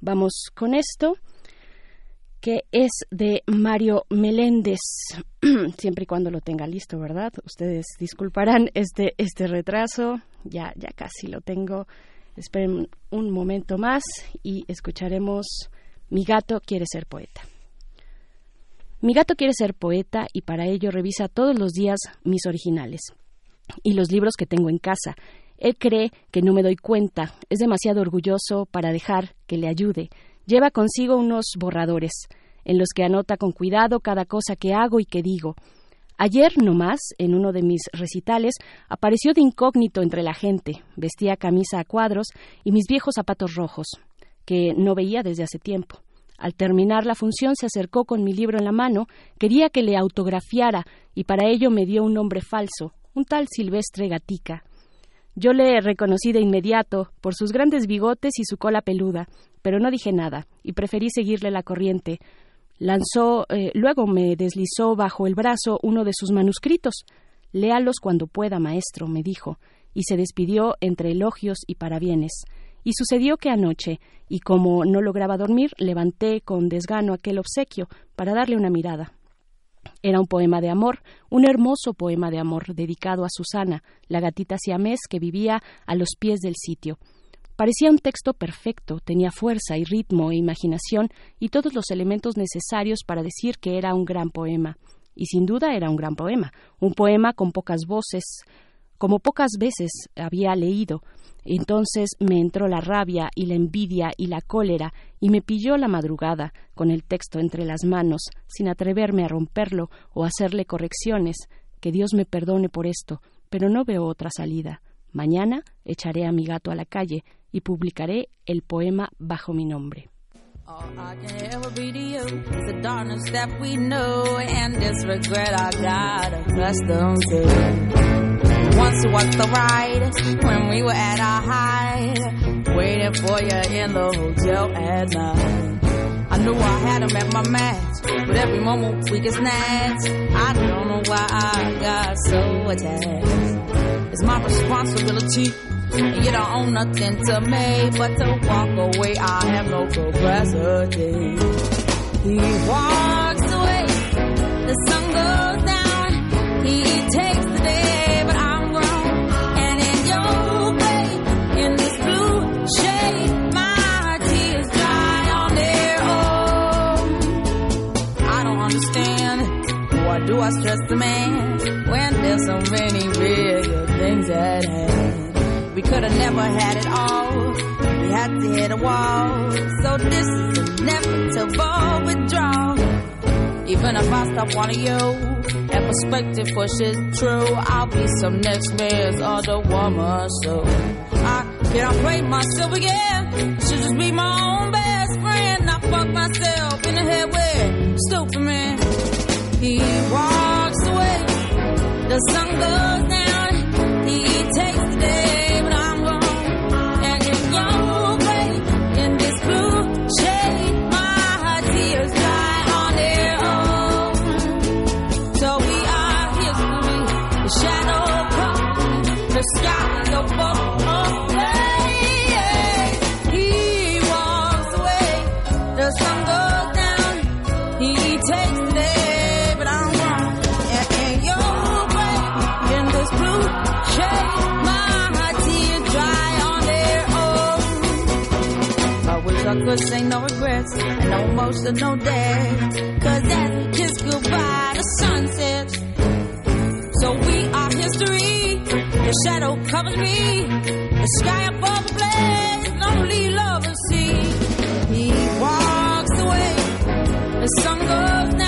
vamos con esto que es de Mario Meléndez, <clears throat> siempre y cuando lo tenga listo, ¿verdad? Ustedes disculparán este, este retraso, ya, ya casi lo tengo. Esperen un momento más y escucharemos Mi gato quiere ser poeta. Mi gato quiere ser poeta y para ello revisa todos los días mis originales y los libros que tengo en casa. Él cree que no me doy cuenta, es demasiado orgulloso para dejar que le ayude. Lleva consigo unos borradores, en los que anota con cuidado cada cosa que hago y que digo. Ayer nomás, en uno de mis recitales, apareció de incógnito entre la gente. Vestía camisa a cuadros y mis viejos zapatos rojos, que no veía desde hace tiempo. Al terminar la función se acercó con mi libro en la mano, quería que le autografiara y para ello me dio un nombre falso, un tal Silvestre Gatica. Yo le reconocí de inmediato por sus grandes bigotes y su cola peluda, pero no dije nada y preferí seguirle la corriente. Lanzó, eh, luego me deslizó bajo el brazo uno de sus manuscritos. Léalos cuando pueda, maestro, me dijo, y se despidió entre elogios y parabienes. Y sucedió que anoche, y como no lograba dormir, levanté con desgano aquel obsequio para darle una mirada. Era un poema de amor, un hermoso poema de amor dedicado a Susana, la gatita siamés que vivía a los pies del sitio. Parecía un texto perfecto, tenía fuerza y ritmo e imaginación y todos los elementos necesarios para decir que era un gran poema. Y sin duda era un gran poema, un poema con pocas voces, como pocas veces había leído. Entonces me entró la rabia y la envidia y la cólera y me pilló la madrugada con el texto entre las manos, sin atreverme a romperlo o hacerle correcciones. Que Dios me perdone por esto, pero no veo otra salida. Mañana echaré a mi gato a la calle y publicaré el poema bajo mi nombre. Once was the ride when we were at our height, waiting for you in the hotel at night. I knew I had him at my match, but every moment we get snatched. I don't know why I got so attached. It's my responsibility and you don't own nothing to me but to walk away. I have no capacity. He walks away, the sun goes down. He takes the day, I stress the man when there's so many bigger things at hand? We could have never had it all. We had to hit a wall. So this is inevitable withdrawal. Even if I stop wanting you and perspective pushes true, I'll be some next man's other woman. So I can't break myself again. Should just be my own best friend. I fuck myself in the head with stupid man. He walks away. The sun goes down. Could say no regrets and no emotional days. Cause as we kiss goodbye, the sun sets. So we are history. The shadow covers me. The sky above the blaze, only lovers see. He walks away. The sun goes down.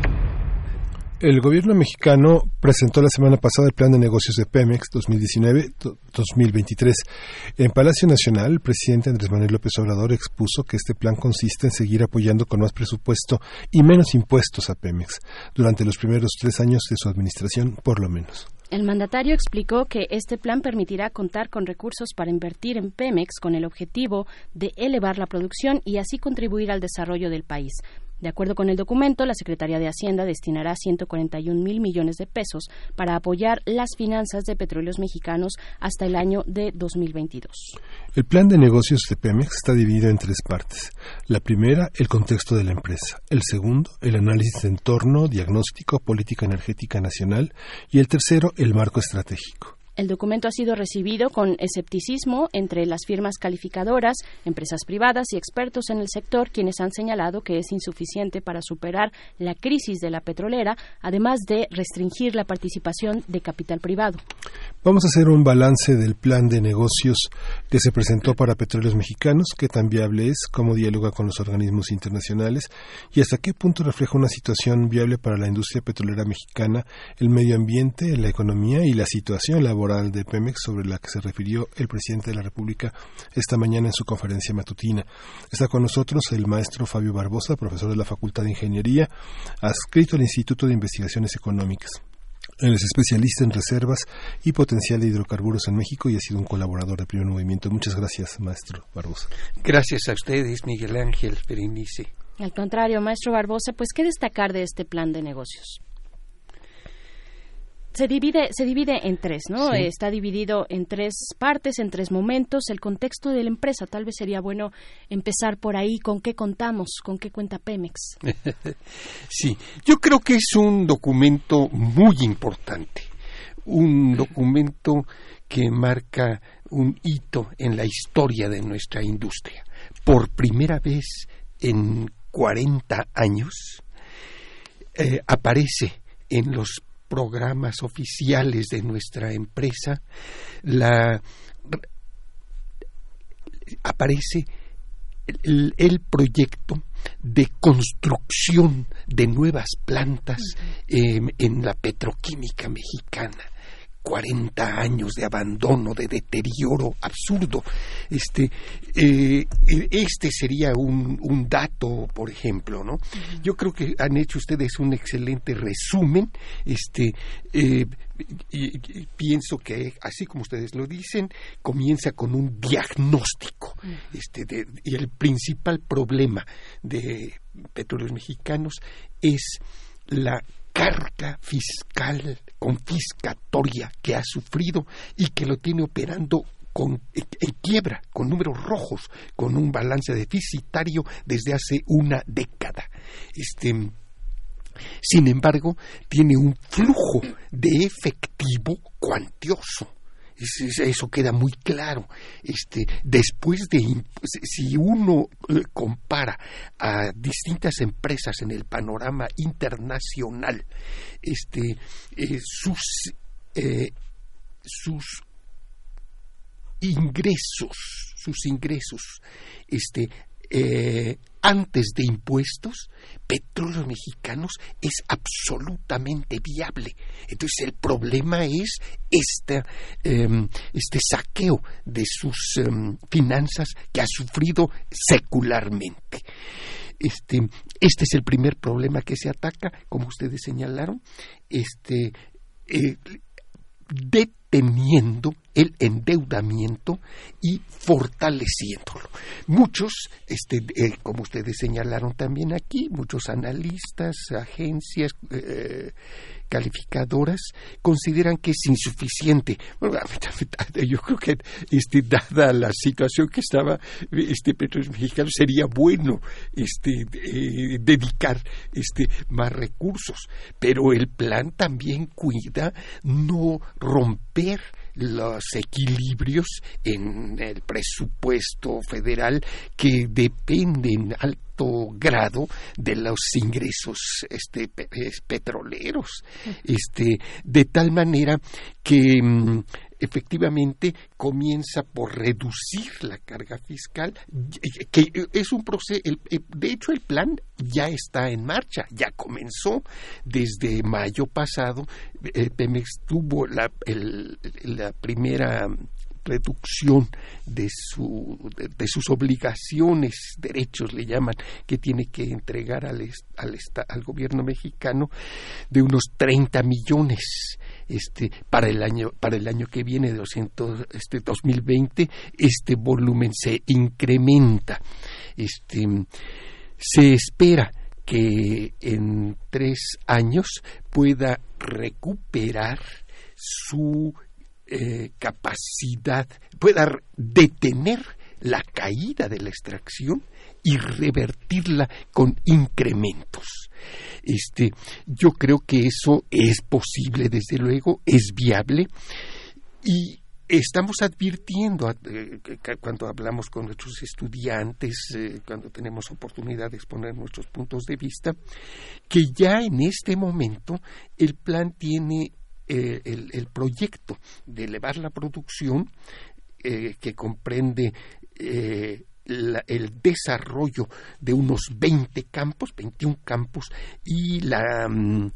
El gobierno mexicano presentó la semana pasada el plan de negocios de Pemex 2019-2023. En Palacio Nacional, el presidente Andrés Manuel López Obrador expuso que este plan consiste en seguir apoyando con más presupuesto y menos impuestos a Pemex durante los primeros tres años de su administración, por lo menos. El mandatario explicó que este plan permitirá contar con recursos para invertir en Pemex con el objetivo de elevar la producción y así contribuir al desarrollo del país. De acuerdo con el documento, la Secretaría de Hacienda destinará 141 mil millones de pesos para apoyar las finanzas de petróleos mexicanos hasta el año de 2022. El plan de negocios de Pemex está dividido en tres partes. La primera, el contexto de la empresa. El segundo, el análisis de entorno, diagnóstico, política energética nacional. Y el tercero, el marco estratégico. El documento ha sido recibido con escepticismo entre las firmas calificadoras, empresas privadas y expertos en el sector, quienes han señalado que es insuficiente para superar la crisis de la petrolera, además de restringir la participación de capital privado. Vamos a hacer un balance del plan de negocios que se presentó para petróleos mexicanos, qué tan viable es, cómo dialoga con los organismos internacionales y hasta qué punto refleja una situación viable para la industria petrolera mexicana, el medio ambiente, la economía y la situación laboral de Pemex sobre la que se refirió el presidente de la República esta mañana en su conferencia matutina. Está con nosotros el maestro Fabio Barbosa, profesor de la Facultad de Ingeniería, adscrito al Instituto de Investigaciones Económicas. Él es especialista en reservas y potencial de hidrocarburos en México y ha sido un colaborador de Primer Movimiento. Muchas gracias, maestro Barbosa. Gracias a ustedes, Miguel Ángel Berenice. Al contrario, maestro Barbosa, pues ¿qué destacar de este plan de negocios? Se divide, se divide en tres, ¿no? Sí. Está dividido en tres partes, en tres momentos. El contexto de la empresa, tal vez sería bueno empezar por ahí. ¿Con qué contamos? ¿Con qué cuenta Pemex? <laughs> Sí, yo creo que es un documento muy importante, un documento que marca un hito en la historia de nuestra industria. Por primera vez en 40 años eh, aparece en los programas oficiales de nuestra empresa la aparece el, el proyecto de construcción de nuevas plantas eh, en la petroquímica mexicana 40 años de abandono, de deterioro absurdo. Este, eh, este sería un, un, dato, por ejemplo, ¿no? Yo creo que han hecho ustedes un excelente resumen. Este, eh, y, pienso que, así como ustedes lo dicen, comienza con un diagnóstico. Este, de, y el principal problema de petróleos mexicanos es la carga fiscal confiscatoria que ha sufrido y que lo tiene operando con, en quiebra, con números rojos, con un balance deficitario desde hace una década. Este, sin embargo, tiene un flujo de efectivo cuantioso eso queda muy claro. Este, después de, si uno eh, compara a distintas empresas en el panorama internacional, este, eh, sus, eh, sus ingresos, sus ingresos, este, antes de impuestos, Petróleos Mexicanos es absolutamente viable. Entonces el problema es este, este saqueo de sus em, finanzas que ha sufrido secularmente. Este, este es el primer problema que se ataca, como ustedes señalaron, este, eh, deteniendo el endeudamiento y fortaleciéndolo. Muchos, este, eh, como ustedes señalaron también aquí, muchos analistas, agencias, eh, calificadoras consideran que es insuficiente. yo creo que este, dada la situación que estaba este Petróleos Mexicanos sería bueno este eh, dedicar este más recursos, pero el plan también cuida no romper los equilibrios en el presupuesto federal que dependen alto grado de los ingresos este, petroleros. Este de tal manera que mm, efectivamente comienza por reducir la carga fiscal, que es un proceso, de hecho el plan ya está en marcha, ya comenzó. Desde mayo pasado, eh, Pemex tuvo la, la primera reducción de, su, de, sus obligaciones, derechos le llaman, que tiene que entregar al, al, al gobierno mexicano de unos 30 millones este para el año para el año que viene de 200 este 2020 este volumen se incrementa. Este se espera que en tres años pueda recuperar su eh, capacidad, pueda detener la caída de la extracción y revertirla con incrementos. Este, yo creo que eso es posible, desde luego, es viable y estamos advirtiendo eh, cuando hablamos con nuestros estudiantes, eh, cuando tenemos oportunidad de exponer nuestros puntos de vista, que ya en este momento el plan tiene eh, el, proyecto de elevar la producción que comprende el desarrollo de unos 20 campos, 21 campos, y la mm,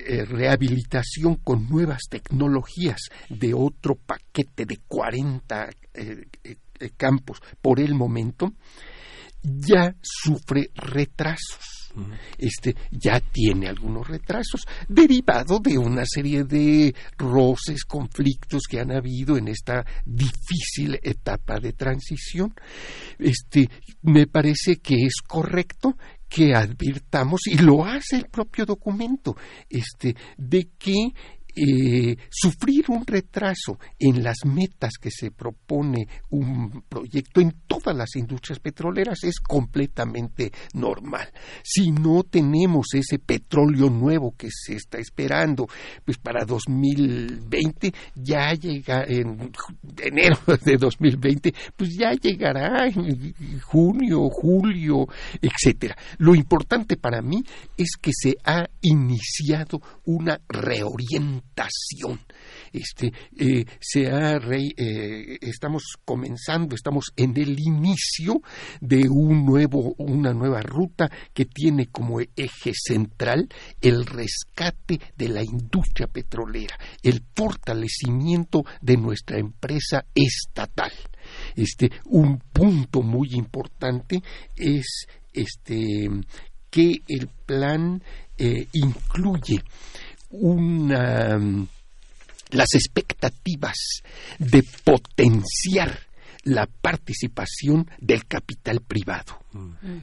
eh, rehabilitación con nuevas tecnologías de otro paquete de 40 eh, eh, campos por el momento, ya sufre retrasos este ya tiene algunos retrasos derivado de una serie de roces, conflictos que han habido en esta difícil etapa de transición. Este me parece que es correcto que advirtamos y lo hace el propio documento este de que eh, sufrir un retraso en las metas que se propone un proyecto en todas las industrias petroleras es completamente normal. Si no tenemos ese petróleo nuevo que se está esperando, pues para 2020 ya llega en enero <laughs> de 2020, pues ya llegará en junio, julio, etcétera. Lo importante para mí es que se ha iniciado una reorientación Este, eh, se ha rey, eh, estamos comenzando, estamos en el inicio de un nuevo, una nueva ruta que tiene como eje central el rescate de la industria petrolera, el fortalecimiento de nuestra empresa estatal. Este, un punto muy importante es este que el plan eh, incluye una las expectativas de potenciar la participación del capital privado.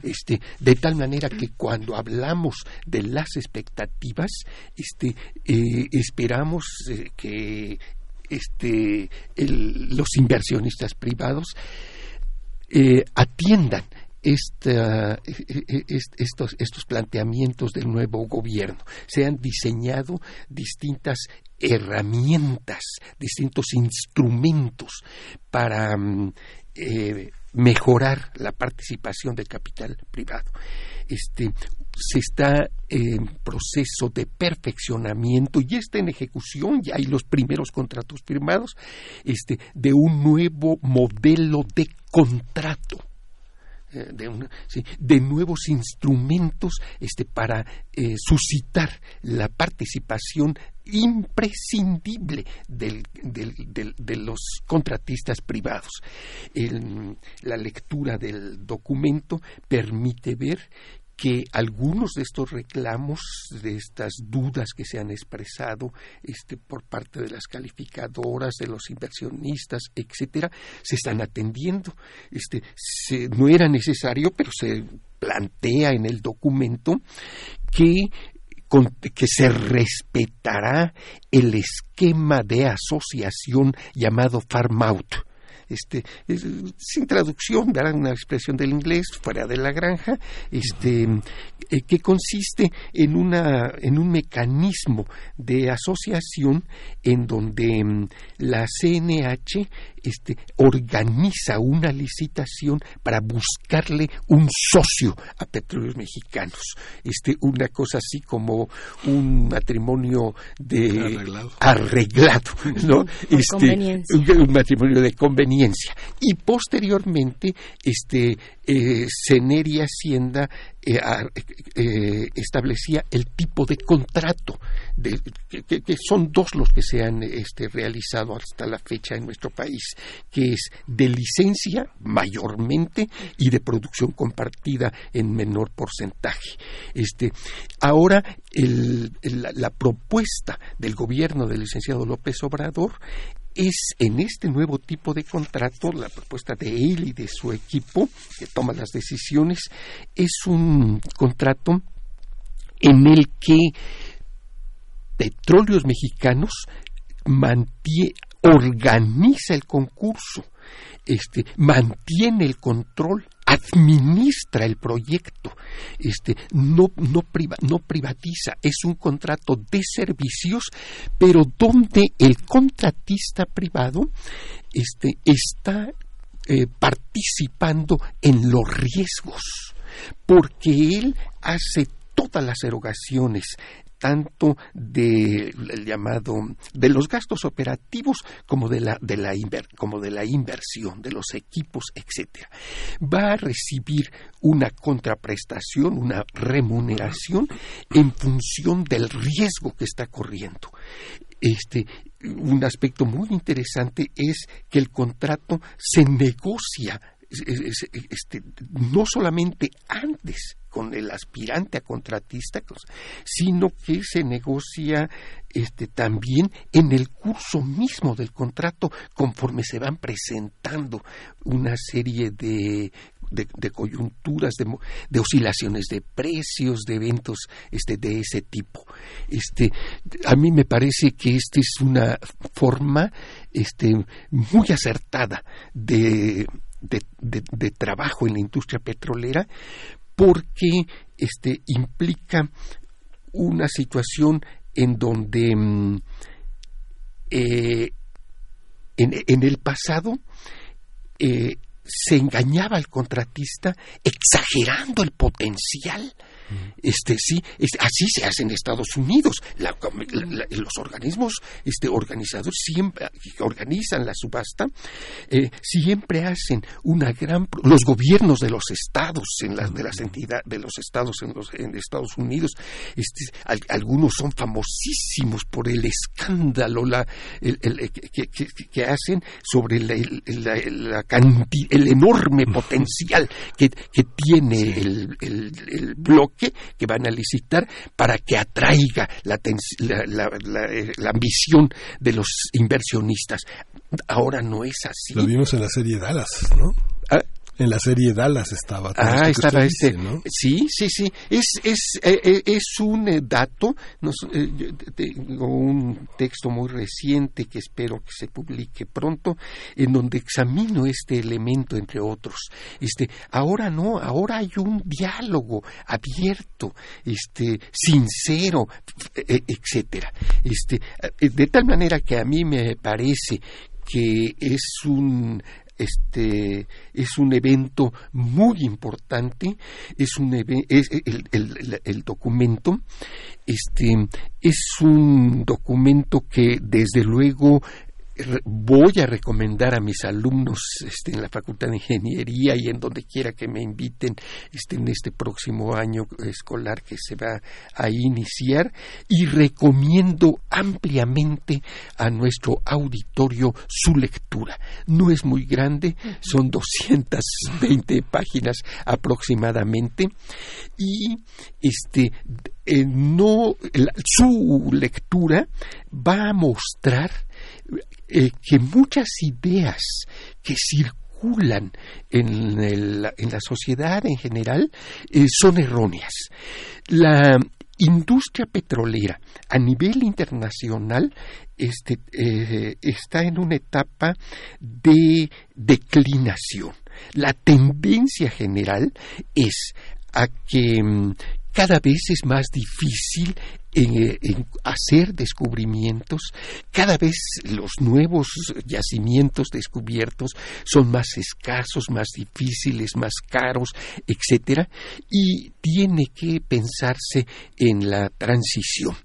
Este, de tal manera que cuando hablamos de las expectativas, este, eh, esperamos eh, que este, los inversionistas privados eh, atiendan esta, estos, estos planteamientos del nuevo gobierno. Se han diseñado distintas herramientas, distintos instrumentos para mm, eh, mejorar la participación del capital privado. Este, se está en proceso de perfeccionamiento y está en ejecución, ya hay los primeros contratos firmados, este, de un nuevo modelo de contrato eh, de, nuevos instrumentos este, para eh, suscitar la participación imprescindible de los contratistas privados. la lectura del documento permite ver que algunos de estos reclamos, de estas dudas que se han expresado este, por parte de las calificadoras, de los inversionistas, etcétera, se están atendiendo. Este, no era necesario, pero se plantea en el documento que que se respetará el esquema de asociación llamado farm out este, sin traducción, darán una expresión del inglés fuera de la granja, este, eh, que consiste en, una, en un mecanismo de asociación en donde mm, la CNH este, organiza una licitación para buscarle un socio a petróleos mexicanos. Este, una cosa así como un matrimonio de arreglado, ¿no? Este, un, matrimonio de conveniencia. Y posteriormente, este, eh, Hacienda eh, eh, establecía el tipo de contrato, de, que, son dos los que se han este, realizado hasta la fecha en nuestro país, que es de licencia mayormente y de producción compartida en menor porcentaje. Este, ahora la propuesta del gobierno del licenciado López Obrador es en este nuevo tipo de contrato, la propuesta de él y de su equipo que toma las decisiones, es un contrato en el que Petróleos Mexicanos organiza el concurso, este, mantiene el control administra el proyecto, este, no, no, no privatiza, es un contrato de servicios, pero donde el contratista privado este, está eh, participando en los riesgos, porque él hace todas las erogaciones tanto de llamado de los gastos operativos como de la de la como de la inversión de los equipos etcétera. Va a recibir una contraprestación una remuneración en función del riesgo que está corriendo. Este un aspecto muy interesante es que el contrato se negocia este, no solamente antes con el aspirante a contratista, sino que se negocia este, también en el curso mismo del contrato conforme se van presentando una serie de de, coyunturas, de, oscilaciones de precios, de eventos este, de ese tipo. Este, a mí me parece que esta es una forma este, muy acertada de, de, trabajo en la industria petrolera porque este, implica una situación en donde mm, eh, en, el pasado eh, se engañaba al contratista exagerando el potencial Este sí, este, así se hace en Estados Unidos. La- la- la- los organismos este, organizadores siempre que organizan la subasta eh, siempre hacen una gran los gobiernos de los estados en las de las entidades de los estados en los en Estados Unidos este, al- algunos son famosísimos por el escándalo la el, el- que, que- hacen sobre la, el- la- el enorme potencial que, que tiene el, el- el bloque que van a licitar para que atraiga la, la- la- eh, la ambición de los inversionistas. Ahora no es así. Lo vimos en la serie Dallas, ¿no? En la serie Dallas estaba. Ah, estaba este. dice, ¿no? Sí, sí, sí. Es, es, eh, eh, es un eh, dato. Nos, eh, yo tengo un texto muy reciente que espero que se publique pronto, en donde examino este elemento, entre otros. Este, ahora no, ahora hay un diálogo abierto, este, sincero, eh, etcétera. Este, eh, de tal manera que a mí me parece que es un este es un evento muy importante es un el, el- el- documento este es un documento que desde luego voy a recomendar a mis alumnos este, en la Facultad de Ingeniería y en donde quiera que me inviten este, en este próximo año escolar que se va a iniciar. Y recomiendo ampliamente a nuestro auditorio su lectura. No es muy grande, son 220 páginas aproximadamente. Y este eh, no la- su lectura va a mostrar eh, que muchas ideas que circulan en, en la sociedad en general eh, son erróneas. La industria petrolera a nivel internacional este, eh, está en una etapa de declinación. La tendencia general es a que mm, cada vez es más difícil eh, en hacer descubrimientos, cada vez los nuevos yacimientos descubiertos son más escasos, más difíciles, más caros, etcétera, y tiene que pensarse en la transición.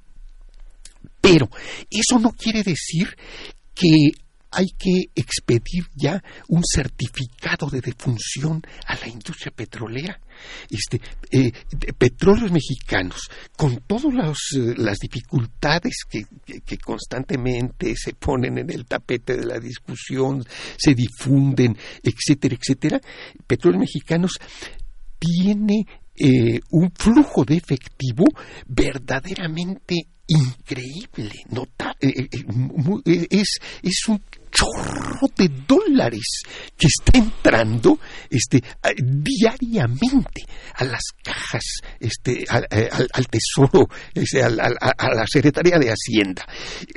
Pero eso no quiere decir que hay que expedir ya un certificado de defunción a la industria petrolera. Este, eh, petróleos mexicanos, con todas los, eh, las dificultades que, constantemente se ponen en el tapete de la discusión, se difunden, etcétera, etcétera, petróleos mexicanos tiene eh, un flujo de efectivo verdaderamente increíble, nota- eh, eh, es, es un chorro de dólares que está entrando este, diariamente a las cajas, este, al, eh, tesoro, este, a, la Secretaría de Hacienda.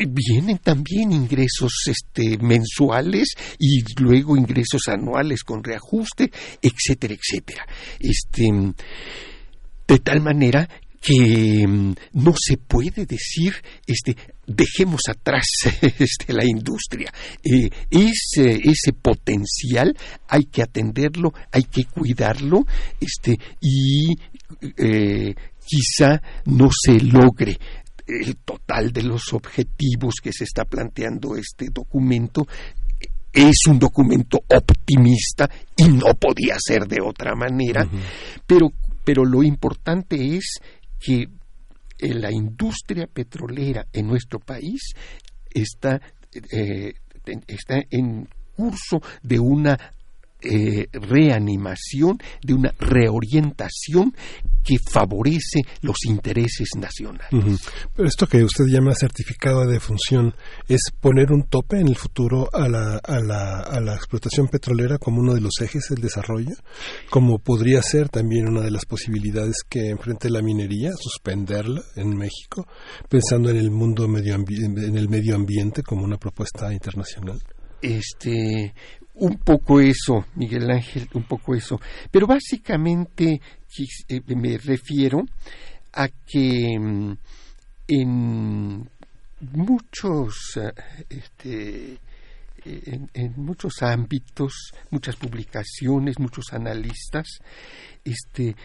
Vienen también ingresos este, mensuales y luego ingresos anuales con reajuste, etcétera, etcétera. Este, de tal manera que mm, no se puede decir este dejemos atrás <laughs> este, la industria. Eh, ese, ese potencial hay que atenderlo hay que cuidarlo este y eh, quizá no se logre el total de los objetivos que se está planteando este documento. Es un documento optimista y no podía ser de otra manera, pero, pero lo importante es que eh, la industria petrolera en nuestro país está, eh, en- está en curso de una eh, reanimación, de una reorientación que favorece los intereses nacionales. Pero esto que usted llama certificado de función es poner un tope en el futuro a la, a la, a la explotación petrolera como uno de los ejes del desarrollo, como podría ser también una de las posibilidades que enfrente la minería, suspenderla en México, pensando en el mundo medio en el medio ambiente como una propuesta internacional. este un poco eso, Miguel Ángel, un poco eso. Pero básicamente eh, me refiero a que mm, en muchos eh, este, en, en muchos ámbitos, muchas publicaciones, muchos analistas, este,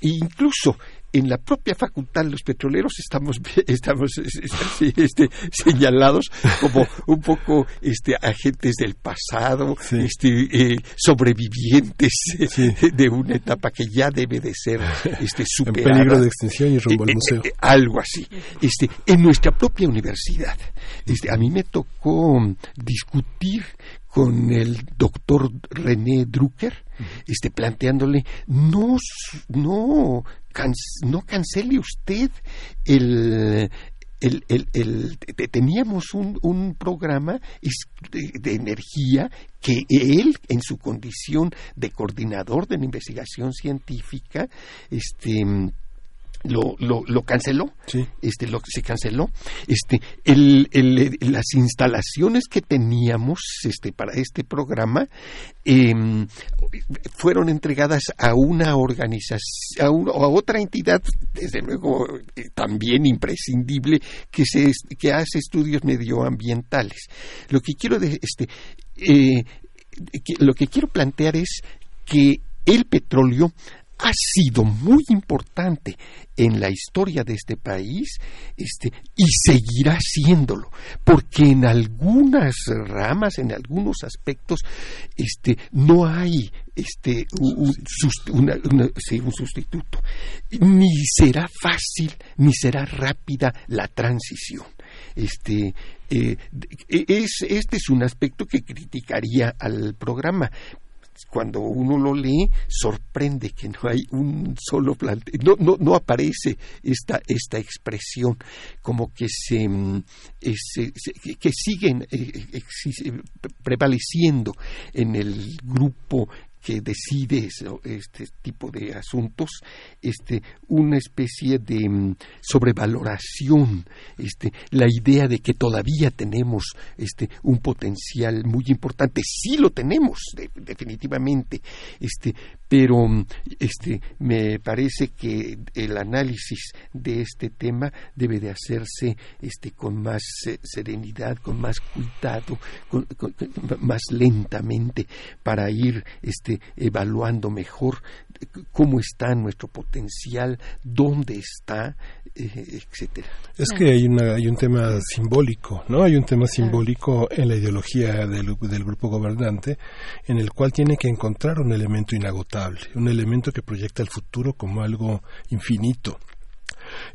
e incluso en la propia facultad los petroleros estamos <laughs> estamos este, señalados como un poco este agentes del pasado este eh, sobrevivientes eh, de una etapa que ya debe de ser <laughs> este En superada. peligro de extinción y rumbo al Eh, eh, museo. eh, algo así. Este en nuestra propia universidad este a mí me tocó discutir con el doctor René Drucker, este, planteándole, no, no, can- no cancele usted el, el, el- el- te- teníamos un, un programa de, de energía que él, en su condición de coordinador de la investigación científica, este, lo, lo, lo canceló, este, lo, se canceló, este, el, el- las instalaciones que teníamos, este, para este programa, em, fueron entregadas a una organización, a, un- a otra entidad, desde luego, eh, también imprescindible, que se, que hace estudios medioambientales. Lo que quiero, de, este, eh, que- lo que quiero plantear es que el petróleo ha sido muy importante en la historia de este país este, y seguirá siéndolo, porque en algunas ramas, en algunos aspectos, este, no hay este, un, sustituto, ni será fácil, ni será rápida la transición. Este, eh, es, este es un aspecto que criticaría al programa, cuando uno lo lee sorprende que no hay un solo plante no no no aparece esta esta expresión como que se, mm, eh, se- que- siguen eh, exi- eh, prevaleciendo en el grupo que decide este tipo de asuntos este una especie de mm, sobrevaloración este la idea de que todavía tenemos este un potencial muy importante. Sí lo tenemos de- definitivamente este pero mm, este me parece que el análisis de este tema debe de hacerse este con más eh, serenidad con más cuidado con- más lentamente para ir este evaluando mejor eh, cómo está nuestro potencial dónde está etcétera Es que hay, una, hay un tema simbólico, ¿no? Hay un tema simbólico en la ideología del, del grupo gobernante en el cual tiene que encontrar un elemento inagotable, un elemento que proyecta el futuro como algo infinito.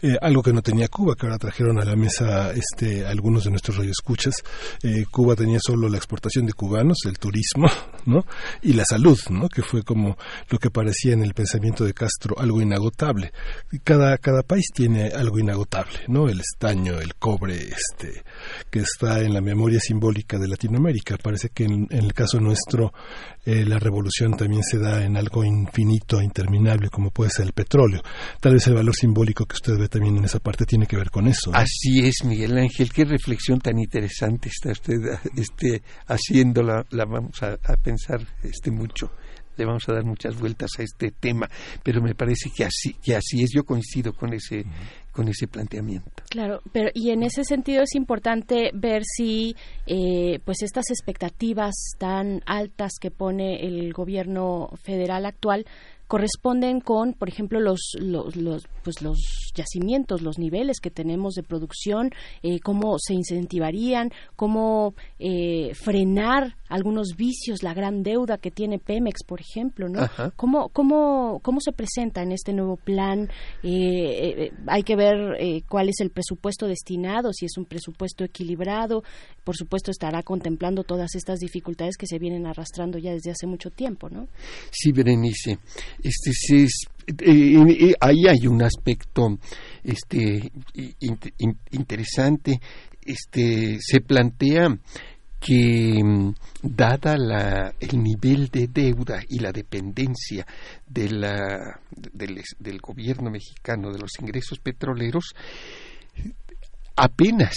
Eh, algo que no tenía Cuba, que ahora trajeron a la mesa este, algunos de nuestros radioescuchas. Eh, Cuba tenía solo la exportación de cubanos, el turismo, <laughs> ¿no? Y la salud, ¿no? Que fue como lo que parecía en el pensamiento de Castro algo inagotable. Cada, cada país tiene algo inagotable, ¿no? El estaño, el cobre, este, que está en la memoria simbólica de Latinoamérica. Parece que en el caso nuestro, eh, la revolución también se da en algo infinito e interminable, como puede ser el petróleo. Tal vez el valor simbólico que usted ve también en esa parte tiene que ver con eso. ¿no? Así es, Miguel Ángel. Qué reflexión tan interesante está usted <laughs> este, haciendo. La, vamos a, a pensar este, mucho. Le vamos a dar muchas vueltas a este tema. Pero me parece que así, que así es. Yo coincido con ese, con ese planteamiento. Claro, pero y en ese sentido es importante ver si eh, pues estas expectativas tan altas que pone el gobierno federal actual corresponden con, por ejemplo, los, los, los, pues los yacimientos, los niveles que tenemos de producción, eh, cómo se incentivarían, cómo eh, frenar algunos vicios, la gran deuda que tiene Pemex, por ejemplo, ¿no? Ajá. ¿Cómo, cómo, ¿Cómo se presenta en este nuevo plan? Eh, eh, hay que ver eh, cuál es el presupuesto destinado, si es un presupuesto equilibrado. Por supuesto, estará contemplando todas estas dificultades que se vienen arrastrando ya desde hace mucho tiempo, ¿no? Sí, Berenice. Este, eh, ahí hay un aspecto este, in- in- interesante. Este, se plantea que mm, dada la, el nivel de deuda y la dependencia de la, del gobierno mexicano de los ingresos petroleros, apenas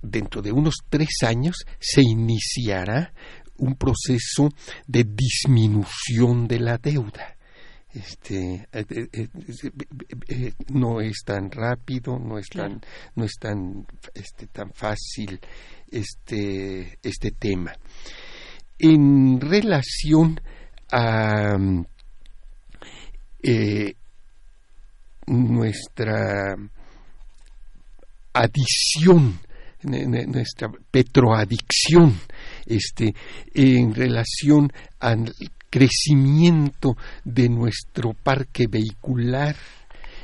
dentro de unos tres años se iniciará un proceso de disminución de la deuda. Este, eh, eh, eh, no es tan rápido, no es tan, no es tan, este, tan fácil este, este tema. En relación a eh, nuestra adición nuestra petroadicción este en relación al crecimiento de nuestro parque vehicular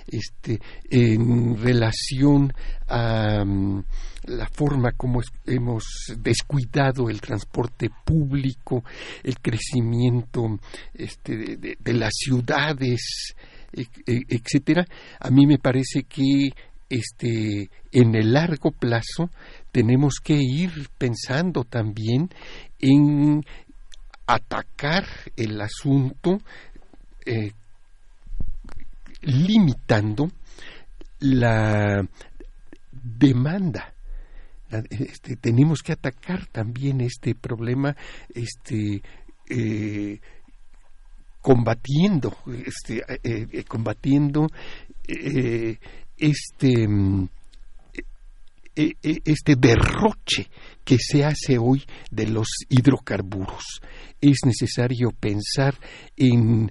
este en relación a mm, la forma como hemos descuidado el transporte público el crecimiento este, de, las ciudades e, e, etcétera. A mí me parece que este, en el largo plazo tenemos que ir pensando también en atacar el asunto eh, limitando la demanda. Este, tenemos que atacar también este problema este, eh, combatiendo este, eh, combatiendo este, mm, este derroche que se hace hoy de los hidrocarburos. Es necesario pensar en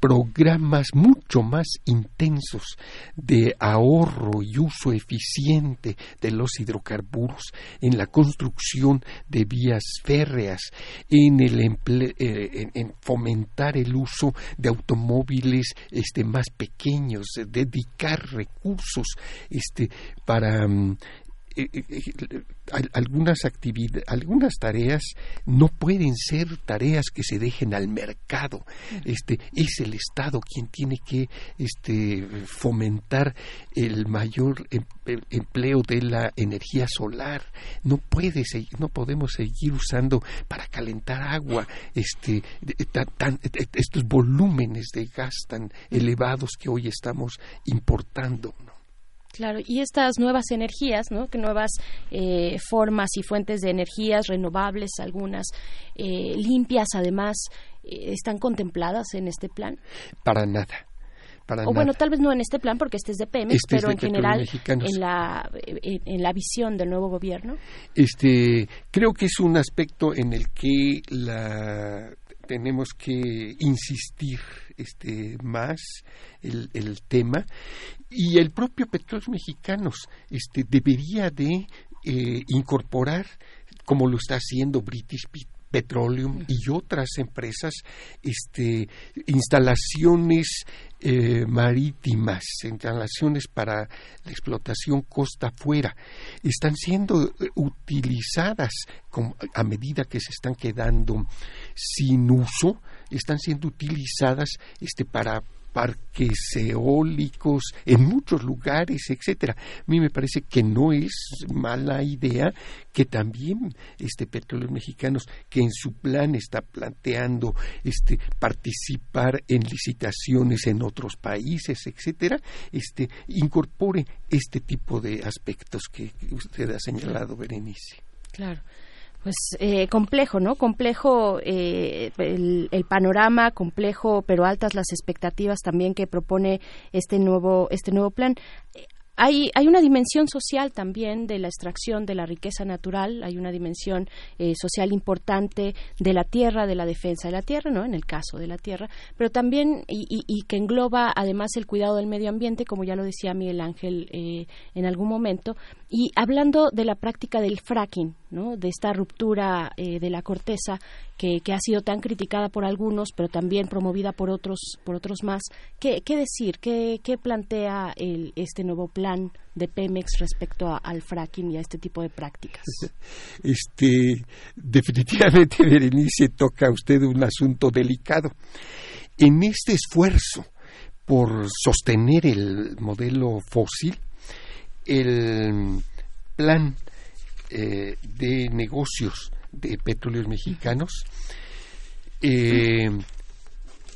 programas mucho más intensos de ahorro y uso eficiente de los hidrocarburos en la construcción de vías férreas, en, el eh, en, fomentar el uso de automóviles este, más pequeños, dedicar recursos este, para mm, eh, eh, eh, algunas actividades, algunas tareas no pueden ser tareas que se dejen al mercado. Este es el Estado quien tiene que este, fomentar el mayor em, empleo de la energía solar. No puede no podemos seguir usando para calentar agua este estos volúmenes de gas tan elevados que hoy estamos importando. Claro, y estas nuevas energías, ¿no? Que nuevas eh, formas y fuentes de energías renovables, algunas eh, limpias, además, eh, están contempladas en este plan. Para nada. Para o bueno, tal vez no en este plan porque este es de Pemex, este pero en general en la, en, la visión del nuevo gobierno. Este, creo que es un aspecto en el que la tenemos que insistir este, más el, el tema. Y el propio Petróleos Mexicanos este, debería de eh, incorporar, como lo está haciendo British Petroleum y otras empresas, este, instalaciones eh, marítimas, instalaciones para la explotación costa afuera, están siendo eh, utilizadas a medida que se están quedando sin uso, están siendo utilizadas este, para parques eólicos en muchos lugares, etcétera. A mí me parece que no es mala idea que también este Petróleos Mexicanos que en su plan está planteando este participar en licitaciones en otros países, etcétera, este incorpore este tipo de aspectos que usted ha señalado, Berenice. Claro pues eh, complejo, ¿no? Complejo eh, el, el, panorama, complejo, pero altas las expectativas también que propone este nuevo este nuevo plan. Hay, hay una dimensión social también de la extracción de la riqueza natural, hay una dimensión eh, social importante de la tierra, de la defensa de la tierra, ¿no? En el caso de la tierra, pero también y, que engloba además el cuidado del medio ambiente, como ya lo decía Miguel Ángel eh, en algún momento, y hablando de la práctica del fracking, ¿no? De esta ruptura eh, de la corteza que, que, ha sido tan criticada por algunos, pero también promovida por otros, por otros más. ¿Qué, decir? ¿Qué, qué plantea el, este nuevo plan de Pemex respecto al fracking y a este tipo de prácticas? <laughs> Este, definitivamente, Berenice, toca a usted un asunto delicado. En este esfuerzo por sostener el modelo fósil, el plan eh, de negocios de petróleos mexicanos eh,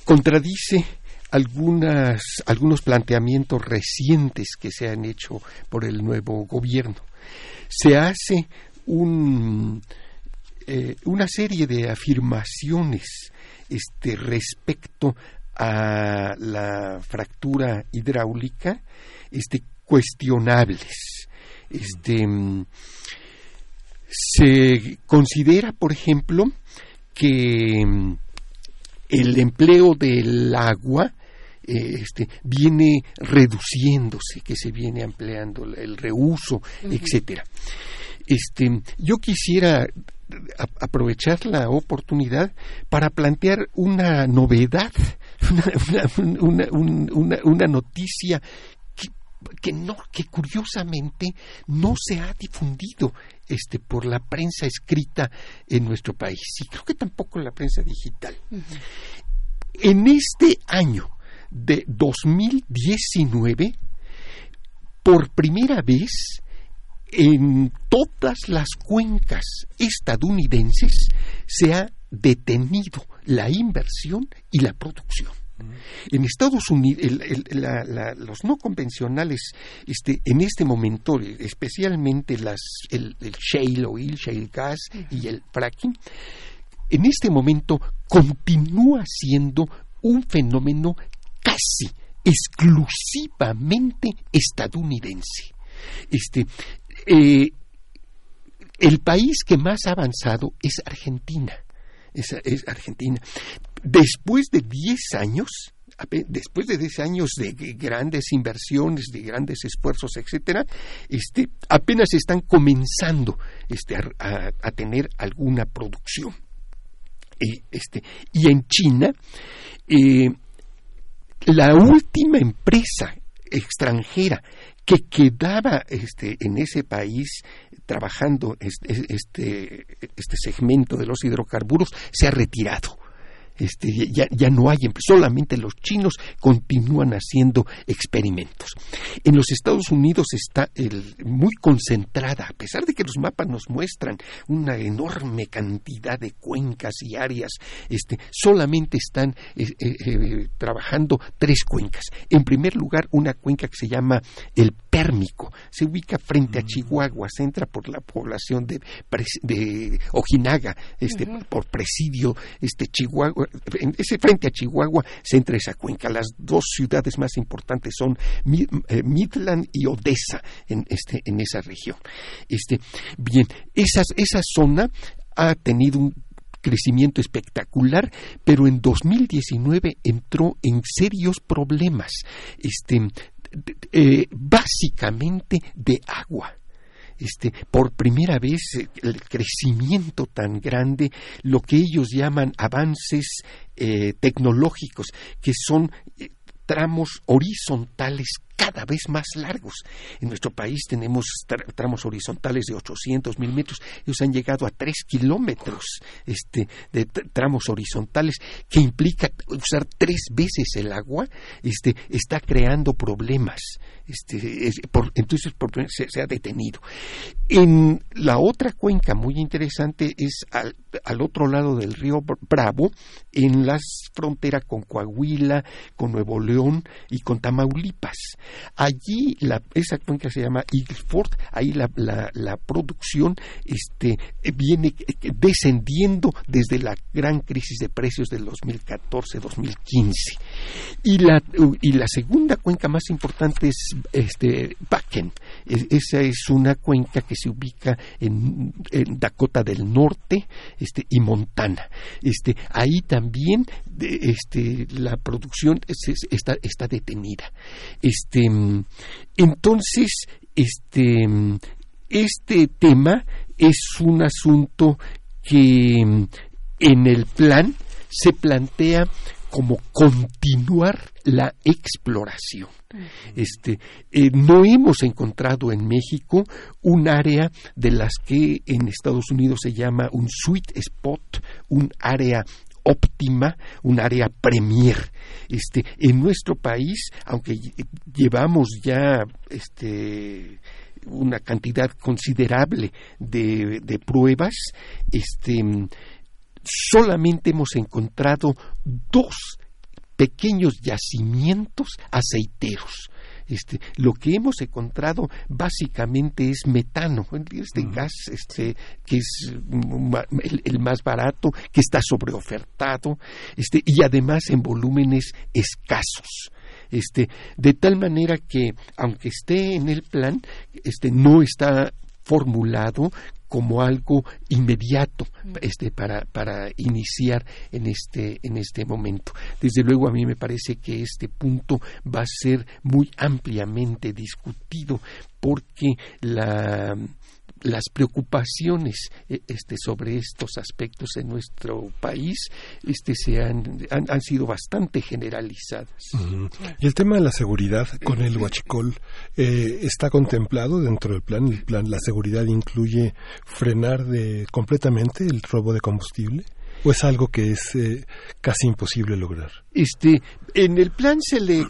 contradice algunas, algunos planteamientos recientes que se han hecho por el nuevo gobierno. Se hace un, eh, una serie de afirmaciones este, respecto a la fractura hidráulica este, cuestionables. Este, se considera, por ejemplo, que el empleo del agua eh, este, viene reduciéndose, que se viene ampliando el reuso, etcétera. Este, yo quisiera aprovechar la oportunidad para plantear una novedad, <laughs> una, una, una noticia que no que curiosamente no se ha difundido este por la prensa escrita en nuestro país y creo que tampoco la prensa digital. En este año de 2019 por primera vez en todas las cuencas estadounidenses se ha detenido la inversión y la producción. En Estados Unidos, los no convencionales, este, en este momento, especialmente las, el, shale oil, shale gas y el fracking, en este momento continúa siendo un fenómeno casi exclusivamente estadounidense. Este, eh, el país que más ha avanzado es Argentina. es Argentina después de 10 años, después de 10 años de grandes inversiones, de grandes esfuerzos, etcétera, este, apenas están comenzando este, a, tener alguna producción. este, y en China, eh, la última empresa extranjera que quedaba este, en ese país trabajando este, este, este segmento de los hidrocarburos se ha retirado este, ya, ya, no hay, solamente los chinos continúan haciendo experimentos. En los Estados Unidos está muy concentrada, a pesar de que los mapas nos muestran una enorme cantidad de cuencas y áreas, este, solamente están eh, eh, eh, trabajando tres cuencas. En primer lugar, una cuenca que se llama el Pérmico, se ubica frente a Chihuahua, se entra por la población de, de Ojinaga, este, por presidio, este, Chihuahua, ese frente a Chihuahua se entra esa cuenca. Las dos ciudades más importantes son eh, Midland y Odessa en, este, en esa región. Este, bien, esa zona ha tenido un crecimiento espectacular, pero en 2019 entró en serios problemas, este, eh, básicamente de agua este, por primera vez eh, el crecimiento tan grande, lo que ellos llaman avances eh, tecnológicos, que son eh, tramos horizontales cada vez más largos. En nuestro país tenemos tramos horizontales de 800 mil metros. Ellos han llegado a 3 kilómetros este, de tramos horizontales, que implica usar tres veces el agua. Este, está creando problemas. Este, entonces se, ha detenido. En la otra cuenca muy interesante es al, otro lado del río Bravo, en la frontera con Coahuila, con Nuevo León y con Tamaulipas. Allí la, esa cuenca se llama Eagleford, ahí la, la, producción este, viene descendiendo desde la gran crisis de precios del 2014-2015. Y la, y la segunda cuenca más importante es este, Bakken. esa es una cuenca que se ubica en, Dakota del Norte este, y Montana. Este, ahí también este, la producción está, está detenida. Este, entonces, este, este tema es un asunto que en el plan se plantea como continuar la exploración. Este, eh, no hemos encontrado en México un área de las que en Estados Unidos se llama un sweet spot, un área óptima, un área premier. Este, en nuestro país, aunque llevamos ya este, una cantidad considerable de, de pruebas, este, solamente hemos encontrado dos pequeños yacimientos aceiteros. Este, lo que hemos encontrado básicamente es metano, este gas este, que es el, más barato, que está sobreofertado, este, y además en volúmenes escasos. Este, de tal manera que, aunque esté en el plan, este, no está formulado como algo inmediato este, para, para iniciar en este, en este momento. Desde luego a mí me parece que este punto va a ser muy ampliamente discutido porque la las preocupaciones eh, este, sobre estos aspectos en nuestro país este, se han, han, sido bastante generalizadas. Y el tema de la seguridad con el huachicol eh, está contemplado dentro del plan. El plan, la seguridad incluye frenar de, completamente el robo de combustible. ¿O es algo que es eh, casi imposible lograr? Este, en el plan se, le,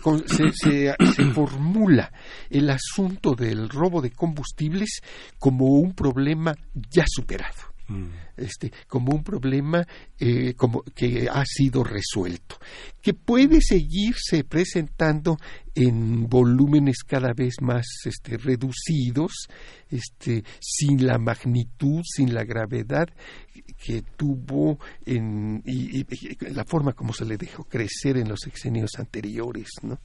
se, <clears throat> formula el asunto del robo de combustibles como un problema ya superado. Mm. Este, como un problema eh, como que ha sido resuelto, que puede seguirse presentando en volúmenes cada vez más este, reducidos, este, sin la magnitud, sin la gravedad que tuvo en y, la forma como se le dejó crecer en los sexenios anteriores, ¿no?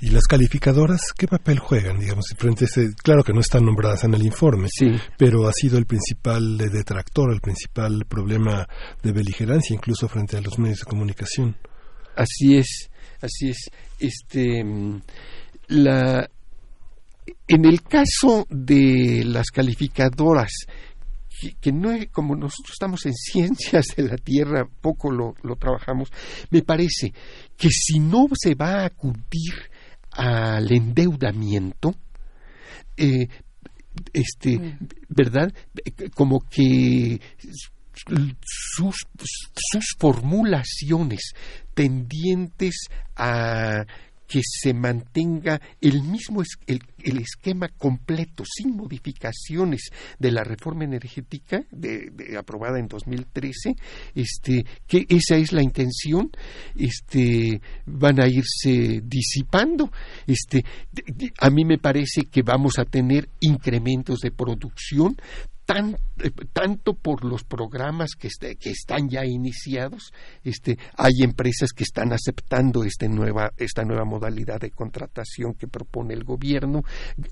¿Y las calificadoras qué papel juegan, digamos, frente claro que no están nombradas en el informe, sí. pero ha sido el principal detractor, el principal problema de beligerancia, incluso frente a los medios de comunicación? Así es, así es. Este, la, en el caso de las calificadoras que, no es, como nosotros estamos en <laughs> ciencias de la Tierra, poco lo, trabajamos, me parece que si no se va a acudir al endeudamiento, eh, este, mm. ¿verdad? Como que sus, sus formulaciones tendientes a que se mantenga el mismo el, el, esquema completo, sin modificaciones de la reforma energética de, aprobada en 2013, este, que esa es la intención, este, van a irse disipando. Este, a mí me parece que vamos a tener incrementos de producción, eh, tanto por los programas que, que, están ya iniciados, este, hay empresas que están aceptando este nueva, esta nueva modalidad de contratación que propone el gobierno,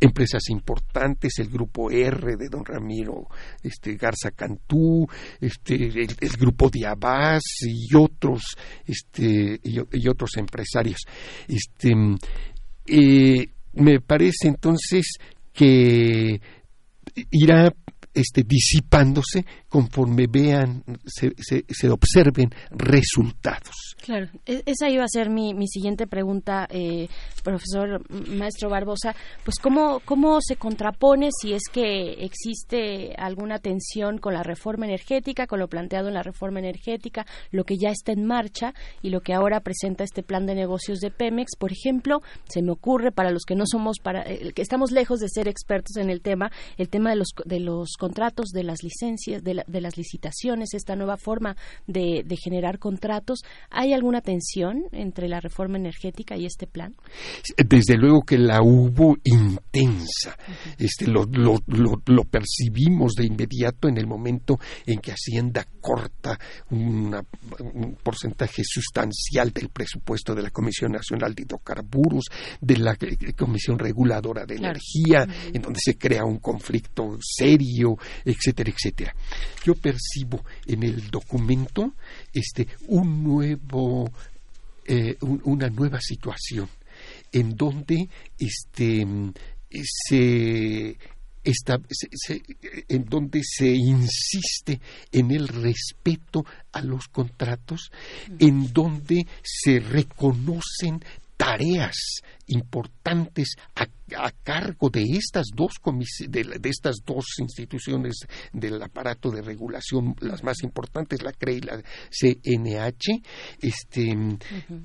empresas importantes, el grupo R de don Ramiro este, Garza Cantú, este, el, grupo Diabás y otros, este, y, otros empresarios. Este, eh, me parece entonces que irá este, disipándose conforme vean, se, se, observen resultados. Claro, e, esa iba a ser mi, mi siguiente pregunta, eh, profesor maestro Barbosa. Pues, ¿cómo, ¿cómo se contrapone si es que existe alguna tensión con la reforma energética, con lo planteado en la reforma energética, lo que ya está en marcha y lo que ahora presenta este plan de negocios de Pemex? Por ejemplo, se me ocurre para los que no somos, para eh, que estamos lejos de ser expertos en el tema, el tema de los, de los contratos, de las licencias, de, de las licitaciones, esta nueva forma de, de, generar contratos. ¿Hay alguna tensión entre la reforma energética y este plan? Desde luego que la hubo intensa. Este, lo, lo, lo, percibimos de inmediato en el momento en que Hacienda corta un porcentaje sustancial del presupuesto de la Comisión Nacional de Hidrocarburos, de la Comisión Reguladora de Energía, en donde se crea un conflicto serio etcétera, etcétera. Yo percibo en el documento este, un nuevo, eh, una nueva situación en donde este, se en donde se insiste en el respeto a los contratos, en donde se reconocen tareas importantes a, cargo de estas dos de, de, estas dos instituciones del aparato de regulación las más importantes la CRE y la CNH este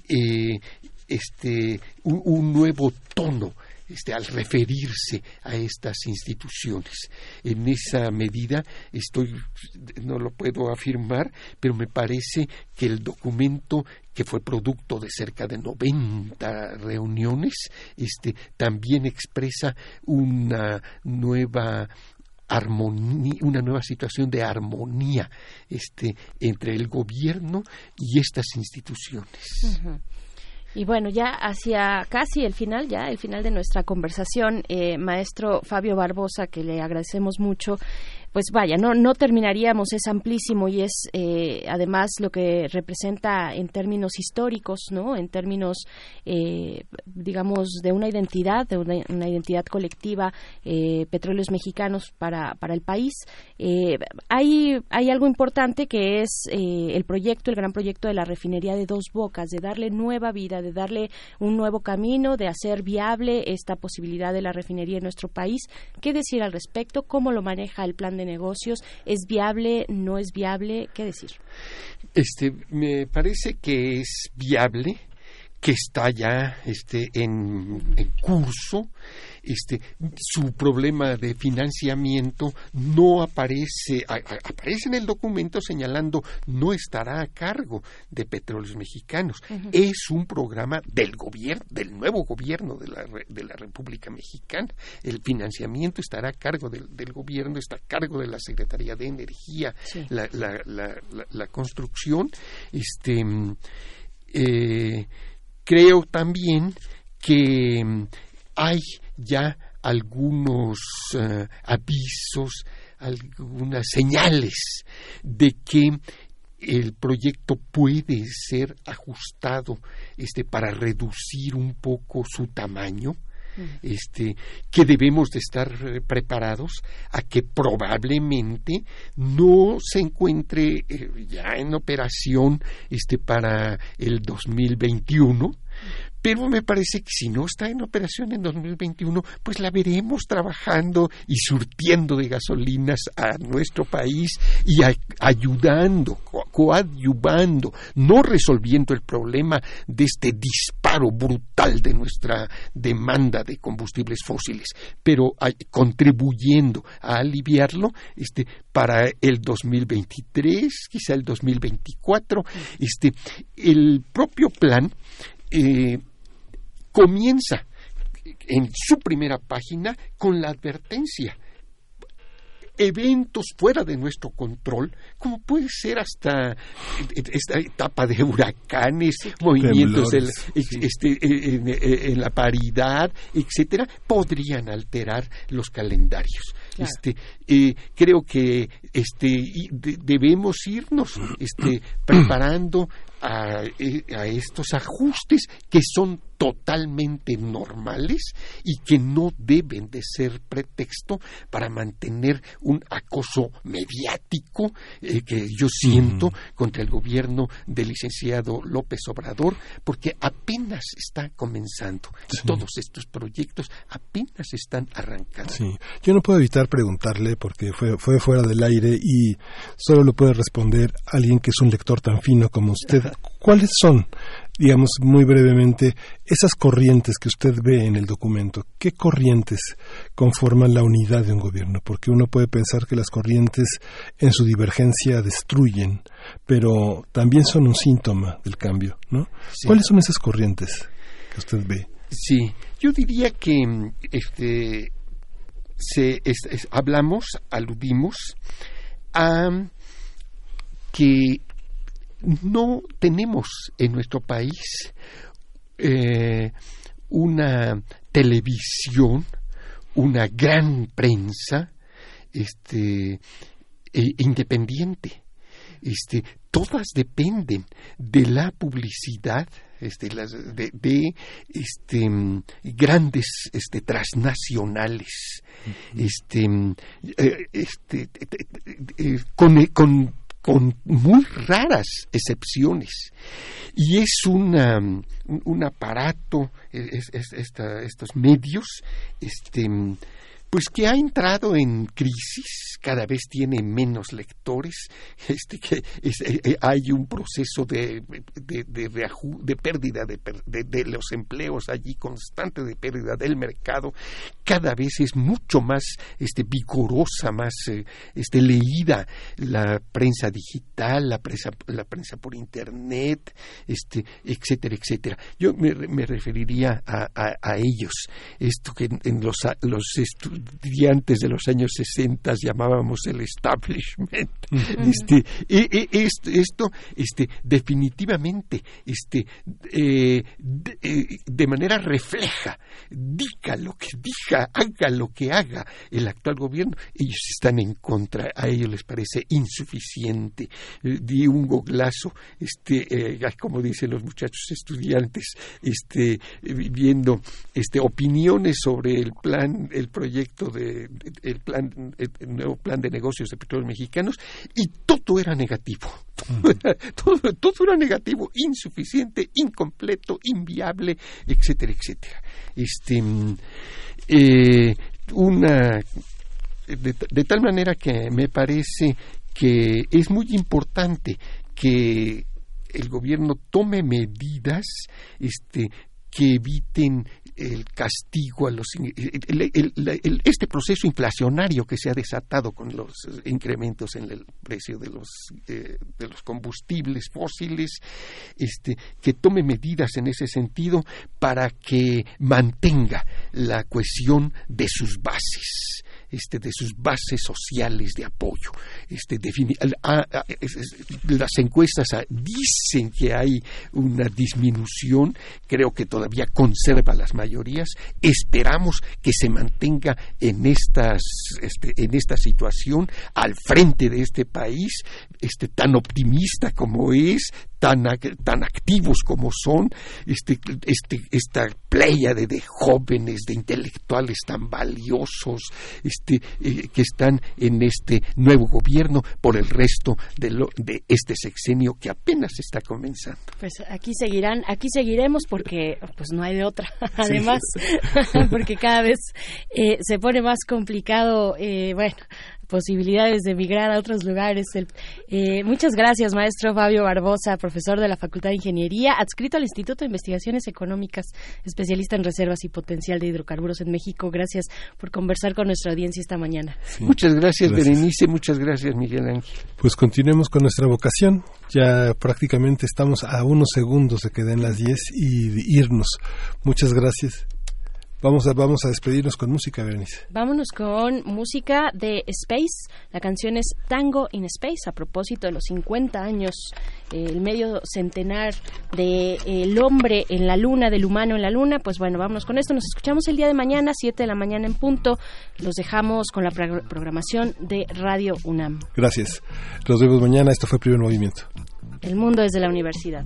eh, este un nuevo tono este, al referirse a estas instituciones. En esa medida estoy, no lo puedo afirmar, pero me parece que el documento que fue producto de cerca de 90 reuniones, este, también expresa una nueva armonía, una nueva situación de armonía este, entre el gobierno y estas instituciones. Y bueno, ya hacia casi el final, ya el final de nuestra conversación, eh, maestro Fabio Barbosa, que le agradecemos mucho. Pues vaya, no, no terminaríamos, es amplísimo y es eh, además lo que representa en términos históricos, ¿no? En términos, eh, digamos, de una identidad, de una, identidad colectiva, eh, petróleos mexicanos para, para el país. Eh, hay, hay algo importante que es eh, el proyecto, el gran proyecto de la refinería de dos bocas, de darle nueva vida, de darle un nuevo camino, de hacer viable esta posibilidad de la refinería en nuestro país. ¿Qué decir al respecto? ¿Cómo lo maneja el plan de negocios? ¿Es viable? ¿No es viable? ¿Qué decir? Este, me parece que es viable, que está ya este, en, en curso. Este, su problema de financiamiento no aparece, a- a- aparece en el documento señalando no estará a cargo de Petróleos Mexicanos. Es un programa del gobierno, del nuevo gobierno de la, de la República Mexicana. El financiamiento estará a cargo del, del gobierno, está a cargo de la Secretaría de Energía, Sí. la, la- la- la- la construcción. Este, mm, eh, creo también que mm, hay ya algunos eh, avisos, algunas señales de que el proyecto puede ser ajustado este para reducir un poco su tamaño este que debemos de estar eh, preparados a que probablemente no se encuentre eh, ya en operación este para el 2021 pero me parece que si no está en operación en 2021, pues la veremos trabajando y surtiendo de gasolinas a nuestro país y a- ayudando, co- coadyuvando, no resolviendo el problema de este disparo brutal de nuestra demanda de combustibles fósiles, pero a- contribuyendo a aliviarlo este, para el 2023, quizá el 2024. Este, el propio plan eh, comienza en su primera página con la advertencia eventos fuera de nuestro control, como puede ser hasta esta etapa de huracanes, movimientos Temblores, este, en, en- en la paridad, etcétera, podrían alterar los calendarios. Claro. Este, eh, creo que este, debemos irnos este, <clears throat> preparando a, eh, a estos ajustes que son totalmente normales y que no deben de ser pretexto para mantener un acoso mediático eh, que yo siento contra el gobierno del licenciado López Obrador, porque apenas está comenzando y todos estos proyectos apenas están arrancando. Sí, yo no puedo evitar preguntarle porque fue, fue fuera del aire y solo lo puede responder alguien que es un lector tan fino como usted. ¿Cuáles son, digamos muy brevemente, esas corrientes que usted ve en el documento? ¿Qué corrientes conforman la unidad de un gobierno? Porque uno puede pensar que las corrientes en su divergencia destruyen, pero también son un síntoma del cambio, ¿no? Sí. ¿Cuáles son esas corrientes que usted ve? Sí, yo diría que este se es- es- hablamos, aludimos a que no tenemos en nuestro país eh, una televisión, una gran prensa, este eh, independiente. Este, todas dependen de la publicidad este, las, de, de, este, grandes este, transnacionales este, eh, este, te- te- te- eh, con, con, con muy raras excepciones. Y es un, aparato estos medios este pues que ha entrado en crisis, cada vez tiene menos lectores, este que es- eh, eh, hay un proceso de, de, de de pérdida de, los empleos allí constante de pérdida del mercado, cada vez es mucho más este vigorosa, más eh, este leída la prensa digital, la prensa la prensa por internet, este etcétera, etcétera. Yo me, me referiría a, a- a ellos, esto que en los, los estudiantes de los años 60 llamábamos el establishment. Este, esto, este, definitivamente, este, eh, eh, de, manera refleja, diga lo que diga, haga lo que haga el actual gobierno, ellos están en contra, a ellos les parece insuficiente. Eh, di un goglazo, este, como dicen los muchachos estudiantes, este, viendo este, opiniones sobre el plan, el proyecto de, el plan, el nuevo plan de negocios de petróleos mexicanos y todo era negativo. todo, todo era negativo, insuficiente, incompleto, inviable, etcétera, etcétera. Este, eh, una de, tal manera que me parece que es muy importante que el gobierno tome medidas este, que eviten el castigo a los este proceso inflacionario que se ha desatado con los incrementos en el precio de los eh, de los combustibles fósiles este que tome medidas en ese sentido para que mantenga la cohesión de sus bases este, de sus bases sociales de apoyo. Este, las encuestas dicen que hay una disminución, creo que todavía conserva las mayorías, esperamos que se mantenga en, estas, este, en esta situación al frente de este país, este, tan optimista como es, tan, tan activos como son, este, este, esta playa de, de jóvenes, de intelectuales tan valiosos, este, eh, que están en este nuevo gobierno por el resto de, lo, de este sexenio que apenas está comenzando. Pues aquí seguirán, aquí seguiremos porque pues no hay de otra. <laughs> Además, <laughs> porque cada vez eh, se pone más complicado, eh, bueno, posibilidades de emigrar a otros lugares. Eh, muchas gracias, maestro Fabio Barbosa, profesor de la Facultad de Ingeniería, adscrito al Instituto de Investigaciones Económicas, especialista en reservas y potencial de hidrocarburos en México. Gracias por conversar con nuestra audiencia esta mañana. Muchas gracias, Berenice, muchas gracias, Miguel Ángel. Pues continuemos con nuestra vocación. Ya prácticamente estamos a unos segundos de que den las 10 y irnos. Muchas gracias. Vamos a, vamos a despedirnos con música, Berenice. Vámonos con música de Space. La canción es Tango in Space, a propósito de los 50 años, eh, el medio centenar del de, hombre en la luna, del humano en la luna. Pues bueno, vámonos con esto. Nos escuchamos el día de mañana, 7 de la mañana en punto. Los dejamos con la programación de Radio UNAM. Gracias. Nos vemos mañana. Esto fue Primer Movimiento. El mundo desde la universidad.